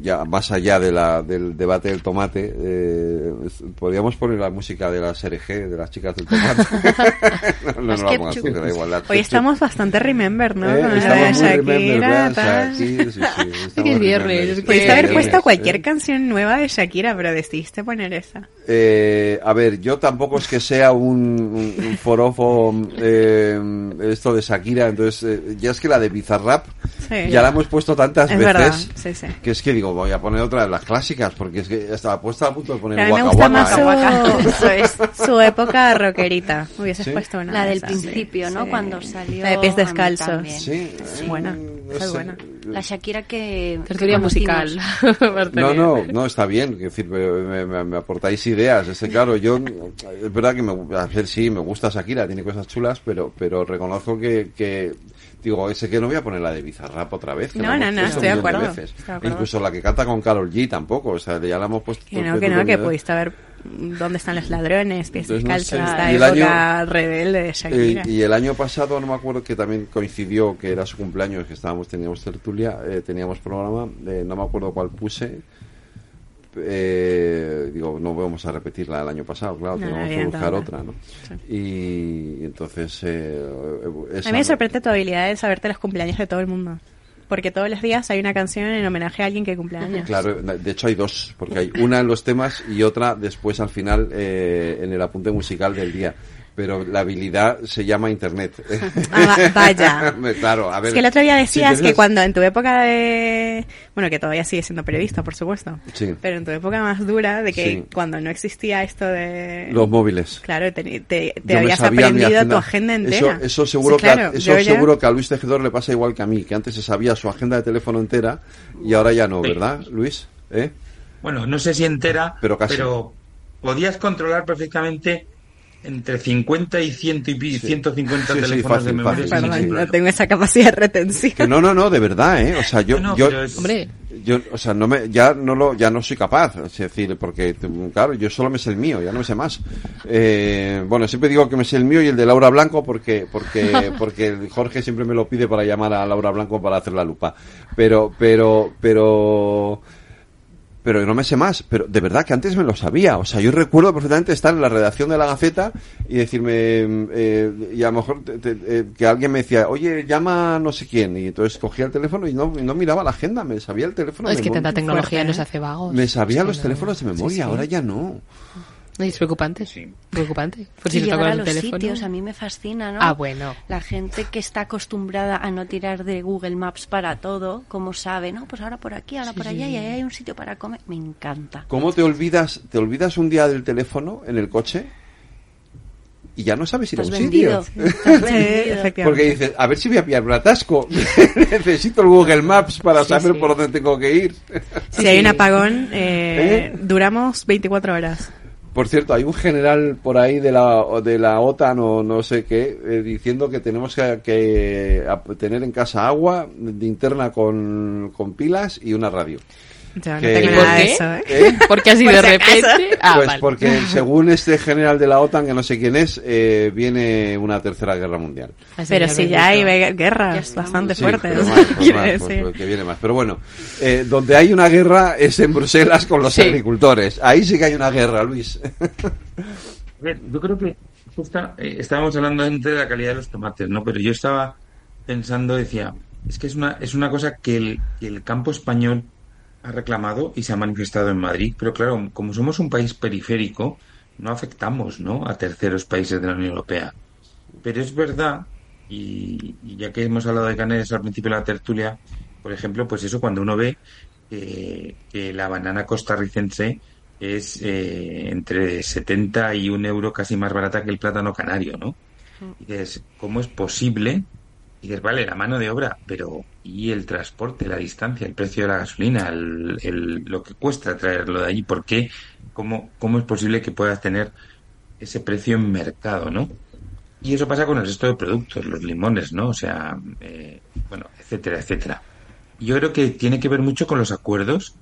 ya más allá de la, del debate del tomate, eh, podríamos poner la música de la SRG, de las chicas del tomate. no, no, no la vamos a hacer, da igual. la Hoy ketchup. estamos bastante remember, ¿no? Eh, estamos de muy remember, Shakira, tal. Sí, sí, sí, estamos es viernes, sí, haber puesto cualquier canción nueva de Shakira, pero decidiste poner esa. Eh, a ver, yo tampoco es que sea un, un, un forofo eh, esto de Shakira, entonces eh, ya es que la de Bizarrap Sí. ya la hemos puesto tantas Es veces sí, sí. que es que digo, voy a poner otra de las clásicas porque es que estaba puesta a punto de poner Pero a mí me Waka gusta Waka, más ¿eh? su, su época rockerita. Hubieses Sí. puesto una. La de del esas, principio, sí. ¿no? Sí. Cuando salió... La de pies descalzos. Sí, Es buena. no buena. La Shakira que... Tertulia musical. No, no, no, está bien, es decir, me, me- me- me aportáis ideas, este claro, yo, es verdad que me, a ver, sí, me gusta Shakira, tiene cosas chulas, pero, pero reconozco que, que digo, ese que no voy a poner la de Bizarrap otra vez. que No, no, no, estoy de millón acuerdo, veces. estoy de acuerdo. Incluso la que canta con Carol G tampoco, o sea, ya la hemos puesto. Que no, que no, que pudiste haber. ¿Dónde están los ladrones? Pies no sé. Esta Y época año- rebelde de Shakira. Eh, y el año pasado, no me acuerdo que también coincidió que era su cumpleaños, que estábamos, teníamos tertulia, eh, teníamos programa, eh, no me acuerdo cuál puse. Eh, digo, no vamos a repetirla el año pasado, claro, No, tenemos que buscar otra, ¿no? Y, y entonces. Eh, esa A mí me sorprende tu habilidad de saberte los cumpleaños de todo el mundo. Porque todos los días hay una canción en homenaje a alguien que cumple años. Claro, de hecho hay dos, porque hay una en los temas y otra después al final eh, en el apunte musical del día. Pero la habilidad se llama Internet. Ah, va- vaya. claro, a ver. Es que el otro día decías que cuando en tu época de... Bueno, que todavía sigue siendo periodista, por supuesto. Sí. Pero en tu época más dura, de que Sí. cuando no existía esto de... Los móviles. Claro, te, te, habías aprendido agenda. tu agenda entera. Eso, eso seguro, Sí, claro, que, eso ya- seguro que a Luis Tejedor le pasa igual que a mí, que antes se sabía su agenda de teléfono entera y ahora ya no, ¿verdad, Luis? ¿Eh? Bueno, no sé si entera, Pero casi. podías controlar perfectamente entre 50 y 100 y pi- 150 Sí, sí, teléfonos fácil, de memoria. fácil, Perdón, no tengo esa capacidad retentiva. Que no, no, no, de verdad, ¿eh? O sea, yo, No, no, yo, es- Hombre. yo, o sea, no me, ya no lo, ya no soy capaz, es decir, porque, claro, yo solo me sé el mío, ya no me sé más. Eh, bueno, siempre digo que me sé el mío y el de Laura Blanco porque, porque, porque Jorge siempre me lo pide para llamar a Laura Blanco para hacer la lupa. Pero, pero, pero, pero no me sé más, pero de verdad que antes me lo sabía. O sea, yo recuerdo perfectamente estar en la redacción de la Gaceta y decirme, eh, y a lo mejor te- te- eh, que alguien me decía, oye, llama no sé quién. Y entonces cogía el teléfono y no, y no miraba la agenda, me sabía el teléfono. Es de que tanta tecnología nos hace vagos. Me sabía los no. teléfonos de memoria, Sí, sí. ahora ya no. Es preocupante. Preocupante. Por si y llegar a los teléfono. sitios, a mí me fascina, ¿no? Ah, bueno. La gente que está acostumbrada a no tirar de Google Maps para todo, como sabe, no, pues ahora por aquí, ahora Sí, por sí, allá, y sí. ahí hay un sitio para comer. Me encanta. ¿Cómo te olvidas, te olvidas un día del teléfono en el coche? y ya no sabes ir a un vendido. sitio. Porque dices, a ver si voy a pillar un atasco. Necesito el Google Maps para saber por dónde tengo que ir. Si hay un apagón, eh, duramos 24 horas. Por cierto, hay un general por ahí de la, de la OTAN o no sé qué, eh, diciendo que tenemos que, tener en casa agua, linterna con, con pilas y una radio. Yo no tengo nada de eso, ¿eh? ¿Eh? Porque así Por de si repente. Ah, pues vale. porque según este general de la OTAN, que no sé quién es, eh, viene una tercera guerra mundial. Pero si ya hay guerras bastante Sí, fuertes. pero más, pues más, pues, pues que viene más. Pero bueno, eh, donde hay una guerra es en Bruselas con los Sí. agricultores. Ahí sí que hay una guerra, Luis. A ver, yo creo que justo eh, estábamos hablando antes de la calidad de los tomates, ¿no? Pero yo estaba pensando, decía, es que es una, es una cosa que el, que el campo español ha reclamado y se ha manifestado en Madrid, pero claro, como somos un país periférico, no afectamos, ¿no? A terceros países de la Unión Europea. Pero es verdad, y, y ya que hemos hablado de Canarias al principio de la tertulia, por ejemplo, pues eso cuando uno ve que, que la banana costarricense es eh, entre 70 y un euro casi más barata que el plátano canario, ¿no? Y dices, ¿cómo es posible? Y dices, vale, la mano de obra, pero ¿y el transporte, la distancia, el precio de la gasolina, el, el- lo que cuesta traerlo de allí? ¿Por qué? ¿Cómo, ¿Cómo es posible que puedas tener ese precio en mercado, no? Y eso pasa con el resto de productos, los limones, ¿no? O sea, eh, bueno, etcétera, etcétera. Yo creo que tiene que ver mucho con los acuerdos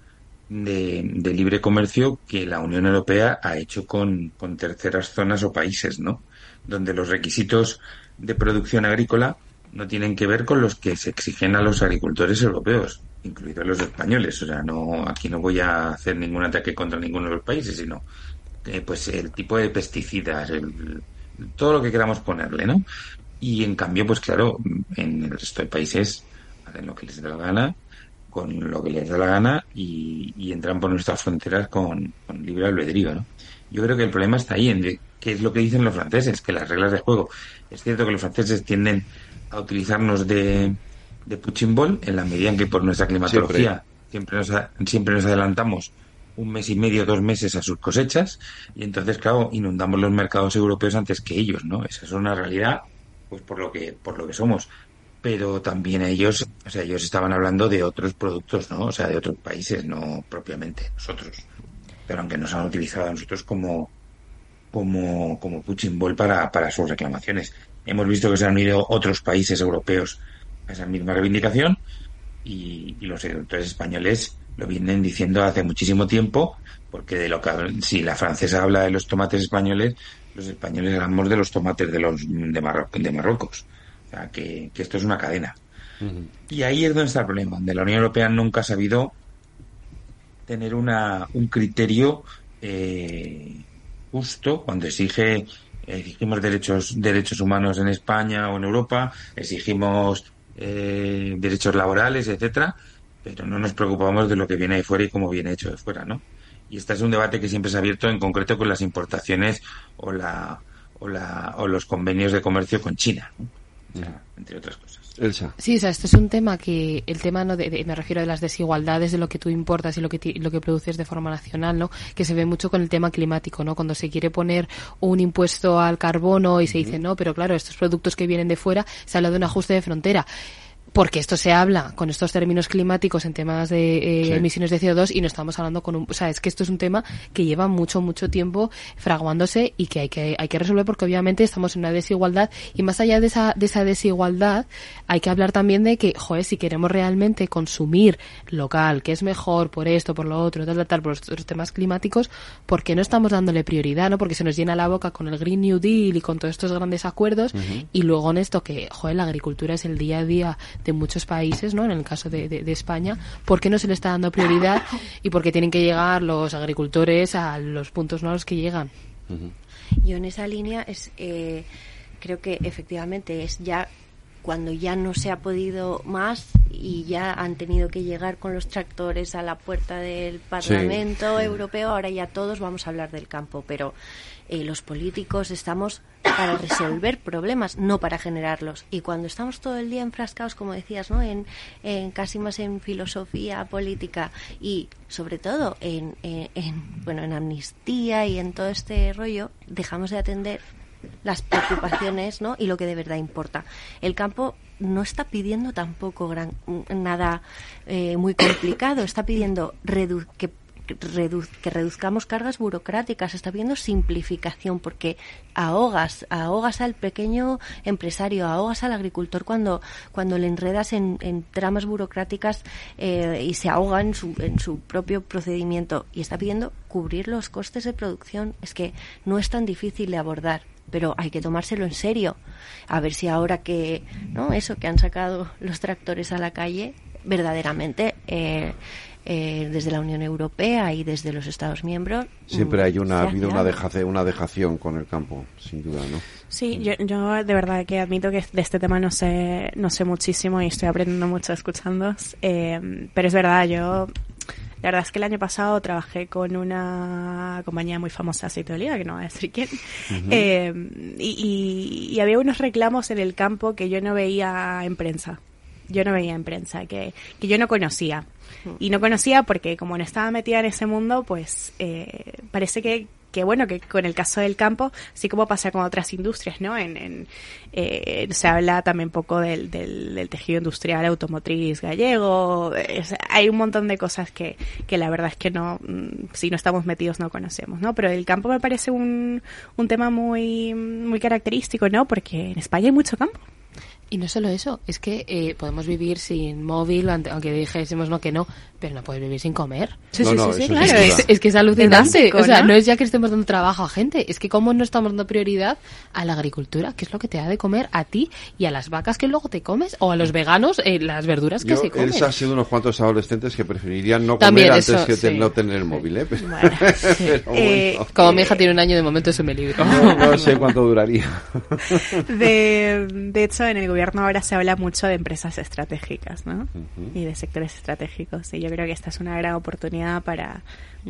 de, de libre comercio que la Unión Europea ha hecho con, con terceras zonas o países, ¿no? Donde los requisitos de producción agrícola no tienen que ver con los que se exigen a los agricultores europeos, incluidos los españoles. O sea, no, aquí no voy a hacer ningún ataque contra ninguno de los países, sino eh, pues el tipo de pesticidas, el- todo lo que queramos ponerle, ¿no? Y en cambio, pues claro, en el resto de países hacen lo que les da la gana, con lo que les da la gana y, y entran por nuestras fronteras con, con libre albedrío, ¿no? Yo creo que el problema está ahí, en qué es lo que dicen los franceses, que las reglas de juego. Es cierto que los franceses tienden a utilizarnos de, de punching ball en la medida en que por nuestra climatología siempre nos, a- siempre nos adelantamos un mes y medio, dos meses a sus cosechas y entonces, claro, inundamos los mercados europeos antes que ellos, ¿no? Esa es una realidad, pues por lo que, por lo que somos. Pero también ellos, o sea, ellos estaban hablando de otros productos, ¿no? O sea, de otros países, no propiamente nosotros. Pero aunque nos han utilizado a nosotros como, como, como punching ball para, para sus reclamaciones. Hemos visto que se han unido otros países europeos a esa misma reivindicación y, y los agricultores españoles lo vienen diciendo hace muchísimo tiempo, porque de lo que si la francesa habla de los tomates españoles, los españoles hablamos de los tomates de los de, Marro- de Marruecos. O sea, que, que esto es una cadena. Y ahí es donde está el problema, donde la Unión Europea nunca ha sabido tener una, un criterio eh, justo cuando exige exigimos derechos derechos humanos en España o en Europa, exigimos eh, derechos laborales, etcétera, pero no nos preocupamos de lo que viene de fuera y cómo viene hecho de fuera, ¿no? Y este es un debate que siempre se ha abierto en concreto con las importaciones o la o la o los convenios de comercio con China, ¿no? O sea, entre otras cosas. Elsa. Sí, o sea, esto es un tema que, el tema no de, de- me refiero a las desigualdades de lo que tú importas y lo que ti- lo que produces de forma nacional, ¿no? Que se ve mucho con el tema climático, ¿no? Cuando se quiere poner un impuesto al carbono y se dice, no, pero claro, estos productos que vienen de fuera, se habla de un ajuste de frontera. Porque esto se habla con estos términos climáticos en temas de eh, Sí. emisiones de CO2 y no estamos hablando con un, o sea, es que esto es un tema que lleva mucho, mucho tiempo fraguándose y que hay que, hay que resolver porque obviamente estamos en una desigualdad y más allá de esa, de esa desigualdad hay que hablar también de que, joder, si queremos realmente consumir local, que es mejor por esto, por lo otro, tal, tal, tal, por los temas climáticos, ¿por qué no estamos dándole prioridad, no? Porque se nos llena la boca con el Green New Deal y con todos estos grandes acuerdos y luego en esto que, joder, la agricultura es el día a día de muchos países, ¿no? En el caso de, de- de España, ¿por qué no se le está dando prioridad y por qué tienen que llegar los agricultores a los puntos no a los que llegan? Yo en esa línea es eh, creo que efectivamente es ya cuando ya no se ha podido más y ya han tenido que llegar con los tractores a la puerta del Parlamento sí. Europeo, ahora ya todos vamos a hablar del campo, pero eh, los políticos estamos para resolver problemas, no para generarlos. Y cuando estamos todo el día enfrascados, como decías, ¿no? en, casi más en filosofía política y sobre todo en, en- en, bueno en amnistía y en todo este rollo, dejamos de atender las preocupaciones ¿no? y lo que de verdad importa. El campo no está pidiendo tampoco gran, nada eh, muy complicado, está pidiendo que redu que reduzcamos cargas burocráticas, está pidiendo simplificación porque ahogas, ahogas al pequeño empresario, ahogas al agricultor cuando, cuando le enredas en, en tramas burocráticas eh, y se ahoga en su, en su propio procedimiento y está pidiendo cubrir los costes de producción. Es que no es tan difícil de abordar pero hay que tomárselo en serio. A ver si ahora que, ¿no? Eso, que han sacado los tractores a la calle, verdaderamente eh, eh, desde la Unión Europea y desde los Estados miembros. Siempre mm, hay una, ha habido una, dejace- una dejación con el campo, sin duda, ¿no? Sí, yo, yo de verdad que admito que de este tema no sé, no sé muchísimo y estoy aprendiendo mucho escuchando. pero es verdad, yo la verdad es que el año pasado trabajé con una compañía muy famosa de aceite de oliva, que no voy a decir quién, Ujú. eh, y, y- y había unos reclamos en el campo que yo no veía en prensa. Yo no veía en prensa, que, que yo no conocía. Y no conocía porque como no estaba metida en ese mundo, pues eh, parece que, que bueno, que con el caso del campo, así como pasa con otras industrias, ¿no? En, en, eh, se habla también poco del, del, del tejido industrial automotriz gallego. hay un montón de cosas que, que la verdad es que no, mm, si no estamos metidos no conocemos, ¿no? Pero el campo me parece un, un tema muy, muy característico, ¿no? Porque en España hay mucho campo. Y no solo eso, es que eh, podemos vivir sin móvil, aunque dijésemos no que no, pero no puedes vivir sin comer. Sí, sí, No, sí, claro. Es, es que es alucinante. básico, o sea, ¿no? ¿no? es ya que estemos dando trabajo a gente, es que cómo no estamos dando prioridad a la agricultura, que es lo que te da de comer a ti y a las vacas que luego te comes, o a los veganos eh, las verduras que Yo, se comen. Elsa ha sido unos cuantos adolescentes que preferirían no comer antes eso, que sí. no tener el móvil, ¿eh? Pero, pero Eh, bueno. Como mi hija tiene un año, de momento eso me libro. No, no sé cuánto duraría. De, de hecho, en el gobierno ahora se habla mucho de empresas estratégicas, ¿no? Y de sectores estratégicos. Y yo creo que esta es una gran oportunidad para,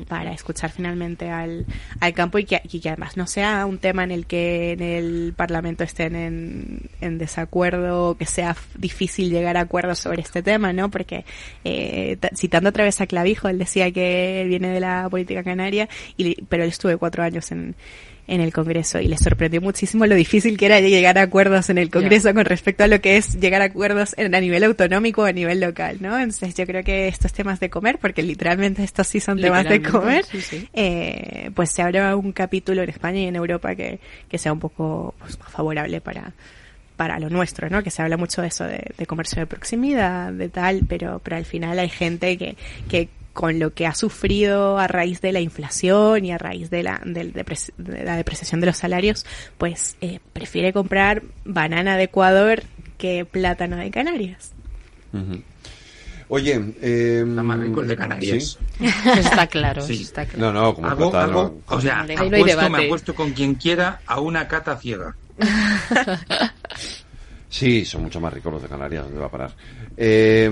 para escuchar finalmente al, al campo y que, y que además no sea un tema en el que en el Parlamento estén en, en desacuerdo o que sea difícil llegar a acuerdos sobre este tema, ¿no? Porque, eh, ta- citando otra vez a Clavijo, él decía que él viene de la política canaria, y, pero él estuve cuatro años en, en el Congreso y le sorprendió muchísimo lo difícil que era llegar a acuerdos en el Congreso con respecto a lo que es llegar a acuerdos en, a nivel autonómico o a nivel local, ¿no? Entonces yo creo que estos temas de comer, porque literalmente estos sí son temas de comer, sí, sí. eh, pues se abre un capítulo en España y en Europa que, que sea un poco pues, más favorable para para lo nuestro, ¿no? Que se habla mucho de eso, de, de comercio de proximidad, de tal, pero, pero al final hay gente que, que con lo que ha sufrido a raíz de la inflación y a raíz de la, del depres- de la depreciación de los salarios, pues eh, prefiere comprar banana de Ecuador que plátano de Canarias. Ujú. Oye, eh, más rico el de Canarias. ¿sí? está claro, Sí. está claro. No, no, como Hago- plátano. hago- o sea, Ahí no hay apuesto, me apuesto con quien quiera a una cata ciega. Sí, son mucho más ricos los de Canarias, ¿dónde va a parar? Eh,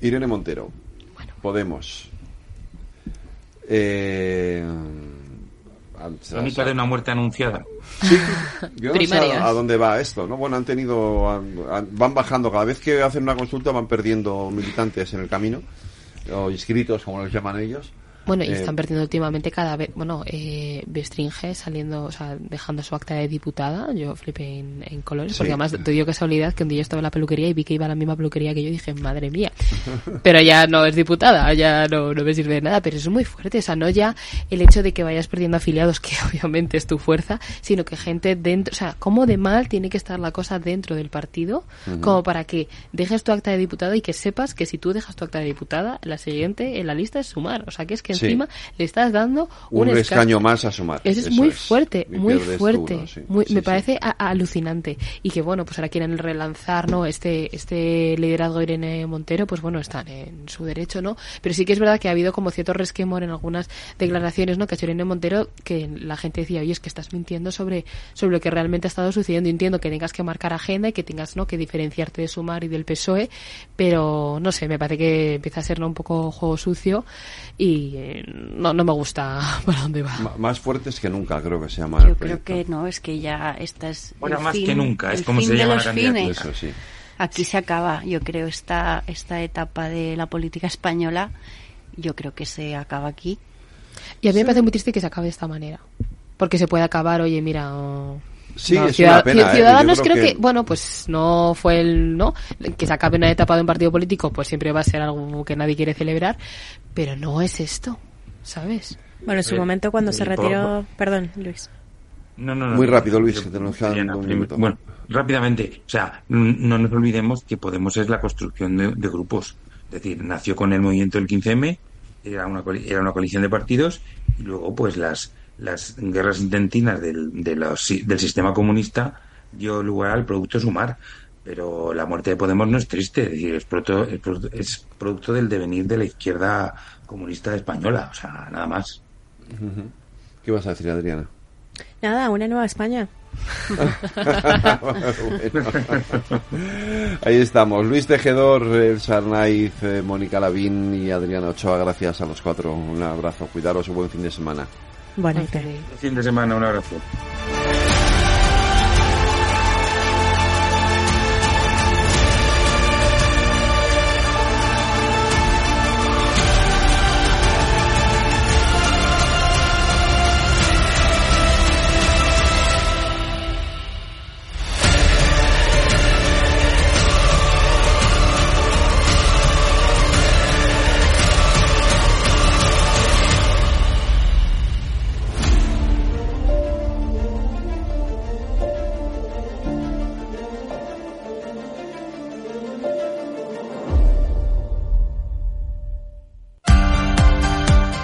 Irene Montero, Podemos. Eh, Crónica de una muerte anunciada. Yo no sé a, a dónde va esto, ¿no? Bueno, han tenido, han- han- van bajando, cada vez que hacen una consulta van perdiendo militantes en el camino, o inscritos, como les llaman ellos. Bueno, y Eh, están perdiendo últimamente cada vez, bueno, eh, Bestringe saliendo, o sea, dejando su acta de diputada, yo flipé en, en colores, Sí. porque además te dio casualidad que un día yo estaba en la peluquería y vi que iba a la misma peluquería que yo y dije, madre mía, pero ya no es diputada, ya no, no me sirve de nada, pero eso es muy fuerte, o sea, no ya el hecho de que vayas perdiendo afiliados, que obviamente es tu fuerza, sino que gente dentro, o sea, cómo de mal tiene que estar la cosa dentro del partido, como para que dejes tu acta de diputada y que sepas que si tú dejas tu acta de diputada, la siguiente en la lista es sumar, o sea, que es que Sí. encima le estás dando un, un, escaño más a sumar. eso es Eso muy es. fuerte, Y muy fuerte. tú, ¿no? Sí. muy, Sí, me parece alucinante. Y que bueno, pues ahora quieren relanzar, ¿no? Este, este liderazgo de Irene Montero, pues bueno, están en su derecho, ¿no? Pero sí que es verdad que ha habido como cierto resquemor en algunas declaraciones, ¿no? Que ha hecho Irene Montero, que la gente decía, oye, es que estás mintiendo sobre, sobre lo que realmente ha estado sucediendo. Entiendo que tengas que marcar agenda y que tengas, ¿no? Que diferenciarte de Sumar y del PSOE, pero no sé, me parece que empieza a ser ¿no? un poco juego sucio y eh, no, no me gusta para dónde va. Más fuertes que nunca, creo que se llama. Yo el creo que no, es que ya esta es Ahora el más fin, que nunca, es como se llama los la candidatura. fines. Eso sí. Aquí se acaba, yo creo, esta, esta etapa de la política española, yo creo que se acaba aquí. Y a mí me parece muy triste que se acabe de esta manera. porque se puede acabar, oye, mira, Sí, no, es Ciudad- una pena, ¿eh? Ciudadanos creo, creo que... que- bueno, pues no fue el, ¿no? Que se acabe una etapa de un partido político, pues siempre va a ser algo que nadie quiere celebrar, pero no es esto, ¿sabes? Bueno, en su Eh, momento cuando se por- retiró... Perdón, Luis. No, no, no. Muy rápido, Luis, yo- que prim- minuto. Bueno, rápidamente. O sea, no nos olvidemos que Podemos es la construcción de, de grupos. Es decir, nació con el movimiento del 15M, era una, era una coalición de partidos, y luego, pues, las, las guerras intentinas del, de los del sistema comunista dio lugar al producto sumar. Pero la muerte de Podemos no es triste, es decir, es producto, es producto, es producto del devenir de la izquierda comunista española, o sea, nada más. ¿Qué vas a decir, Adriana? Nada, una nueva España. Bueno. Ahí estamos. Luis Tejedor, El Sarnaiz, eh, Mónica Lavín y Adriana Ochoa. Gracias a los cuatro. Un abrazo. Cuidaros y buen fin de semana. Bueno, Fin de semana, un abrazo.